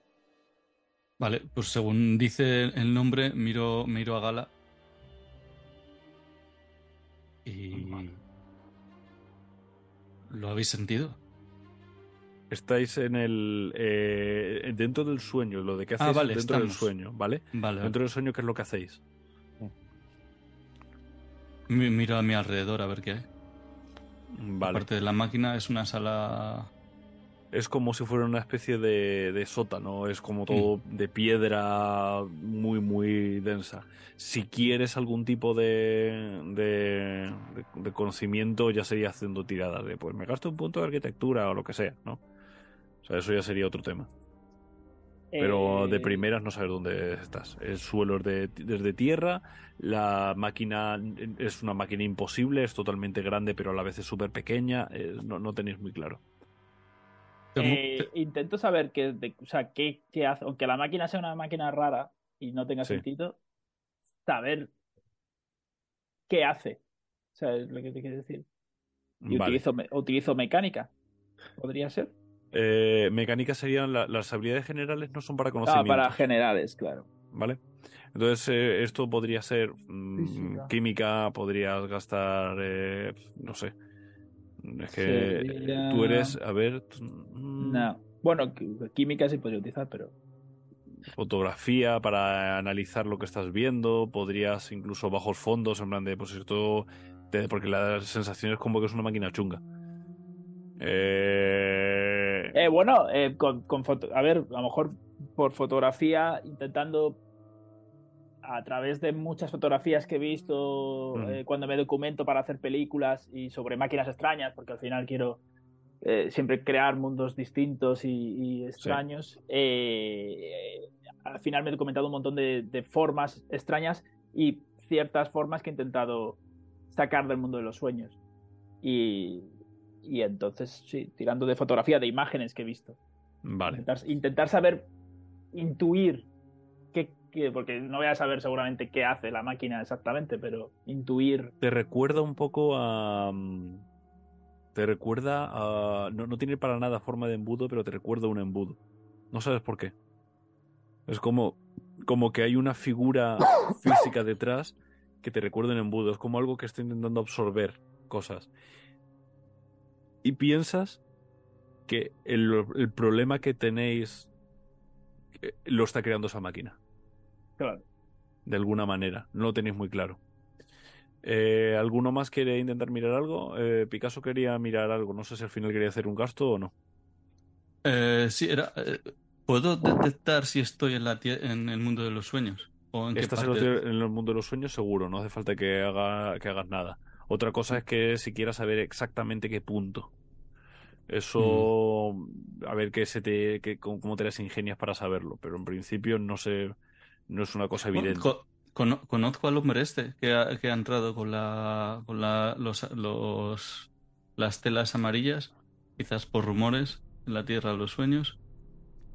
Vale, pues según dice el nombre, miro, miro a Gala. Y. ¿Lo habéis sentido? Estáis en el. Eh, dentro del sueño, lo de que ah, hacéis dentro del sueño, ¿vale? Vale. Dentro del sueño, ¿qué es lo que hacéis? Miro a mi alrededor a ver qué hay. Vale. Aparte de la máquina, es una sala es como si fuera una especie de, sótano, es como todo mm. de piedra muy, muy densa. Si quieres algún tipo de, de, conocimiento, ya sería haciendo tiradas de, pues me gasto un punto de arquitectura o lo que sea, ¿no? O sea, eso ya sería otro tema. Pero de eh, primeras no sabes dónde estás. El suelo es de, desde tierra, la máquina es una máquina imposible, es totalmente grande, pero a la vez es súper pequeña, eh, no, no tenéis muy claro. Eh, intento saber qué, o sea, qué, qué, hace, aunque la máquina sea una máquina rara y no tenga sentido, saber qué hace. O sea, es lo que te quiero decir. Y utilizo, utilizo mecánica. ¿Podría ser? Eh, mecánica serían las habilidades generales, no son para conocimiento. Ah, para generales, claro. ¿Vale? Entonces, eh, esto podría ser mm, química, podrías gastar, no sé, es que tú eres, a ver. Mm, no. Bueno, química sí podría utilizar, pero. Fotografía para analizar lo que estás viendo. Podrías incluso bajos fondos, en plan de, pues esto. porque la sensación es como que es una máquina chunga. Eh... eh bueno, eh, con, con a ver, a lo mejor por fotografía, intentando a través de muchas fotografías que he visto mm. eh, cuando me documento para hacer películas y sobre máquinas extrañas, porque al final quiero eh, siempre crear mundos distintos y, extraños, eh, al final me he documentado un montón de, formas extrañas y ciertas formas que he intentado sacar del mundo de los sueños. Y, y entonces, sí, tirando de fotografía, de imágenes que he visto. Vale. Intentar, saber, intuir porque no voy a saber seguramente qué hace la máquina exactamente, pero intuir. Te recuerda un poco a. Mm, te recuerda a. No, no tiene para nada forma de embudo, pero te recuerda a un embudo. No sabes por qué. Es como, como que hay una figura física detrás que te recuerda un embudo. Es como algo que está intentando absorber cosas. Y piensas que el, problema que tenéis eh, lo está creando esa máquina. Claro. De alguna manera. No lo tenéis muy claro. Eh, ¿Alguno más quiere intentar mirar algo? Eh, Picasso quería mirar algo. No sé si al final quería hacer un gasto o no. sí, era. ¿Puedo detectar si estoy en, la en el mundo de los sueños? ¿O en, Estás en el mundo de los sueños seguro, no hace falta que, haga, que hagas nada. Otra cosa es que si quieras saber exactamente qué punto. Eso, mm. a ver qué se te, cómo te las ingenias para saberlo, pero en principio no sé, no es una cosa evidente. conozco al hombre este que ha, que ha entrado con la, con la, los, los, las telas amarillas, quizás por rumores, en la Tierra de los Sueños.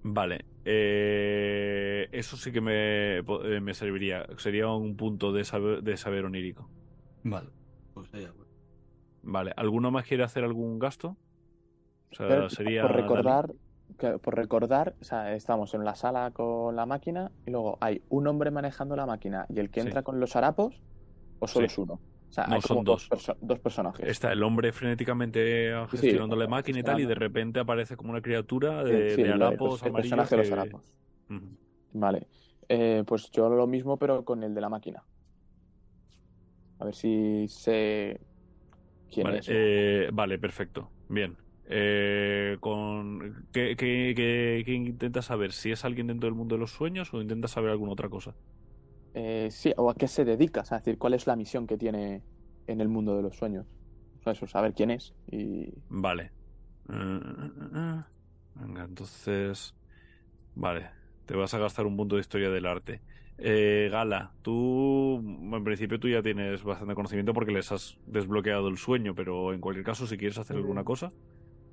Vale, eh, eso sí que me, eh, me, serviría. Sería un punto de saber, de saber onírico. Vale, pues Vale, ¿alguno más quiere hacer algún gasto? O sea, sería. Por recordar, por recordar, o sea, estamos en la sala con la máquina y luego hay un hombre manejando la máquina y el que entra con los harapos, o solo es uno. O sea, hay son dos. Dos, personajes. Está el hombre frenéticamente gestionando la máquina y tal, y de repente aparece como una criatura de, de harapos el, personaje de los harapos. Vale. Eh, pues yo lo mismo, pero con el de la máquina. A ver si sé quién vale, es. Eh, vale, perfecto. Bien. Eh, con ¿qué, qué, qué, qué intentas saber? ¿Si es alguien dentro del mundo de los sueños o intentas saber alguna otra cosa? Eh, sí, o a qué se dedica, es decir, cuál es la misión que tiene en el mundo de los sueños. O sea, eso, saber quién es y... Vale. Venga, entonces... Vale, te vas a gastar un punto de historia del arte. Eh, Gala, tú, en principio tú ya tienes bastante conocimiento porque les has desbloqueado el sueño, pero en cualquier caso, si quieres hacer alguna cosa,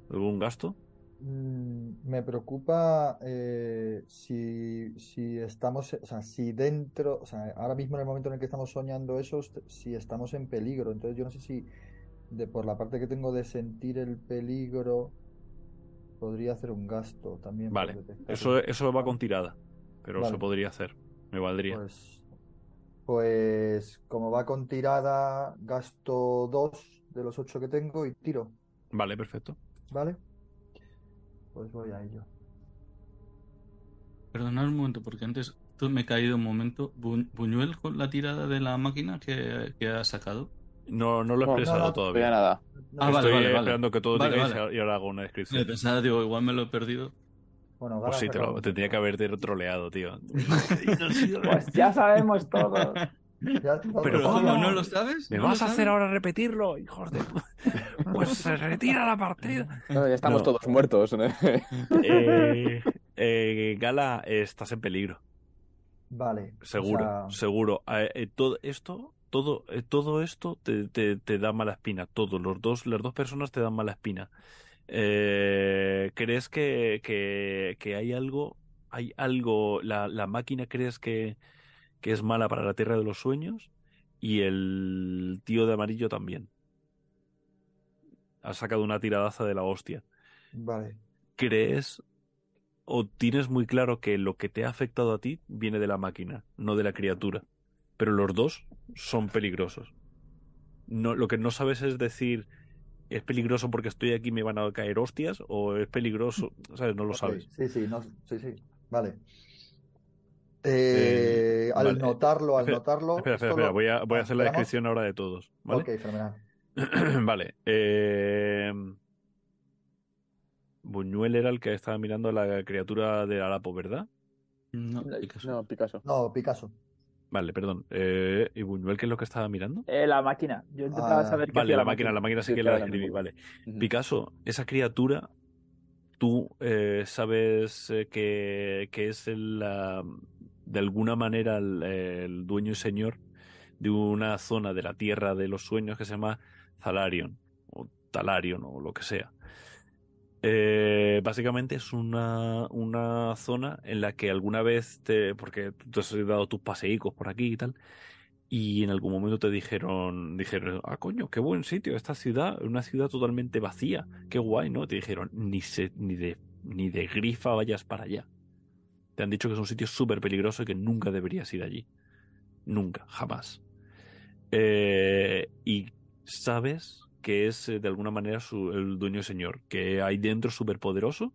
algún gasto. Mm, me preocupa eh, si, si estamos, o sea, si dentro, o sea, ahora mismo en el momento en el que estamos soñando eso, si estamos en peligro. Entonces yo no sé si de por la parte que tengo de sentir el peligro podría hacer un gasto también. Vale, eso, eso va con tirada, pero se podría hacer, me valdría. Pues, pues como va con tirada, gasto dos de los ocho que tengo y tiro. Vale, perfecto. Vale. Pues voy a ello. Perdonad un momento, porque antes me he caído un momento. ¿Buñuel con la tirada de la máquina que, ha sacado? No, no lo he expresado todavía. nada. Ah, Estoy esperando que todo digáis y ahora hago una descripción. Me pensaba, digo, igual me lo he perdido. Bueno, pues sí, te lo, tendría que haberte troleado, tío. pues ya sabemos todo. Pero ¿cómo? ¿No lo sabes? ¿Me vas a hacer ahora repetirlo? Hijos de... Pues se retira la partida. ya estamos todos muertos. Eh, eh, Gala, estás en peligro. Vale. Seguro, seguro. Eh, todo esto, todo, todo esto te, te, da mala espina. Todos, los dos, las dos personas te dan mala espina. ¿Crees que, que, que, hay algo? ¿Hay algo? La, la máquina crees que, que es mala para la Tierra de los Sueños, y el tío de amarillo también. Ha sacado una tiradaza de la hostia. Vale. ¿Crees o tienes muy claro que lo que te ha afectado a ti viene de la máquina, no de la criatura? Pero los dos son peligrosos. No, lo que no sabes es decir, es peligroso porque estoy aquí y me van a caer hostias, o es peligroso, ¿sabes? No lo sabes. Sí, sí, no, sí, sí. Vale. Eh, al notarlo, al notarlo. Espera, espera, espera. Voy, a, voy a hacer la descripción ahora de todos. ¿vale? Ok, fenomenal. vale. Eh... Buñuel era el que estaba mirando a la criatura de Arapo, ¿verdad? No, Picasso. No, Picasso. No, Picasso. Vale, perdón. Eh, ¿Y Buñuel qué es lo que estaba mirando? Eh, la máquina. Yo intentaba ah, saber qué Vale, la, máquina, la máquina sí, que la describí, vale. Picasso, esa criatura, tú eh, sabes eh, que, que, es el, de alguna manera el, dueño y señor de una zona de la Tierra de los Sueños que se llama Zalarion, o Talarion, o lo que sea. Eh, básicamente es una, una, zona en la que alguna vez te. porque tú has dado tus paseicos por aquí y tal. Y en algún momento te dijeron, dijeron, ah, coño, qué buen sitio, esta ciudad, una ciudad totalmente vacía, qué guay, ¿no? Te dijeron, ni, se, ni, de, ni de grifa vayas para allá. Te han dicho que es un sitio súper peligroso y que nunca deberías ir allí. Nunca, jamás. Eh, y sabes que es eh, de alguna manera el dueño señor, que hay dentro súper poderoso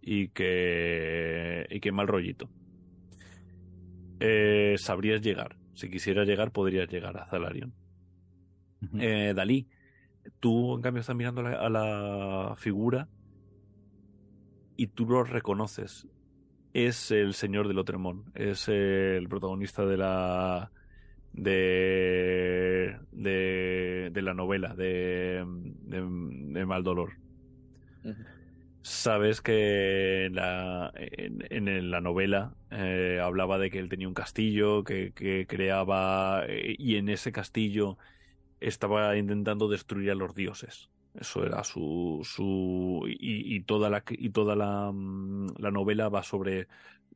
y que, y que mal rollito. Eh, sabrías llegar. Si quisieras llegar, podrías llegar a Zalarion. Dalí, tú en cambio estás mirando a la figura y tú lo reconoces es el señor de Lotremont, es el protagonista de la de de, la novela de, de, Mal Dolor. Sabes que en la, en, la novela eh, hablaba de que él tenía un castillo que, que creaba eh, y en ese castillo estaba intentando destruir a los dioses. Eso era su. su y, toda la, y toda la, mm, la, novela va sobre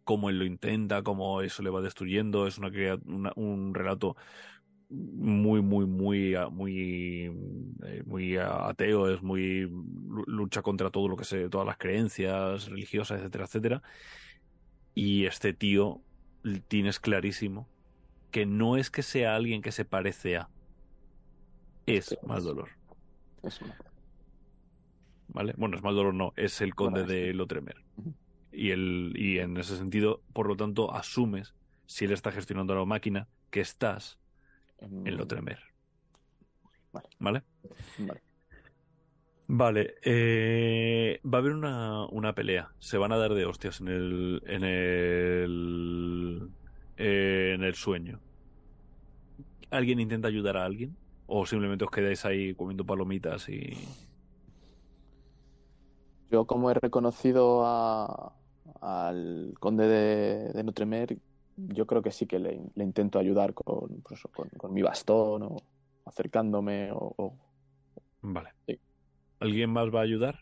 cómo él lo intenta, cómo eso le va destruyendo. Es una, un relato muy, muy, muy, muy, eh, muy ateo, es muy lucha contra todo lo que se, todas las creencias religiosas, etcétera, etcétera. Y este tío tienes clarísimo que no es que sea alguien que se parece a, es más dolor. ¿Vale? Bueno, es dolor no, es el conde de Lotremer. Y, el, y en ese sentido, por lo tanto, asumes, si él está gestionando la máquina, que estás en Lotremer. Vale. Vale. Vale. Eh, va a haber una, una, pelea. Se van a dar de hostias en el. en el. en el sueño. ¿Alguien intenta ayudar a alguien? ¿O simplemente os quedáis ahí comiendo palomitas y.? Yo, como he reconocido al conde de, de Nutremer, yo creo que sí que le, intento ayudar con, pues con, mi bastón o acercándome o... Vale. ¿Alguien más va a ayudar?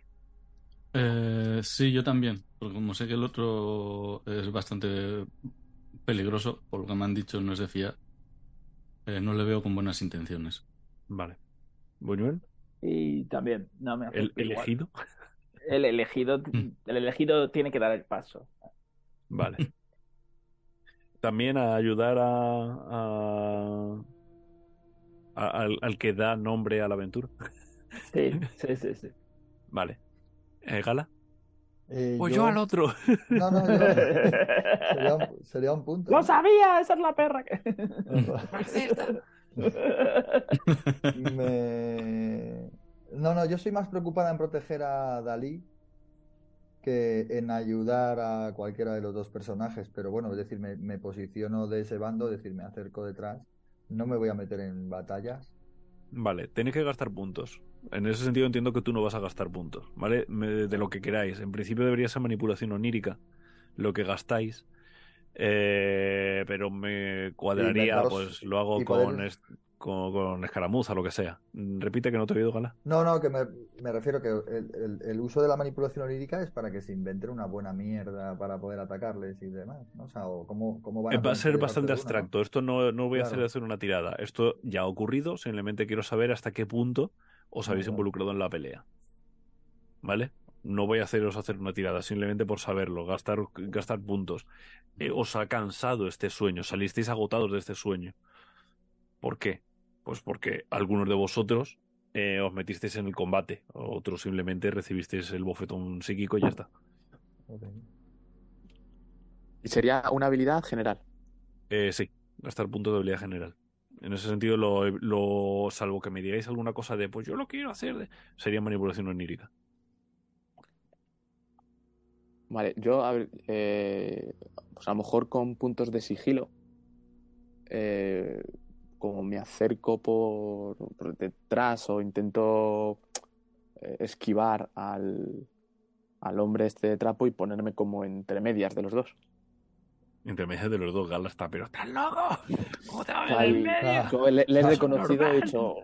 Eh, sí, yo también, porque como sé que el otro es bastante peligroso, por lo que me han dicho no es de fiar, eh, no le veo con buenas intenciones. Vale. ¿Buñuel? Y también, no me ¿El elegido? El elegido, mm. el elegido tiene que dar el paso. Vale. También a ayudar a, al, que da nombre a la aventura. Sí, sí, sí, sí. Vale. Eh, ¿Gala? Eh, pues yo... al otro. No, no, yo... sería, un, sería un punto. ¡Lo sabía! Esa es la perra que. Me... No, no, yo soy más preocupada en proteger a Dalí que en ayudar a cualquiera de los dos personajes. Pero bueno, es decir, me, posiciono de ese bando, es decir, me acerco detrás. No me voy a meter en batallas. Vale, tenéis que gastar puntos. En ese sentido entiendo que tú no vas a gastar puntos, ¿vale? de lo que queráis. En principio debería ser manipulación onírica lo que gastáis. Eh, pero me cuadraría, pues lo hago con, con, escaramuza, lo que sea. Repite que no te he oído, Gala. No, no, que me, refiero que el, uso de la manipulación onírica es para que se inventen una buena mierda para poder atacarles y demás, ¿no? O sea, o cómo, cómo van a Va a ser bastante abstracto. Esto no, no voy a hacer, hacer una tirada. Esto ya ha ocurrido, simplemente quiero saber hasta qué punto os habéis involucrado en la pelea. ¿Vale? No voy a haceros hacer una tirada, simplemente por saberlo, gastar, gastar puntos. Eh, os ha cansado este sueño, salisteis agotados de este sueño. ¿Por qué? Pues porque algunos de vosotros eh, os metisteis en el combate, otros simplemente recibisteis el bofetón psíquico y ya está. ¿Y sería una habilidad general? Eh, sí, gastar puntos de habilidad general. En ese sentido, lo, salvo que me digáis alguna cosa de, pues yo lo quiero hacer, sería manipulación onírica. Vale, yo eh, pues a lo mejor con puntos de sigilo eh, como me acerco por, detrás o intento eh, esquivar al, al hombre este de trapo y ponerme como entre medias de los dos. Entre medio de los dos galas está, pero estás loco. ¿Cómo te va a ver en medio? Yo le, he reconocido, he dicho.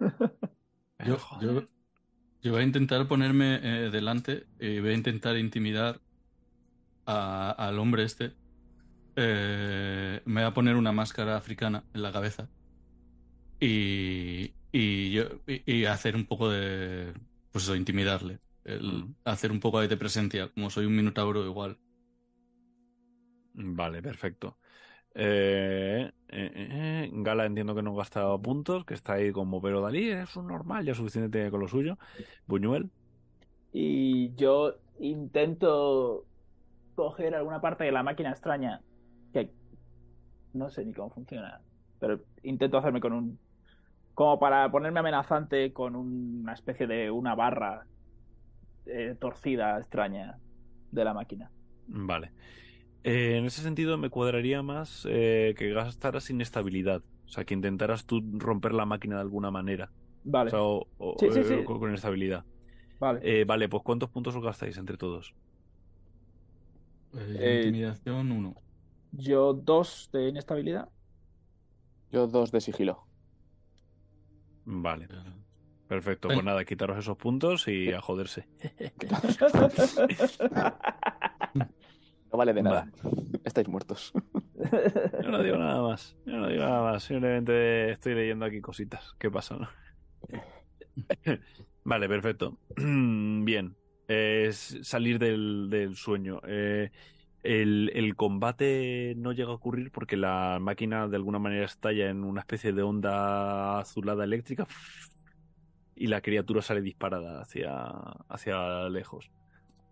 yo, yo, voy a intentar ponerme eh, delante y voy a intentar intimidar al hombre este. Eh, me voy a poner una máscara africana en la cabeza y, y, yo, y, hacer un poco de. Pues eso, intimidarle. El, hacer un poco de presencia, como soy un minotauro igual. Vale, perfecto. Eh, eh, eh, Gala entiendo que no ha gastado puntos, que está ahí como pero Dalí, es un normal, ya suficiente con lo suyo. Buñuel. Y yo intento coger alguna parte de la máquina extraña no sé ni cómo funciona, pero intento hacerme con un como para ponerme amenazante con una especie de una barra torcida extraña de la máquina. Vale. Eh, en ese sentido me cuadraría más eh, que gastaras inestabilidad. O sea, que intentaras tú romper la máquina de alguna manera. Vale. O, sí, sí, sí. Con, inestabilidad. Vale. Eh, vale, pues ¿cuántos puntos os gastáis entre todos? intimidación uno. Yo dos de inestabilidad. Yo dos de sigilo. Vale. Perfecto, pues nada, quitaros esos puntos y a joderse. No vale de nada. Estáis muertos. Yo no digo nada más. Yo no digo nada más. Simplemente estoy leyendo aquí cositas. ¿Qué pasa? vale, perfecto. Bien. Es salir del, sueño. Eh, el, combate no llega a ocurrir porque la máquina de alguna manera estalla en una especie de onda azulada eléctrica y la criatura sale disparada hacia, hacia lejos.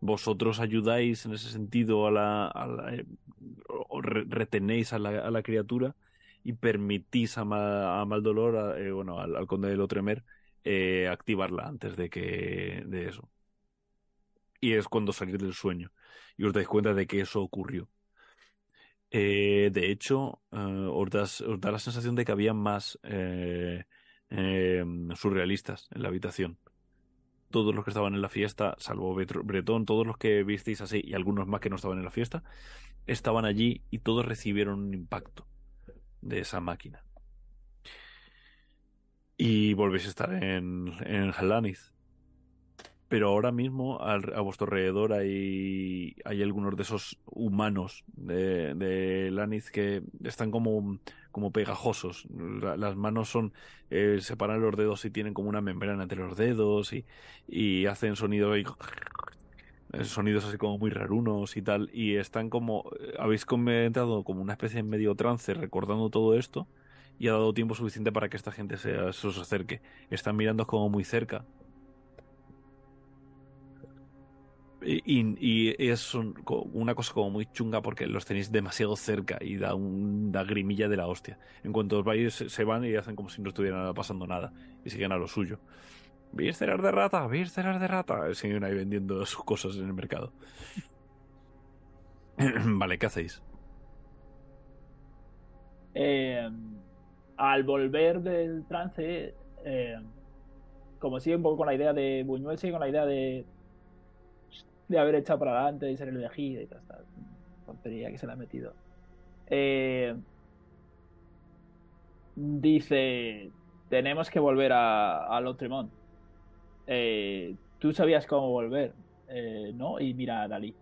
Vosotros ayudáis en ese sentido a la, eh, retenéis a la, criatura y permitís a, mal dolor eh, bueno al, conde de Lotremer eh, activarla antes de que de eso y es cuando salís del sueño y os dais cuenta de que eso ocurrió. De hecho os, os, da la sensación de que había más surrealistas en la habitación. Todos los que estaban en la fiesta, salvo Bretón, todos los que visteis así y algunos más que no estaban en la fiesta, estaban allí y todos recibieron un impacto de esa máquina. Y volvéis a estar en, en pero ahora mismo a, vuestro alrededor hay, hay algunos de esos humanos de, de Laniz que están como, como pegajosos. las manos son, eh, separan los dedos y tienen como una membrana entre los dedos y, y hacen sonidos sonidos así como muy rarunos y tal. Y están como, habéis comentado como una especie de medio trance recordando todo esto y ha dado tiempo suficiente para que esta gente se os acerque. Están mirando como muy cerca Y, es una cosa como muy chunga porque los tenéis demasiado cerca y da una grimilla de la hostia. En cuanto os vais, se van y hacen como si no estuviera pasando nada y siguen a lo suyo. Vísceras de rata, vísceras de rata. Siguen ahí vendiendo sus cosas en el mercado. vale, ¿qué hacéis? Eh, al volver del trance, eh, como sigue un poco con la idea de Buñuel, sigue con la idea de de haber echado para adelante y ser elegido y toda esta tontería que se le ha metido. Eh, dice, tenemos que volver a, a Lotremont. Eh, Tú sabías cómo volver, eh, ¿no? Y mira a Dalí.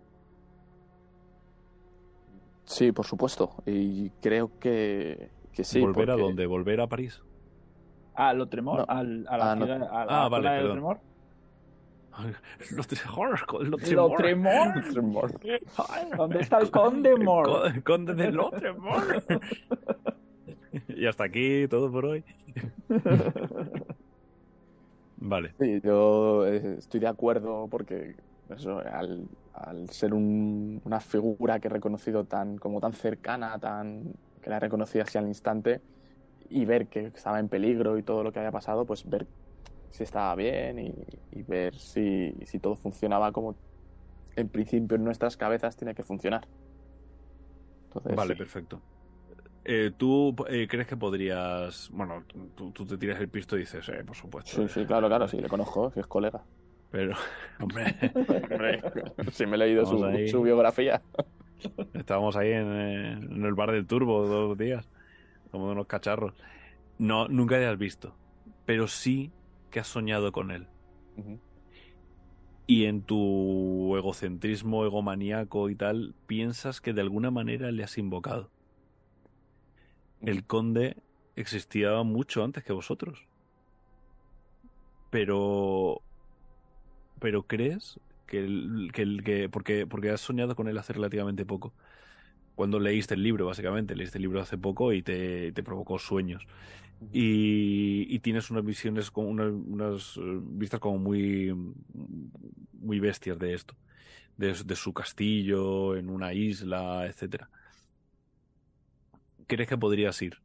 Sí, por supuesto. Y creo que, que sí. ¿Volver a dónde? ¿Volver a París? A Lotremont, a la ah, ciudad, a, ah, vale, de Lotremont. Lo tremor, lo tremor. ¿Dónde está el conde Mor? El conde de tremor. y hasta aquí todo por hoy. vale. Sí, yo eh, estoy de acuerdo porque eso, al, al ser un, una figura que he reconocido tan como tan cercana, tan que la he reconocido así al instante y ver que estaba en peligro y todo lo que había pasado, pues ver si estaba bien y, ver si, todo funcionaba como en principio en nuestras cabezas tiene que funcionar. vale, perfecto. Eh, ¿Tú eh, crees que podrías.? Bueno, tú, te tiras el pisto y dices, eh, por supuesto. Sí, sí, claro, claro, sí, le conozco, que es colega. Pero, hombre. hombre si me he leído su, biografía. Estábamos ahí en, el bar del Turbo dos días, como unos cacharros. No, nunca te has visto, pero sí que has soñado con él. Y en tu egocentrismo, egomaníaco y tal, piensas que de alguna manera le has invocado. El conde existía mucho antes que vosotros. Pero. Pero crees que el que, que porque, porque has soñado con él hace relativamente poco. Cuando leíste el libro, básicamente, leíste el libro hace poco y te, te provocó sueños. Y, y, tienes unas visiones, con unas, unas, eh, vistas como muy, muy bestias de esto. De, de su castillo, en una isla, etcétera. ¿Crees que podrías ir?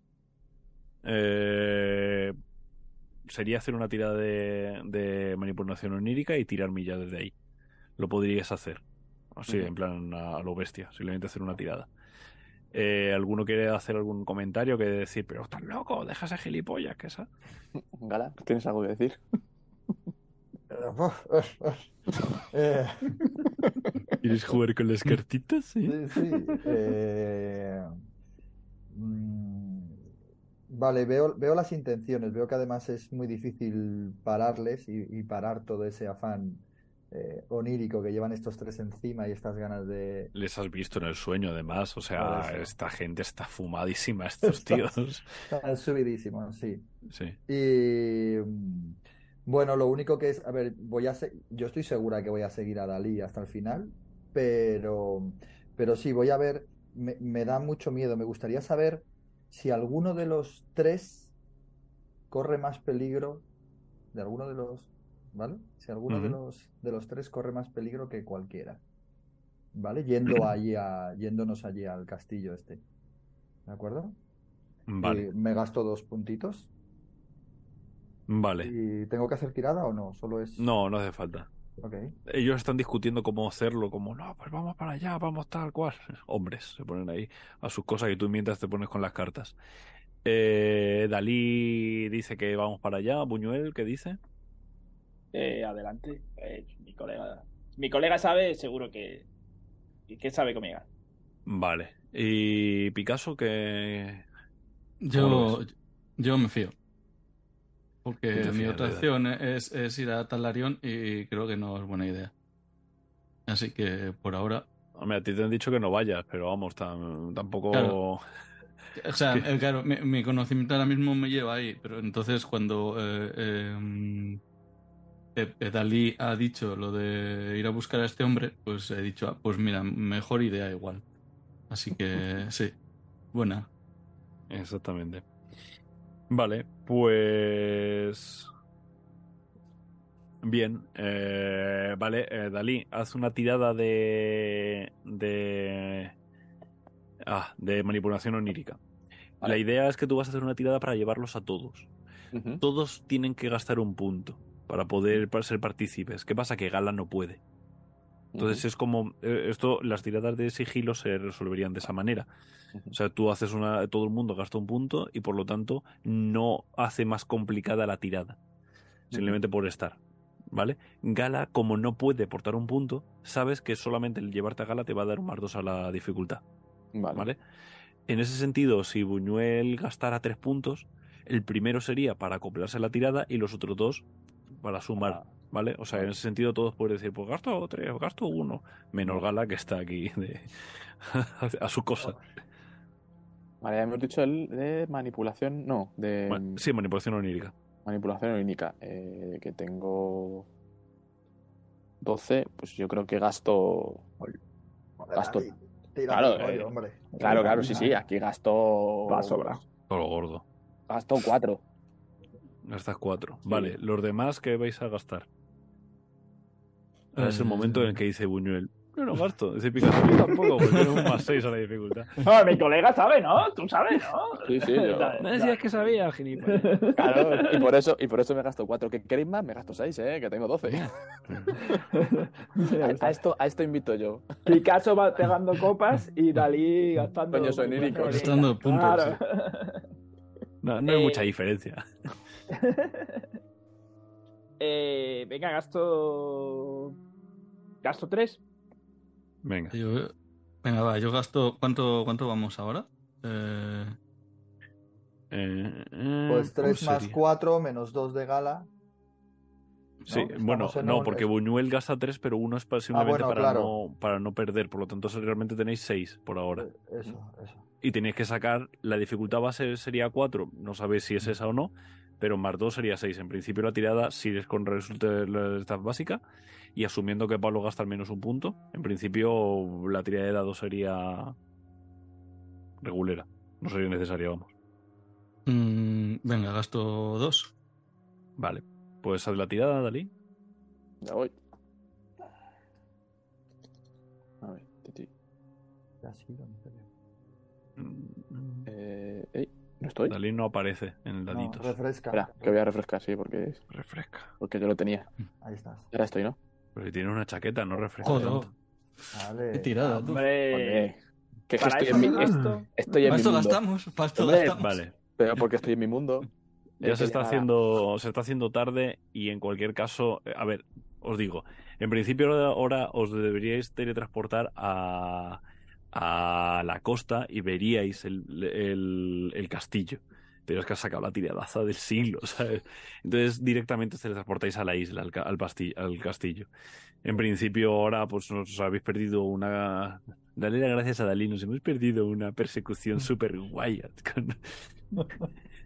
Eh, sería hacer una tirada de, de, manipulación onírica y tirar millas desde ahí. Lo podrías hacer. Así, en plan a, lo bestia. Simplemente hacer una tirada. Eh, ¿Alguno quiere hacer algún comentario que decir, pero estás loco, deja ese gilipollas que esa? Gala, ¿tienes algo que decir? eh... ¿Quieres jugar con las cartitas? Sí, sí. sí. Eh... Mm, vale, veo, veo las intenciones, veo que además es muy difícil pararles y, parar todo ese afán eh, onírico que llevan estos tres encima y estas ganas de... Les has visto en el sueño además, o sea, esta gente está fumadísima, estos tíos. Están subidísimos, sí. Sí. Y bueno, lo único que es, a ver, voy a yo estoy segura que voy a seguir a Dalí hasta el final, pero, pero sí, voy a ver me, da mucho miedo. Me gustaría saber si alguno de los tres corre más peligro de alguno de los, ¿vale? Si alguno de los de los tres corre más peligro que cualquiera, ¿vale? Yendo allí a, yéndonos allí al castillo este, ¿de acuerdo? Vale. me gasto dos puntitos. Vale. ¿Y tengo que hacer tirada o no? Solo es. No, no hace falta. Ellos están discutiendo cómo hacerlo, como, no, pues vamos para allá, vamos tal cual. Hombres se ponen ahí a sus cosas y tú mientras te pones con las cartas. Eh, Dalí dice que vamos para allá. Buñuel, ¿qué dice? Eh, adelante. Eh, mi colega. Mi colega sabe, seguro que. que sabe cómo llegar. Vale. ¿Y Picasso que Yo, yo me fío. Porque mi otra opción es, es, ir a Talarión y creo que no es buena idea. Así que por ahora. Hombre, a ti te han dicho que no vayas, pero vamos, tampoco. Claro. O sea, eh, claro, mi, conocimiento ahora mismo me lleva ahí, pero entonces cuando eh, em, eh, Dalí ha dicho lo de ir a buscar a este hombre, pues he dicho, ah, pues mira, mejor idea igual. Así que sí, buena. Exactamente. Vale, pues... Bien, eh, vale, eh, Dalí, haz una tirada de... de... Ah, de manipulación onírica. La idea es que tú vas a hacer una tirada para llevarlos a todos. Todos tienen que gastar un punto para poder ser partícipes. ¿Qué pasa? Que Gala no puede. Entonces es como, eh, esto, las tiradas de sigilo se resolverían de esa manera. O sea, tú haces una, todo el mundo gasta un punto y por lo tanto no hace más complicada la tirada. Simplemente por estar. ¿Vale? Gala, como no puede portar un punto, sabes que solamente el llevarte a Gala te va a dar un más dos a la dificultad. Vale. En ese sentido, si Buñuel gastara tres puntos, el primero sería para acoplarse a la tirada y los otros dos para sumar. ¿vale? O sea, en ese sentido todos pueden decir, pues gasto tres, gasto uno, menos Gala que está aquí de, a su cosa. Vale, hemos dicho el de manipulación, no, de... sí, manipulación onírica. Manipulación onírica, eh, que tengo 12, pues yo creo que gasto... gasto... Claro, eh, claro, claro, sí, sí, aquí gasto... Va sobra. Todo lo gordo. Gasto 4. Gastas 4. Vale, los demás, ¿qué vais a gastar? es el momento en el que dice Buñuel. No, no gasto. Dice Picasso, yo tampoco, porque tiene un más 6 a la dificultad. No, mi colega sabe, ¿no? Tú sabes, ¿no? Sí, sí. Yo... Me decías que sabía, gilipollas. Claro, y por eso, y por eso me gasto 4. ¿Qué queréis más? Me gasto 6, ¿eh? Que tengo 12. a, esto, a esto invito yo. Picasso va pegando copas y Dalí gastando... Coño, soy lírico. Gastando puntos. Claro. No, no hay eh... mucha diferencia. eh, venga, gasto... Gasto 3. Venga. Yo, Venga, va, yo gasto. ¿Cuánto, cuánto vamos ahora? Eh... Eh, pues 3 más 4 menos 2 de gala. Sí, bueno, no, porque Buñuel gasta 3, pero uno es simplemente ah, para, no, para no perder. Por lo tanto, realmente tenéis 6 por ahora. Eh, eso, eso. Y tenéis que sacar, la dificultad base sería 4, no sabéis si es esa o no, pero más 2 sería 6. En principio la tirada, si es con resultado de la básica, y asumiendo que Pablo gasta al menos un punto, en principio la tirada de dados sería regulera. No sería necesaria, vamos. Mm, venga, gasto 2. Vale. Pues haz la tirada, Dalí. Ya voy. A ver, titi. Mm, eh, ¿No estoy? Dalí no aparece en el dadito. No, refresca. Espera, que voy a refrescar, sí, porque. Refresca. Porque yo lo tenía. Ahí estás. Ahora estoy, ¿no? Pero si tiene una chaqueta, no refresca. Joder. Vale. Qué tirada, tú. Hombre. Que estoy en mi. Esto, estoy en para mi esto mundo. gastamos. Para esto gastamos. Vale. Pero porque estoy en mi mundo. Ya se está haciendo, se está haciendo tarde y en cualquier caso, eh, a ver, os digo, en principio ahora os deberíais teletransportar a, a la costa y veríais el, el, el castillo. Pero es que has sacado la tiradaza del siglo, ¿sabes? Entonces directamente os teletransportáis a la isla, al, al, al castillo. En principio ahora pues os habéis perdido una... Dale las gracias a Dalí, nos hemos perdido una persecución super guay.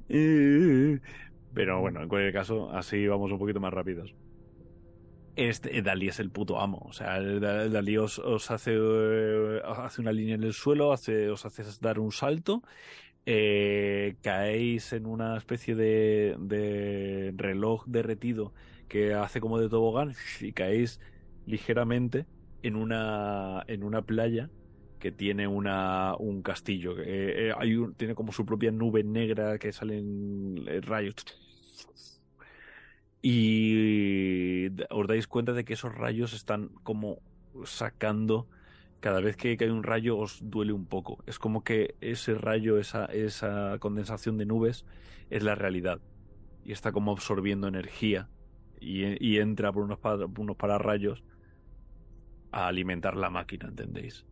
Pero bueno, en cualquier caso, así vamos un poquito más rápidos. Este, Dalí es el puto amo. O sea, Dalí os, hace, eh, hace una línea en el suelo, hace, os hace dar un salto. Eh, caéis en una especie de, de reloj derretido que hace como de tobogán y caéis ligeramente en una, en una playa que tiene una, un castillo. Eh, un, tiene como su propia nube negra que salen eh, rayos. Y os dais cuenta de que esos rayos están como sacando. Cada vez que cae un rayo os duele un poco. Es como que ese rayo, esa, esa condensación de nubes, es la realidad. Y está como absorbiendo energía. Y, y entra por unos, unos pararrayos a alimentar la máquina, ¿entendéis?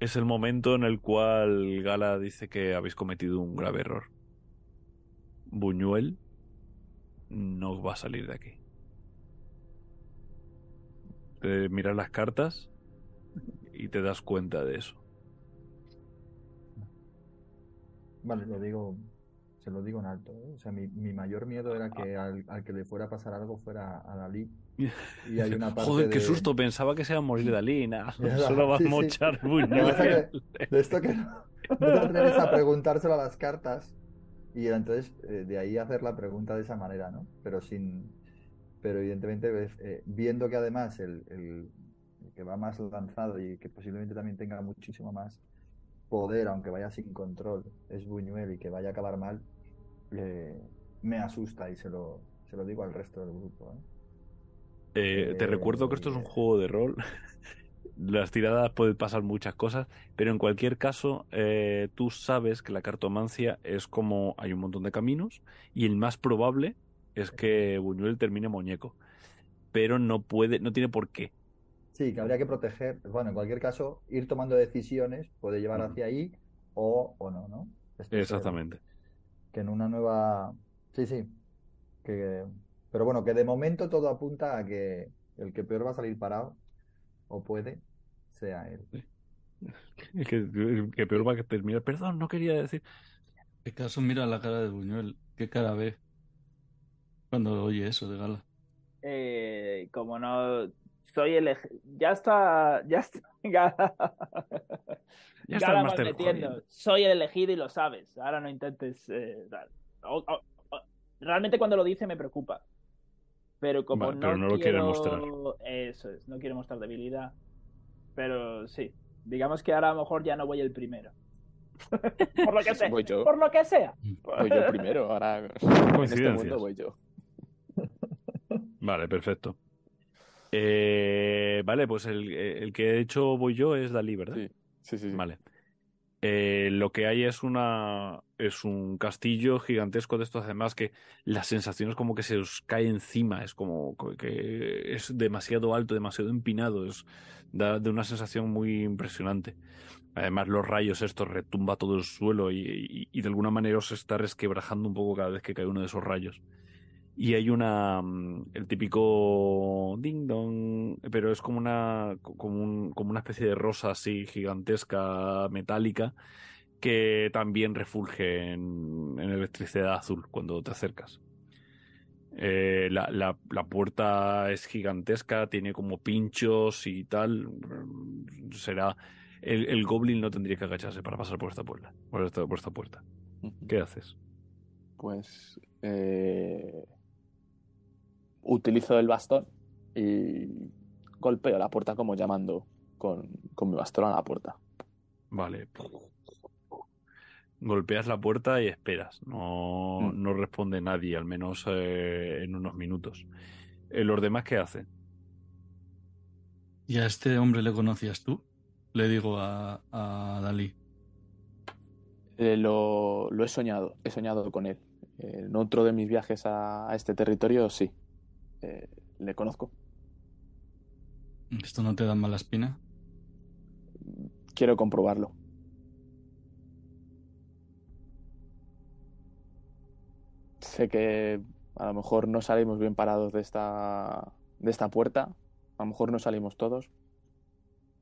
Es el momento en el cual Gala dice que habéis cometido un grave error. Buñuel no va a salir de aquí. Te miras las cartas y te das cuenta de eso. Vale, lo digo, se lo digo en alto. ¿eh? O sea, mi, mi, mayor miedo era que al, al, que le fuera a pasar algo fuera a Dalí y hay una parte Joder, qué susto, pensaba que se iba a morir Dalí, nada, solo va a mochar sí. De esto que no, no te atreves a preguntárselo a las cartas y entonces eh, de ahí hacer la pregunta de esa manera, ¿no? Pero sin, pero evidentemente eh, viendo que además el, el, el, que va más lanzado y que posiblemente también tenga muchísimo más poder, aunque vaya sin control, es Buñuel y que vaya a acabar mal, eh, me asusta y se lo, se lo digo al resto del grupo. ¿eh? Eh, te recuerdo que esto es un juego de rol. Las tiradas pueden pasar muchas cosas, pero en cualquier caso, eh, tú sabes que la cartomancia es como hay un montón de caminos y el más probable es que Buñuel termine muñeco, pero no puede, no tiene por qué. Sí, que habría que proteger. Bueno, en cualquier caso, ir tomando decisiones puede llevar hacia ahí o, o no, ¿no? Exactamente. Que en una nueva. Sí, sí. Que pero bueno, que de momento todo apunta a que el que peor va a salir parado, o puede, sea él. El que, el que peor va a terminar. Perdón, no quería decir. ¿Qué caso mira la cara de Buñuel? ¿Qué cara ve cuando oye eso de Gala? Eh, como no soy el ya está ya está ya está Gala metiendo. soy el elegido y lo sabes ahora no intentes eh, o, o, o, realmente cuando lo dice me preocupa pero como vale, pero no, lo quiere mostrar. Eso es, no quiere mostrar debilidad. Pero sí, digamos que ahora a lo mejor ya no voy el primero. por lo que sea. Voy yo. Por lo que sea. Voy yo primero, ahora en este mundo voy yo. Vale, perfecto. Eh, vale, pues el, el, que he hecho voy yo es Dalí, ¿verdad? Sí, sí, sí. sí. Vale. Eh, lo que hay es una es un castillo gigantesco de estos, además que la sensación es como que se os cae encima, es como que es demasiado alto, demasiado empinado, es da de una sensación muy impresionante. Además, los rayos estos retumba todo el suelo y, y de alguna manera os está resquebrajando un poco cada vez que cae uno de esos rayos y hay una mm, el típico ding dong pero es como una como, como una especie de rosa así gigantesca metálica que también refulge en, electricidad azul cuando te acercas. Eh, la, la, la, puerta es gigantesca tiene como pinchos y tal será el, el, goblin no tendría que agacharse para pasar por esta puerta por esta, por esta puerta. Qué haces pues eh utilizo el bastón y golpeo la puerta como llamando con, mi bastón a la puerta. Vale. Golpeas la puerta y esperas. No, mm. no responde nadie, al menos eh, en unos minutos. Eh, ¿Los demás qué hacen? ¿Y a este hombre le conocías tú? Le digo a, a Dalí. Eh, lo, he soñado, he soñado con él. En otro de mis viajes a este territorio, sí. Eh, le conozco. ¿Esto no te da mala espina? Quiero comprobarlo. Sé que a lo mejor no salimos bien parados de esta, de esta puerta. A lo mejor no salimos todos.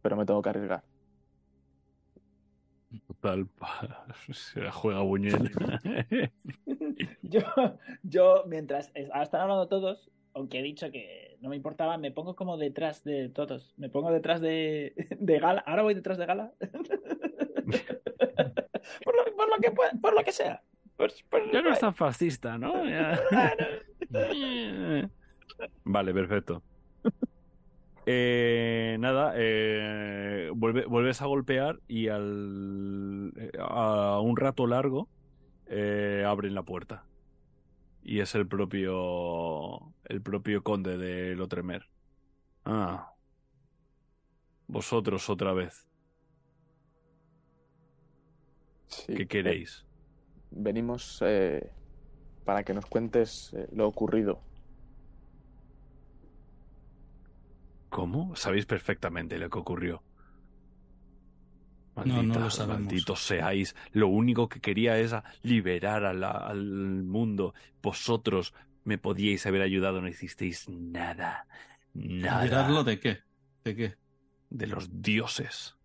Pero me tengo que arriesgar. Total, se juega Buñuel. yo, yo, mientras están hablando todos, aunque he dicho que no me importaba, me pongo como detrás de todos. Me pongo detrás de, de Gala. Ahora voy detrás de Gala. por, lo, por, lo, que por lo que sea. ya no es tan fascista, ¿no? vale, perfecto. Eh, nada, eh, vuelves a golpear y al, eh, a un rato largo abren la puerta y es el propio el propio conde de Lotremer. Ah. Vosotros otra vez. ¿Qué queréis? venimos eh, para que nos cuentes eh, lo ocurrido. ¿Cómo? Sabéis perfectamente lo que ocurrió no, no lo sabemos. Malditos seáis. Lo único que quería es liberar al mundo. Vosotros me podíais haber ayudado, no hicisteis nada. Nada. ¿Liberarlo de qué? ¿De qué? De los dioses.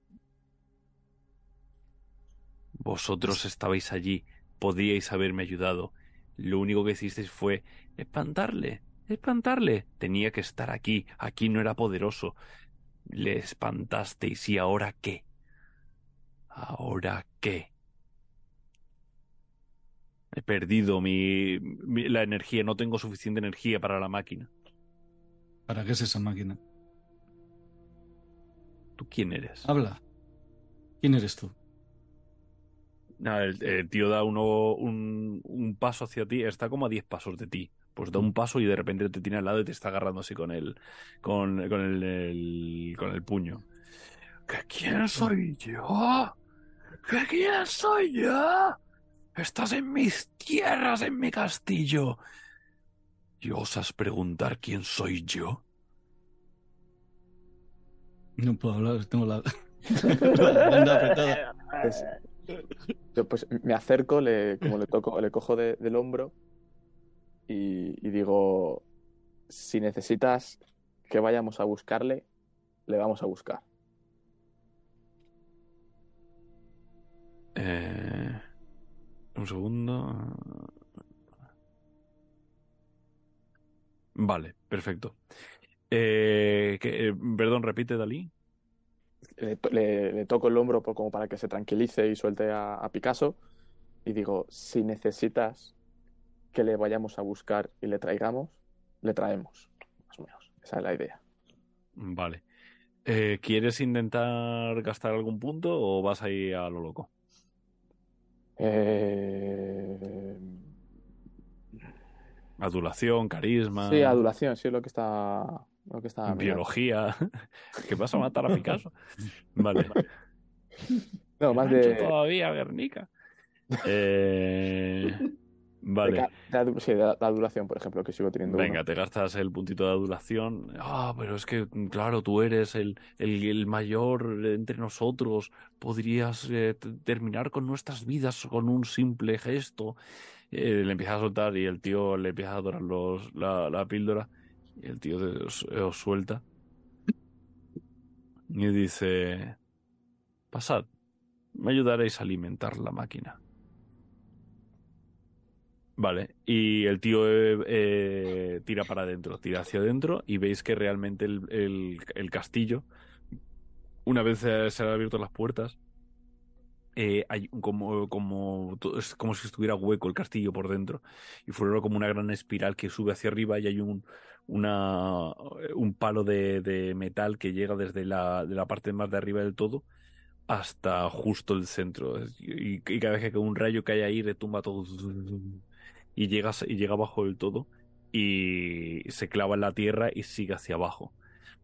Vosotros estabais allí, podíais haberme ayudado. Lo único que hicisteis fue espantarle, espantarle. Tenía que estar aquí, aquí no era poderoso. Le espantasteis y ahora qué? ¿Ahora qué? He perdido mi, la energía, no tengo suficiente energía para la máquina. ¿Para qué es esa máquina? ¿Tú quién eres? Habla. ¿Quién eres tú? el, tío da uno, un, un, paso hacia ti, está como a 10 pasos de ti. Pues da un paso y de repente te tiene al lado y te está agarrando así con el, con, con el, con el puño. ¿Qué quién soy yo? ¿Qué quién soy yo? Estás en mis tierras, en mi castillo. ¿Y osas preguntar quién soy yo? No puedo hablar, tengo la... pues, yo pues me acerco, le, como le toco, le cojo del hombro y, y digo, si necesitas que vayamos a buscarle, le vamos a buscar. Eh, un segundo. Vale, perfecto. Eh, eh, perdón, repite, Dalí. Le, toco el hombro como para que se tranquilice y suelte a, Picasso. Y digo, si necesitas que le vayamos a buscar y le traigamos, le traemos. Más o menos. Esa es la idea. Vale. ¿Quieres intentar gastar algún punto o vas a ir a lo loco? Eh... Adulación, carisma. Sí, adulación, sí, lo que está. Lo que está Biología. ¿Qué pasa a matar a Picasso? vale. No, más de. todavía, Guernica. Eh. Vale. sí, de la duración, por ejemplo, que sigo teniendo. Venga, te gastas el puntito de adulación. Ah, pero es que, claro, tú eres el, el, mayor entre nosotros. Podrías eh, terminar con nuestras vidas con un simple gesto. Eh, le empieza a soltar y el tío le empieza a dorar los, la, la píldora. Y el tío os, os suelta. Y dice: Pasad, me ayudaréis a alimentar la máquina. Vale, y el tío eh, eh, tira para adentro, tira hacia adentro y veis que realmente el, castillo, una vez se, han abierto las puertas, eh, hay como, como, es como si estuviera hueco el castillo por dentro y fuera como una gran espiral que sube hacia arriba y hay un, una, un palo de, metal que llega desde la, de la parte más de arriba del todo hasta justo el centro. Y, y cada vez que un rayo cae ahí retumba todo y, llegas, y llega abajo del todo y se clava en la tierra y sigue hacia abajo.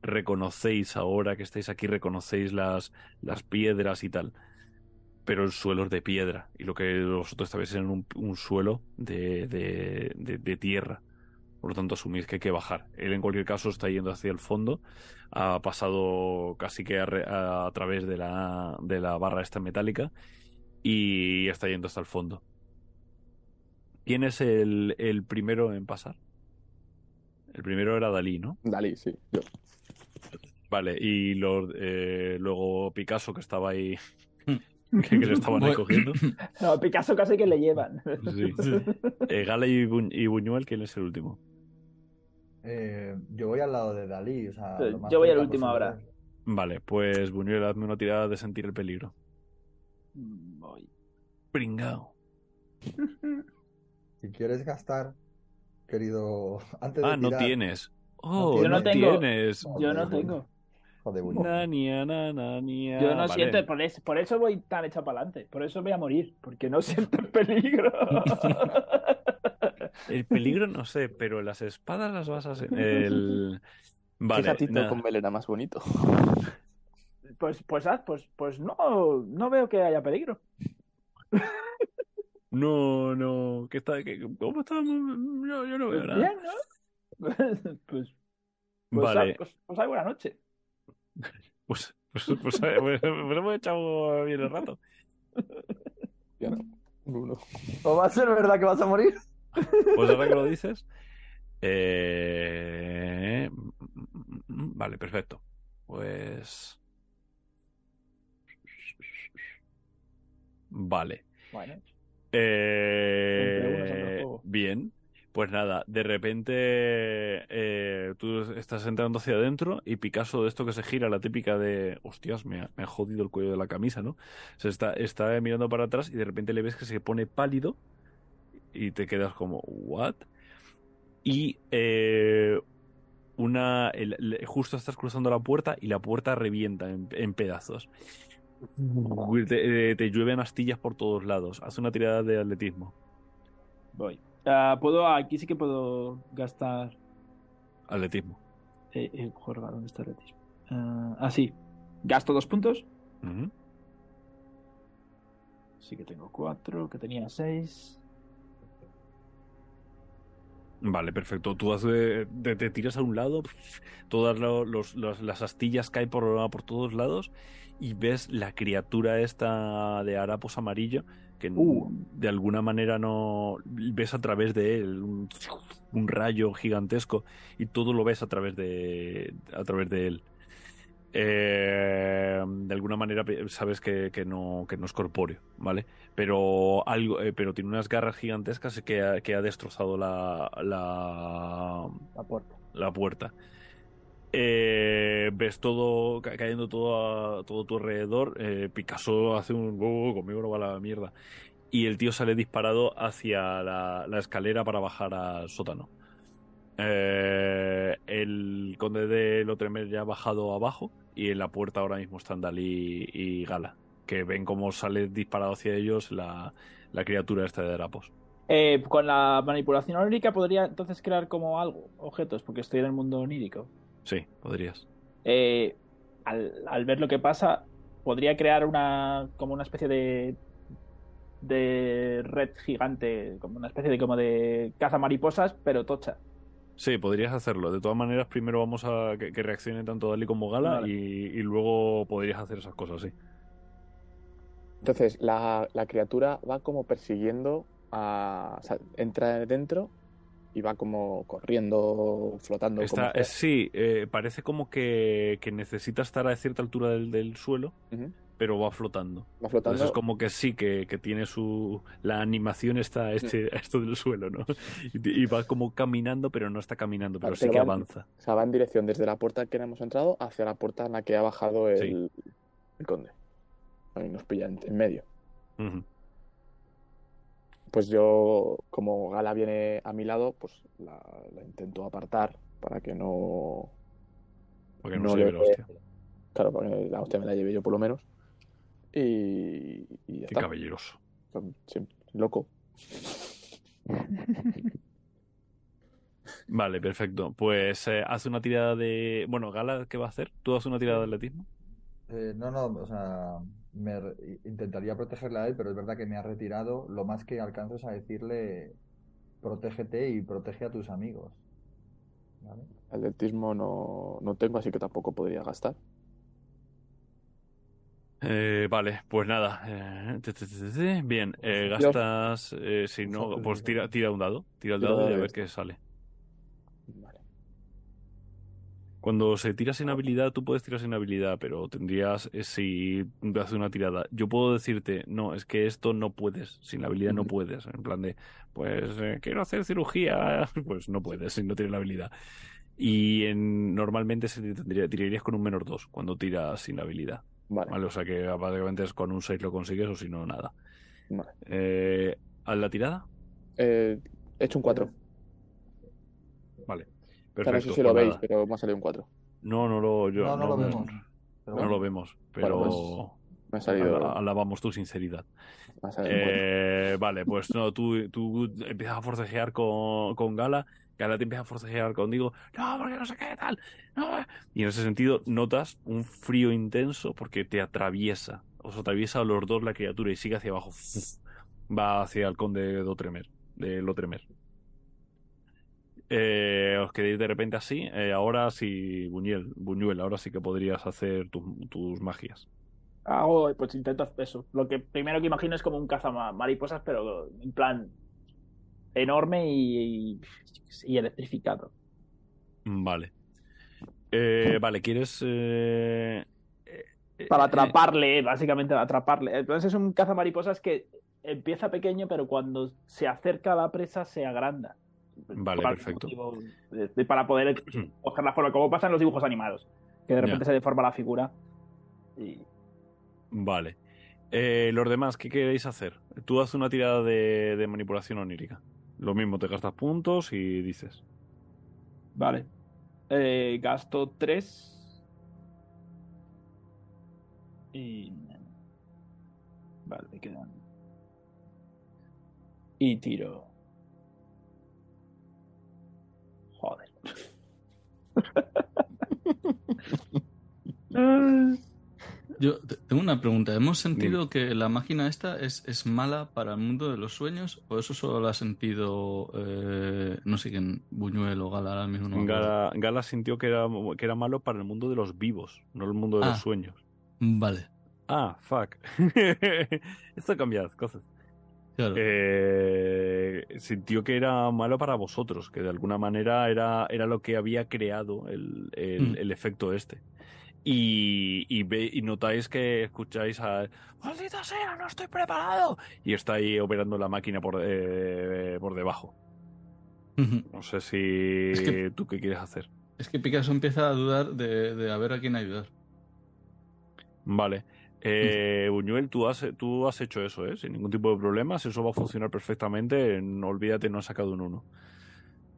Reconocéis ahora que estáis aquí, reconocéis las, las piedras y tal. Pero el suelo es de piedra y lo que vosotros estáis en un, un suelo de, de, tierra. Por lo tanto, asumís que hay que bajar. Él, en cualquier caso, está yendo hacia el fondo. Ha pasado casi que a, a través de la, de la barra esta metálica y está yendo hasta el fondo. ¿Quién es el, el primero en pasar? El primero era Dalí, ¿no? Dalí, sí. Yo. Vale, y eh, luego Picasso, que estaba ahí. que, le estaban ahí cogiendo. No, Picasso casi que le llevan. Sí. Eh, Gale y, Buñuel, ¿quién es el último? Eh, yo voy al lado de Dalí. O sea, yo voy al último ahora. Vale, pues Buñuel, hazme una tirada de sentir el peligro. Voy. Pringao. Si quieres gastar, querido, antes de Ah, no tienes. Oh, yo no, tengo. tienes. Yo no tengo. Nania, nania. Yo no siento, por eso, por eso voy tan hecho para adelante. Por eso voy a morir, porque no siento el peligro. el peligro no sé, pero las espadas las vas a... El... Vale, ¿Qué gatito con melena más bonito? Pues, pues, pues, pues no, no veo que haya peligro. No, no, ¿qué está? Qué, ¿Cómo estamos? No, yo no veo nada. Bien, ¿no? pues, pues, vale. pues, pues hay buena noche. Pues, pues, pues, pues, pues, hemos echado bien el rato. Ya no, Bruno. ¿O va a ser verdad que vas a morir? Pues ahora que lo dices. Eh... Vale, perfecto. Pues. Vale. Bueno. Eh, bien, pues nada, de repente eh, tú estás entrando hacia adentro y Picasso de esto que se gira, la típica de, hostias, me ha, jodido el cuello de la camisa, ¿no? Se está, está mirando para atrás y de repente le ves que se pone pálido y te quedas como, ¿what? Y eh, una, justo estás cruzando la puerta y la puerta revienta en pedazos. Te, llueven astillas por todos lados. Haz una tirada de atletismo. Voy. Ah, puedo, aquí sí que puedo gastar. Atletismo. Eh, eh, ¿dónde está atletismo? ah, sí. Gasto dos puntos. Sí que tengo cuatro, que tenía seis. Vale, perfecto. Tú te, tiras a un lado, todas las astillas caen por, por todos lados y ves la criatura esta de harapos amarillo que uh. de alguna manera no ves a través de él un, rayo gigantesco y todo lo ves a través de a través de él eh, de alguna manera sabes que, no, que no es corpóreo, ¿vale? Pero algo, eh, pero tiene unas garras gigantescas que ha, que ha destrozado la, la, la puerta. La puerta. Eh, ves todo cayendo todo a todo tu alrededor. Eh, Picasso hace un oh, conmigo no va la mierda. Y el tío sale disparado hacia la, escalera para bajar al sótano. Eh, el conde de Lotremer ya ha bajado abajo y en la puerta ahora mismo están Dalí y Gala, que ven cómo sale disparado hacia ellos la, criatura esta de Drapos. con la manipulación onírica podría entonces crear como algo, objetos, porque estoy en el mundo onírico. Sí, podrías. Eh, al, ver lo que pasa, podría crear una como una especie de de red gigante, como una especie de como de caza mariposas, pero tocha. Sí, podrías hacerlo. De todas maneras, primero vamos a que, reaccione tanto Dali como Gala y, luego podrías hacer esas cosas, sí. Entonces, la, criatura va como persiguiendo a. O sea, entra dentro y va como corriendo, flotando. sí, eh, parece como que, necesita estar a cierta altura del, suelo pero va flotando. Va flotando. Entonces es como que sí, que, tiene su... La animación está a, este, esto del suelo, ¿no? Y, va como caminando, pero no está caminando, pero sí que avanza. O sea, va en dirección desde la puerta que hemos entrado hacia la puerta en la que ha bajado el, conde. Ahí nos pilla en, medio. Pues yo, como Gala viene a mi lado, pues la, intento apartar para que no... Porque no, se lleve la hostia. Claro, para que la hostia me la lleve yo por lo menos. Y, y Qué caballeroso. loco. Vale, perfecto. Pues eh, hace una tirada de. Bueno, Gala, ¿qué va a hacer? ¿Tú haces una tirada de atletismo? Eh, no, no, o sea, me intentaría protegerle a él, pero es verdad que me ha retirado. Lo más que alcanzo es a decirle: protégete y protege a tus amigos. Atletismo no, no tengo, así que tampoco podría gastar. Eh, vale, pues nada. Eh, bien, eh, gastas. si no, pues tira, tira un dado. Tira el dado y a ver qué sale. Cuando se tira sin habilidad, tú puedes tirar sin habilidad, pero tendrías. si haces una tirada. Yo puedo decirte, no, es que esto no puedes. Sin habilidad no puedes. En plan de, pues quiero hacer cirugía. Pues no puedes si no tienes la habilidad. Y en, normalmente se tendría, tirarías con un menor 2 cuando tiras sin habilidad. Vale. O sea que básicamente es con un 6 lo consigues o si no, nada. Vale. Eh, ¿A la tirada? Eh, he hecho un 4. Perfecto. no sé si lo pues veis, pero me ha salido un 4. No, no lo, yo, no, no, lo vemos. no lo vemos, pero pues me ha salido... alabamos tu sinceridad. Eh, vale, pues no, tú, tú empiezas a forcejear con, con Gala ahora te empieza a forcejear contigo, no, porque no sé qué tal. Y en ese sentido notas un frío intenso porque te atraviesa, os atraviesa a los dos la criatura y sigue hacia abajo. Va hacia el conde de Lotremer. De Lotremer. Eh, os quedéis de repente así. Eh, ahora sí, Buñuel, Buñuel, ahora sí que podrías hacer tus magias. Hago, pues intento eso. Lo que primero que imagino es como un caza mariposas, pero en plan enorme y, y, electrificado. Vale. Eh, vale, ¿quieres...? Eh, Para atraparle, básicamente atraparle. Entonces es un cazamariposas que empieza pequeño, pero cuando se acerca a la presa se agranda. Vale, perfecto. para poder coger la forma, como pasa en los dibujos animados, que de repente se deforma la figura. Y... Vale. los demás, ¿qué queréis hacer? Tú haces una tirada de manipulación onírica. Lo mismo, te gastas puntos y dices. Vale. Eh, gasto 3. Y. Vale, quedan. Y tiro. Yo tengo una pregunta. ¿Hemos sentido que la máquina esta es, es, mala para el mundo de los sueños? ¿O eso solo lo ha sentido, eh, no sé quién, Buñuel o Gala al mismo Gala, Gala, sintió que era, que era malo para el mundo de los vivos, no el mundo de los ah, sueños. Vale. Ah, fuck. Esto ha cambiado cosas. Claro. Eh, sintió que era malo para vosotros, que de alguna manera era, era lo que había creado el, el, mm. el efecto este y, y, notáis que escucháis a ¡Maldita sea, no estoy preparado! Y está ahí operando la máquina por, eh, por debajo. No sé si tú qué quieres hacer. Es que Picasso empieza a dudar de, de a ver a quién ayudar. Vale. Eh, Buñuel, tú has, tú has hecho eso, ¿eh? Sin ningún tipo de problemas. Eso va a funcionar perfectamente. No, olvídate, no has sacado un 1.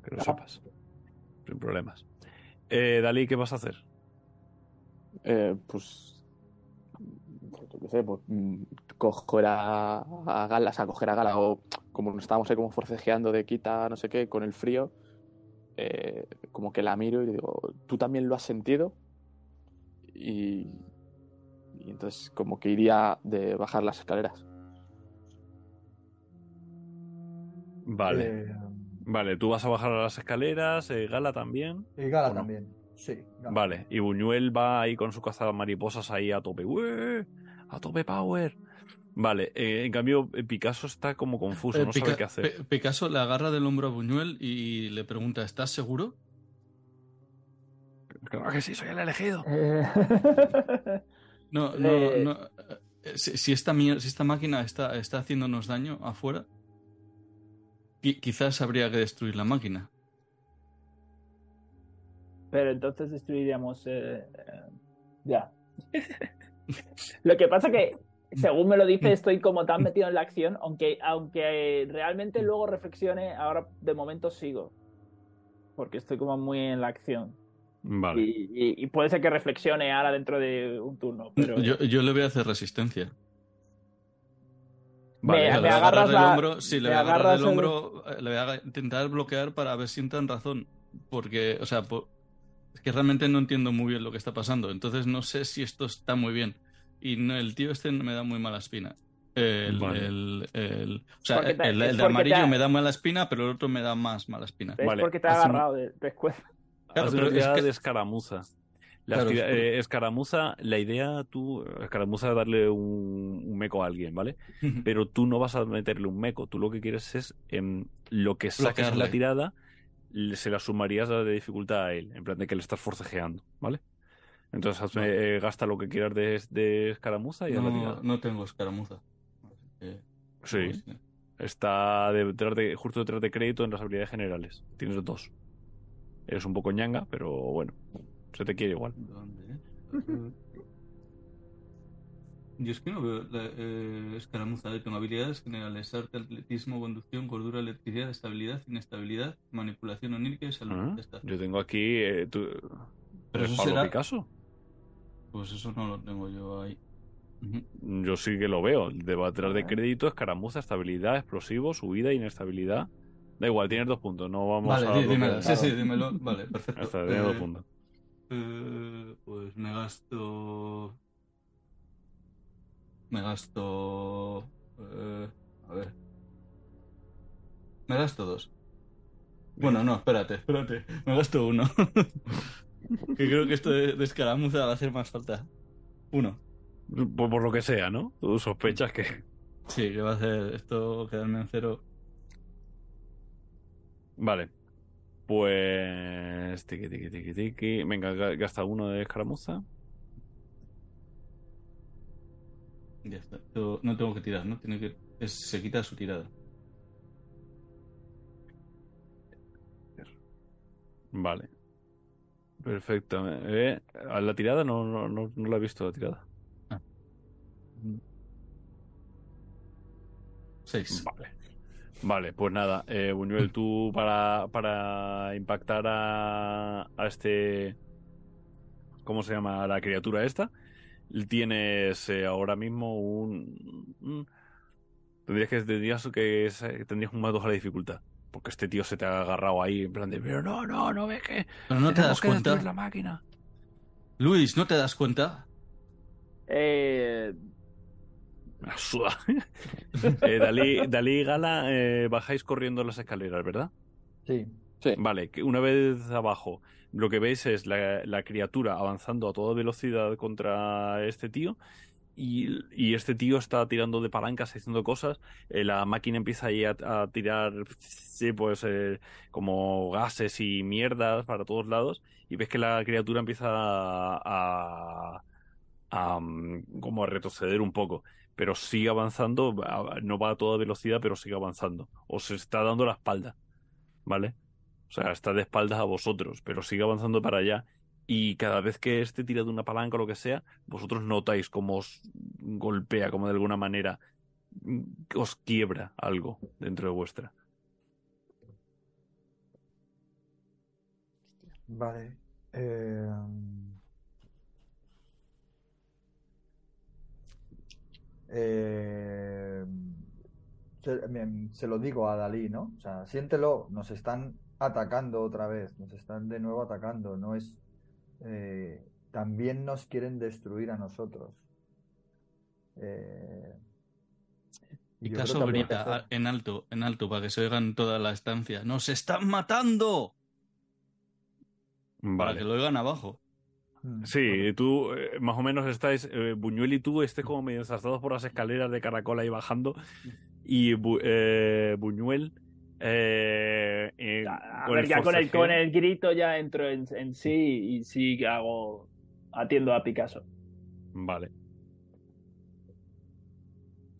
Que lo sepas. Sin problemas. Eh, Dalí, ¿qué vas a hacer? eh, pues, yo qué sé, pues, mm, coger a, a Gala, a coger a Gala, o como nos estábamos ahí como forcejeando de quita, no sé qué, con el frío, eh, como que la miro y digo, ¿tú también lo has sentido? Y, y entonces como que iría de bajar las escaleras. Vale. Eh, vale, tú vas a bajar las escaleras, eh, Gala también. Y Gala también, sí. Vale, y Buñuel va ahí con su caza de mariposas ahí a tope. A tope power. Vale, eh, en cambio Picasso está como confuso, no sabe qué hacer. Picasso le agarra del hombro a Buñuel y le pregunta, ¿estás seguro? Claro que sí, soy el elegido. no, no, no. Si, esta, si esta máquina está, está haciéndonos daño afuera, quizás habría que destruir la máquina. Pero entonces destruiríamos. Eh, eh, ya. lo que pasa que, según me lo dice, estoy como tan metido en la acción, aunque, aunque realmente luego reflexione, ahora de momento sigo. Porque estoy como muy en la acción. Vale. Y, puede ser que reflexione ahora dentro de un turno. Pero... Yo, yo le voy a hacer resistencia. Vale, me, agarras el hombro, sí, le voy a agarrar el hombro, eh, le voy a intentar bloquear para ver si entran razón. Porque, o sea, es que realmente no entiendo muy bien lo que está pasando. Entonces no sé si esto está muy bien. Y el tío este me da muy mala espina. El, el, el, o sea, el, de amarillo me da mala espina, pero el otro me da más mala espina. Es porque te ha agarrado de después. Claro, pero es que... de escaramuza. La eh, escaramuza, la idea, tú, escaramuza es darle un, meco a alguien, ¿vale? Pero tú no vas a meterle un meco, tú lo que quieres es en lo que saques en la tirada, se la sumarías de dificultad a él, en plan de que le estás forcejeando, ¿vale? Entonces eh, gasta lo que quieras de, escaramuza y no, la tirada. No tengo escaramuza. sí. Está detrás de, justo detrás de crédito en las habilidades generales. Tienes dos. Eres un poco ñanga, pero bueno. Se te quiere igual. ¿Dónde? Yo es que no veo la eh, escaramuza. de tengo habilidades generales, arte, atletismo, conducción, cordura, electricidad, estabilidad, inestabilidad, manipulación onírica y salud. Ah, yo tengo aquí... Eh, ¿Pero eso será... Picasso? Pues eso no lo tengo yo ahí. Yo sí que lo veo. Debo atrás de crédito, escaramuza, estabilidad, explosivo, subida, inestabilidad. Da igual, tienes dos puntos. No vamos vale, a. Dímelo. Sí, sí, dímelo. Vale, perfecto. Está, tiene dos eh, puntos. Eh, pues me gasto. Me gasto. Eh, a ver. Me gasto dos. Bueno, no, espérate, espérate. Me gasto uno. que creo que esto de, escaramuza va a hacer más falta. Uno. Por, por, lo que sea, ¿no? Tú sospechas que. Sí, que va a hacer esto quedarme en cero. Vale. Pues. Tiki, tiki, tiki, tiki. Venga, gasta uno de escaramuza. Ya está. No tengo que tirar, ¿no? Tiene que... Se quita su tirada. Vale. Perfecto. Eh, a la tirada no, no, no, no, la he visto la tirada. Ah. Seis. Vale. Vale, pues nada, eh, Buñuel, tú para, para impactar a, a este. ¿Cómo se llama la criatura esta? Tienes eh, ahora mismo un. tendrías que, tendrías que tendrías un más dos a la dificultad. Porque este tío se te ha agarrado ahí en plan de. Pero no, no, no ves que. Pero no te das cuenta. la máquina. Luis, ¿no te das cuenta? Eh. eh, Dalí, Dalí, y Gala, eh, bajáis corriendo las escaleras, ¿verdad? Sí. sí. Vale, que una vez abajo, lo que veis es la, criatura avanzando a toda velocidad contra este tío. Y, este tío está tirando de palancas, haciendo cosas. Eh, la máquina empieza ahí a, tirar, sí, pues, eh, como gases y mierdas para todos lados. Y ves que la criatura empieza a, a, mm, como a retroceder un poco pero sigue avanzando, no va a toda velocidad, pero sigue avanzando. Os está dando la espalda, ¿vale? O sea, está de espaldas a vosotros, pero sigue avanzando para allá. Y cada vez que esté tirando una palanca o lo que sea, vosotros notáis cómo os golpea, como de alguna manera mm, os quiebra algo dentro de vuestra. Vale. Eh... Eh, se, lo digo a Dalí, ¿no? O sea, siéntelo, nos están atacando otra vez, nos están de nuevo atacando, no es... Eh, también nos quieren destruir a nosotros. Eh, Picasso grita en alto, en alto, para que se oigan toda la estancia. ¡Nos están matando! Para que lo oigan abajo. Mm. Sí, tú eh, más o menos estáis, eh, Buñuel y tú estés como medio ensarzados por las escaleras de Caracol ahí bajando y eh, Buñuel... a ver, ya con el, con el grito ya entro en, en sí y sí que hago, atiendo a Picasso. Vale.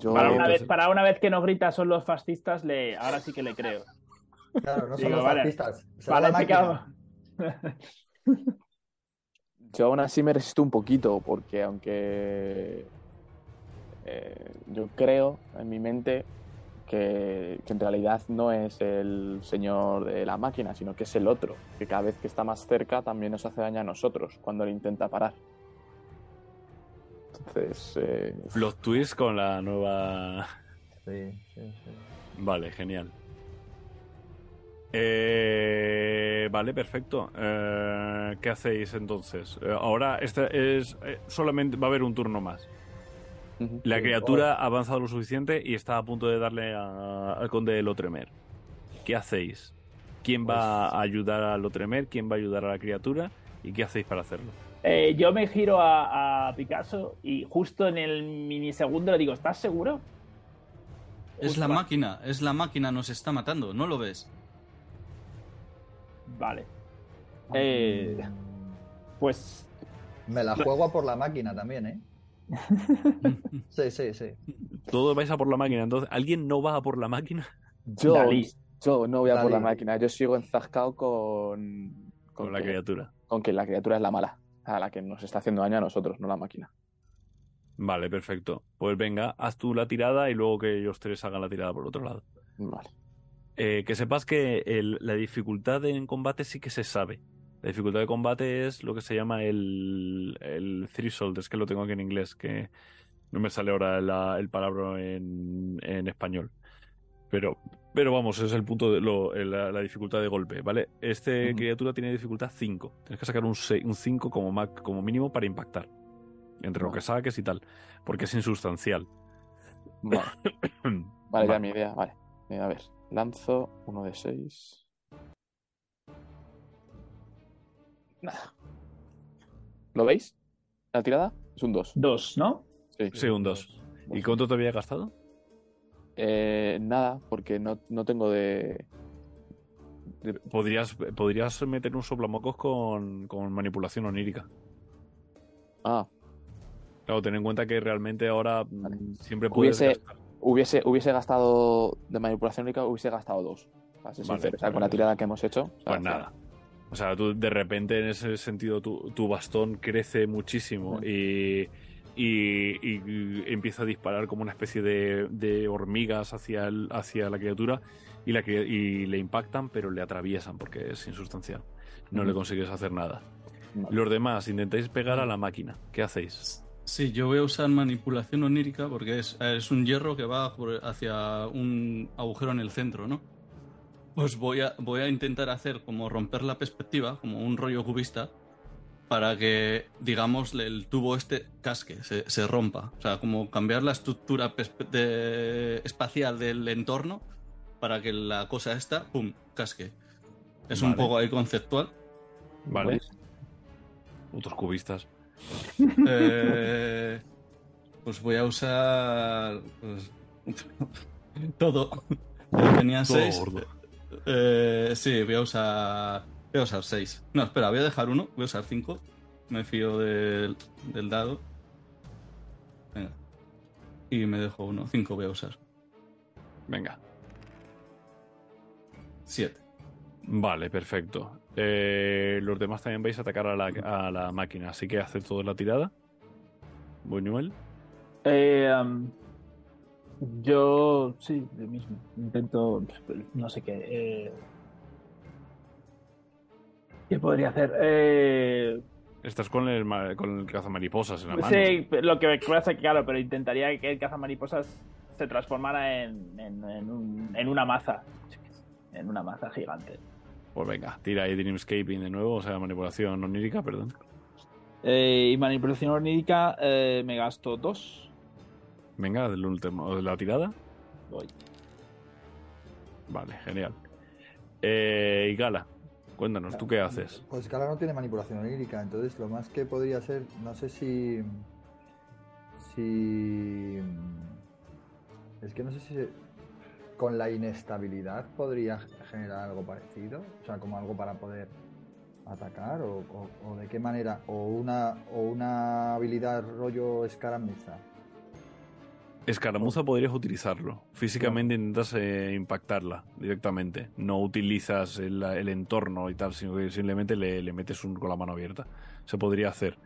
para, una vez, para una vez que no grita son los fascistas, le, ahora sí que le creo. Claro, no son los fascistas. Vale, Yo aún así me resisto un poquito, porque aunque eh, yo creo en mi mente que, en realidad no es el señor de la máquina, sino que es el otro, que cada vez que está más cerca también nos hace daño a nosotros cuando le intenta parar. Entonces... Eh... Los twists con la nueva... Sí, sí, sí. Vale, genial. Eh, vale, perfecto. Eh, ¿Qué hacéis entonces? Eh, ahora este es solamente va a haber un turno más. La criatura ha avanzado lo suficiente y está a punto de darle al conde de Lotremer. ¿Qué hacéis? ¿Quién va pues a ayudar a Lotremer? ¿Quién va a ayudar a la criatura? ¿Y qué hacéis para hacerlo? yo me giro a, Picasso y justo en el minisegundo le digo, ¿estás seguro? Es la máquina, es la máquina, nos está matando, ¿no lo ves? Vale. Eh, pues. Me la juego a por la máquina también, ¿eh? sí, sí, sí. Todos vais a por la máquina, entonces, ¿alguien no va a por la máquina? Yo, yo no voy a por la máquina, yo sigo enzascado con. Con, la criatura. Con que la criatura es la mala, a la que nos está haciendo daño a nosotros, no la máquina. Vale, perfecto. Pues venga, haz tú la tirada y luego que ellos tres hagan la tirada por otro lado. Vale. Eh, que sepas que la dificultad en combate sí que se sabe. La dificultad de combate es lo que se llama el, el threshold, es que lo tengo aquí en inglés, que no me sale ahora el palabra en, español. Pero, pero vamos, es el punto de la, dificultad de golpe, ¿vale? Este criatura tiene dificultad 5. Tienes que sacar un 5 como, como mínimo para impactar. Entre lo que saques y tal. Porque es insustancial. Vale, vale, ya mi idea, vale. A ver. Lanzo uno de seis. ¿Lo veis? La tirada es un 2. Dos, ¿no? Sí, un 2. ¿Y cuánto te había gastado? Eh, nada, porque no, tengo de... Podrías, podrías meter un soplamocos con, con manipulación onírica. Ah. Claro, ten en cuenta que realmente ahora mm, siempre puedes Hubiese, hubiese gastado de manipulación única, hubiese gastado dos. con la tirada que hemos hecho. pues nada. O sea, tú de repente en ese sentido tu, bastón crece muchísimo y, y, empieza a disparar como una especie de, hormigas hacia, hacia la criatura y, la, y le impactan, pero le atraviesan porque es insustancial. No le consigues hacer nada. Los demás, intentáis pegar a la máquina. ¿Qué hacéis? Sí, yo voy a usar manipulación onírica porque es, un hierro que va hacia un agujero en el centro, ¿no? Pues voy a, voy a intentar hacer como romper la perspectiva, como un rollo cubista, para que, digamos, el tubo este casque, se, rompa. O sea, como cambiar la estructura espacial del entorno para que la cosa esta, ¡pum!, casque. Es un poco ahí conceptual. Vale. Otros cubistas. Eh, pues voy a usar pues, todo. Tenía seis. Eh, sí, voy a usar. Voy a usar seis. No, espera, voy a dejar uno. Voy a usar cinco. Me fío del, del dado. Venga. Y me dejo uno. Cinco voy a usar. Venga. Siete. Vale, perfecto. Eh, los demás también vais a atacar a la, máquina, así que haced toda la tirada. Buñuel. Eh, yo sí, lo mismo. Intento, no sé qué. Eh, ¿Qué podría hacer? Eh, Estás con el, con el cazamariposas en la mano. Sí, lo que pasa es que, claro, pero intentaría que el cazamariposas se transformara en, en una maza. En una maza gigante. Pues venga, tira ahí Dreamscaping de nuevo, o sea, manipulación onírica, perdón. Eh, y manipulación onírica eh, me gasto dos. Venga, del último, de la tirada. Voy. Vale, genial. Eh, y Gala, cuéntanos, ¿tú qué haces? Pues Gala no tiene manipulación onírica, entonces lo más que podría ser, no sé si. Si. Es que no sé si con la inestabilidad podría generar algo parecido, o sea, como algo para poder atacar o, de qué manera o una o una habilidad rollo escaramuza Escaramuza podrías utilizarlo. Físicamente intentas eh, impactarla directamente. No utilizas el, entorno y tal, sino que simplemente le, metes un, con la mano abierta. Se podría hacer.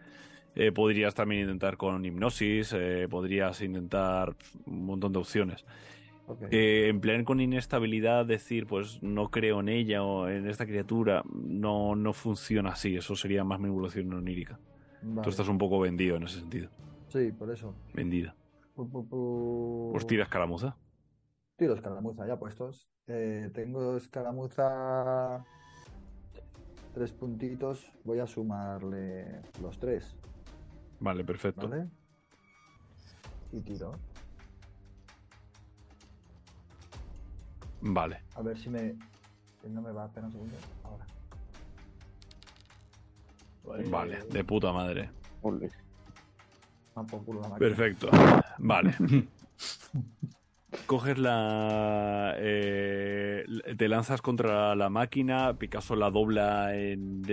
Eh, podrías también intentar con hipnosis, eh, podrías intentar un montón de opciones. Emplear con inestabilidad, decir, pues no creo en ella o en esta criatura, no, no funciona así. Eso sería más manipulación onírica. Tú estás un poco vendido en ese sentido. Sí, por eso. Vendida. Pues tira escaramuza. Tiro escaramuza, ya puestos. Eh, tengo escaramuza. Tres puntitos. Voy a sumarle los tres. Vale, perfecto. ¿Vale? Y tiro. Vale. A ver si me. No me va, espera un segundo. Ahora. Vale, de puta madre. Perfecto. Vale. Coges la. Eh, te lanzas contra la máquina. Picasso la dobla en,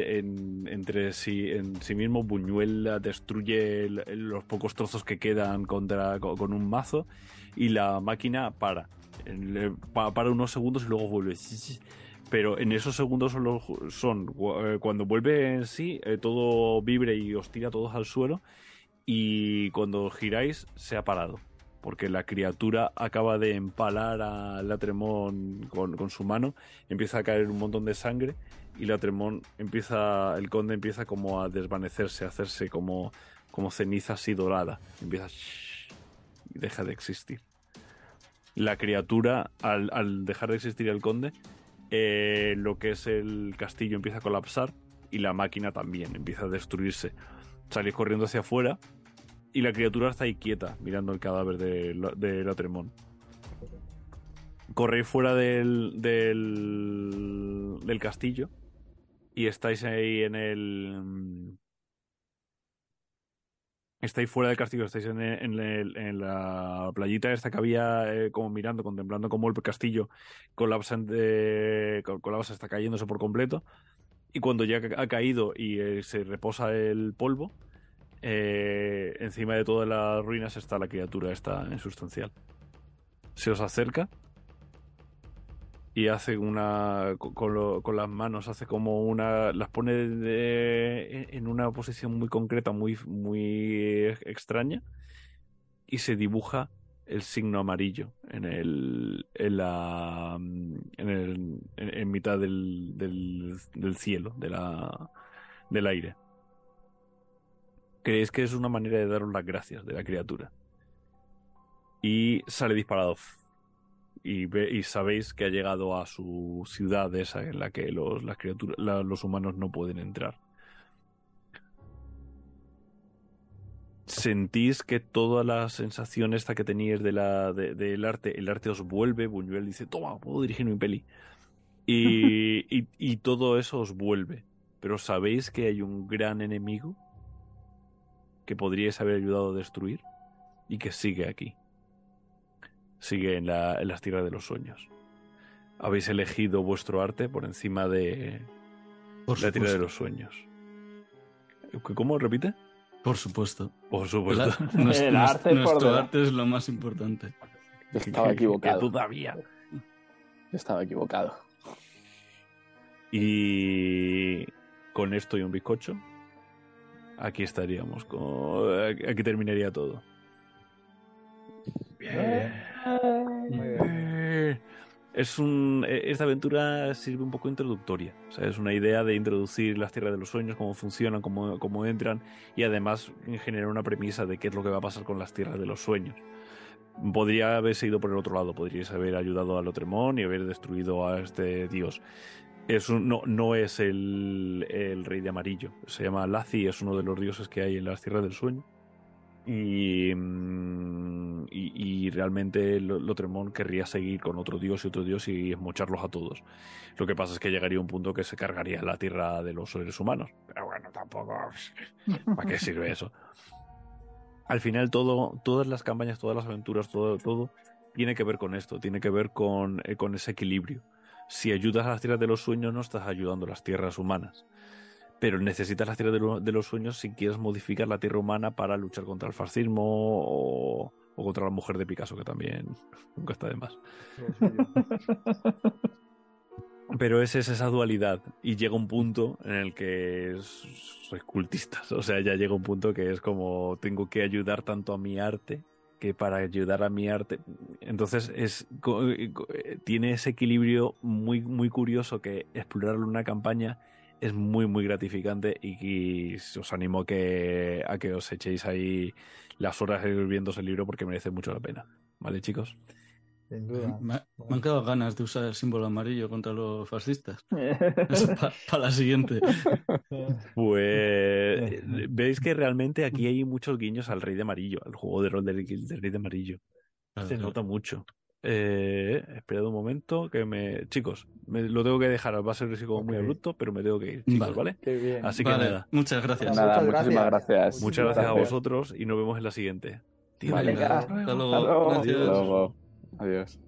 entre sí, en sí mismo. Buñuel destruye los pocos trozos que quedan contra, con, un mazo. Y la máquina para. Para unos segundos y luego vuelve. Pero en esos segundos son. Eh, cuando vuelve en sí, eh, todo vibre y os tira todos al suelo y cuando giráis se ha parado porque la criatura acaba de empalar a Latremón con, con su mano, empieza a caer un montón de sangre y Latremón empieza, el conde empieza como a desvanecerse, a hacerse como, como ceniza así dorada, empieza y deja de existir. La criatura, al, dejar de existir el conde, eh, lo que es el castillo empieza a colapsar y la máquina también empieza a destruirse. Salís corriendo hacia afuera y la criatura está ahí quieta, mirando el cadáver de, de Latremón. Corréis fuera del, del, del castillo y estáis ahí en el. Estáis fuera del castillo, estáis en, en, la playita esta que había eh, como mirando, contemplando cómo el castillo colapsa, colapsa, está cayéndose por completo. Y cuando ya ha caído y eh, se reposa el polvo, eh, encima de todas las ruinas está la criatura esta insustancial. Se os acerca y hace una con, las manos hace como una las pone en una posición muy concreta muy muy extraña y se dibuja el signo amarillo en el en la en, el, en, mitad del, del, del cielo de la, del aire creéis que es una manera de daros las gracias de la criatura. Y sale disparado. Y, ve, y sabéis que ha llegado a su ciudad esa en la que los, las criaturas, los humanos no pueden entrar. sentís que toda la sensación esta que teníais de la, del arte, el arte os vuelve, Buñuel dice, toma, puedo dirigir mi peli. Y, y, y, todo eso os vuelve. Pero sabéis que hay un gran enemigo que podríais haber ayudado a destruir y que sigue aquí. Sigue en, la, en las tierras de los sueños. Habéis elegido vuestro arte por encima de la tierra de los sueños. ¿Cómo repite? Por supuesto. Por supuesto. nuestro, arte, es lo más importante. estaba equivocado. todavía. estaba equivocado. Y con esto y un bizcocho aquí estaríamos. Aquí terminaría todo. Bien. Es un, e, esta aventura sirve un poco introductoria. Es una idea de introducir las tierras de los sueños, cómo funcionan, cómo, cómo entran y además generar una premisa de qué es lo que va a pasar con las tierras de los sueños. Podría haberse ido por el otro lado, podríais haber ayudado al Otremón y haber destruido a este dios no, no es el, rey de amarillo. Se llama Lazi, es uno de los dioses que hay en las tierras del sueño. Y, mm, y, realmente Lotremont querría seguir con otro dios y otro dios y esmocharlos a todos. Lo que pasa es que llegaría un punto que se cargaría la tierra de los seres humanos. Pero bueno, tampoco. ¿Para qué sirve eso? Al final, todo, todas las campañas, todas las aventuras, todo, todo tiene que ver con esto, tiene que ver con, eh, con ese equilibrio. Si ayudas a las tierras de los sueños, no estás ayudando a las tierras humanas pero necesitas la tierra de, los sueños si quieres modificar la tierra humana para luchar contra el fascismo o, contra la mujer de Picasso, que también nunca está de más. pero esa es esa dualidad y llega un punto en el que sois cultistas, o sea, ya llega un punto que es como tengo que ayudar tanto a mi arte que para ayudar a mi arte. Entonces es tiene ese equilibrio muy muy curioso que explorarlo en una campaña es muy, muy gratificante y, os animo a que, a que os echéis ahí las horas viendo ese libro porque merece mucho la pena. ¿Vale, chicos? Sin duda. Me, han quedado ganas de usar el símbolo amarillo contra los fascistas. para la siguiente. Pues veis que realmente aquí hay muchos guiños al Rey de Amarillo, al juego de rol del, Rey de Amarillo. Se nota mucho. Eh, esperad un momento que me. Chicos, me, lo tengo que dejar. Va a ser como muy abrupto, pero me tengo que ir, chicos, ¿vale? Así que nada. Muchas gracias. Nada, muchísimas gracias. Muchas gracias a vosotros y nos vemos en la siguiente. hasta luego. Hasta luego. Adiós.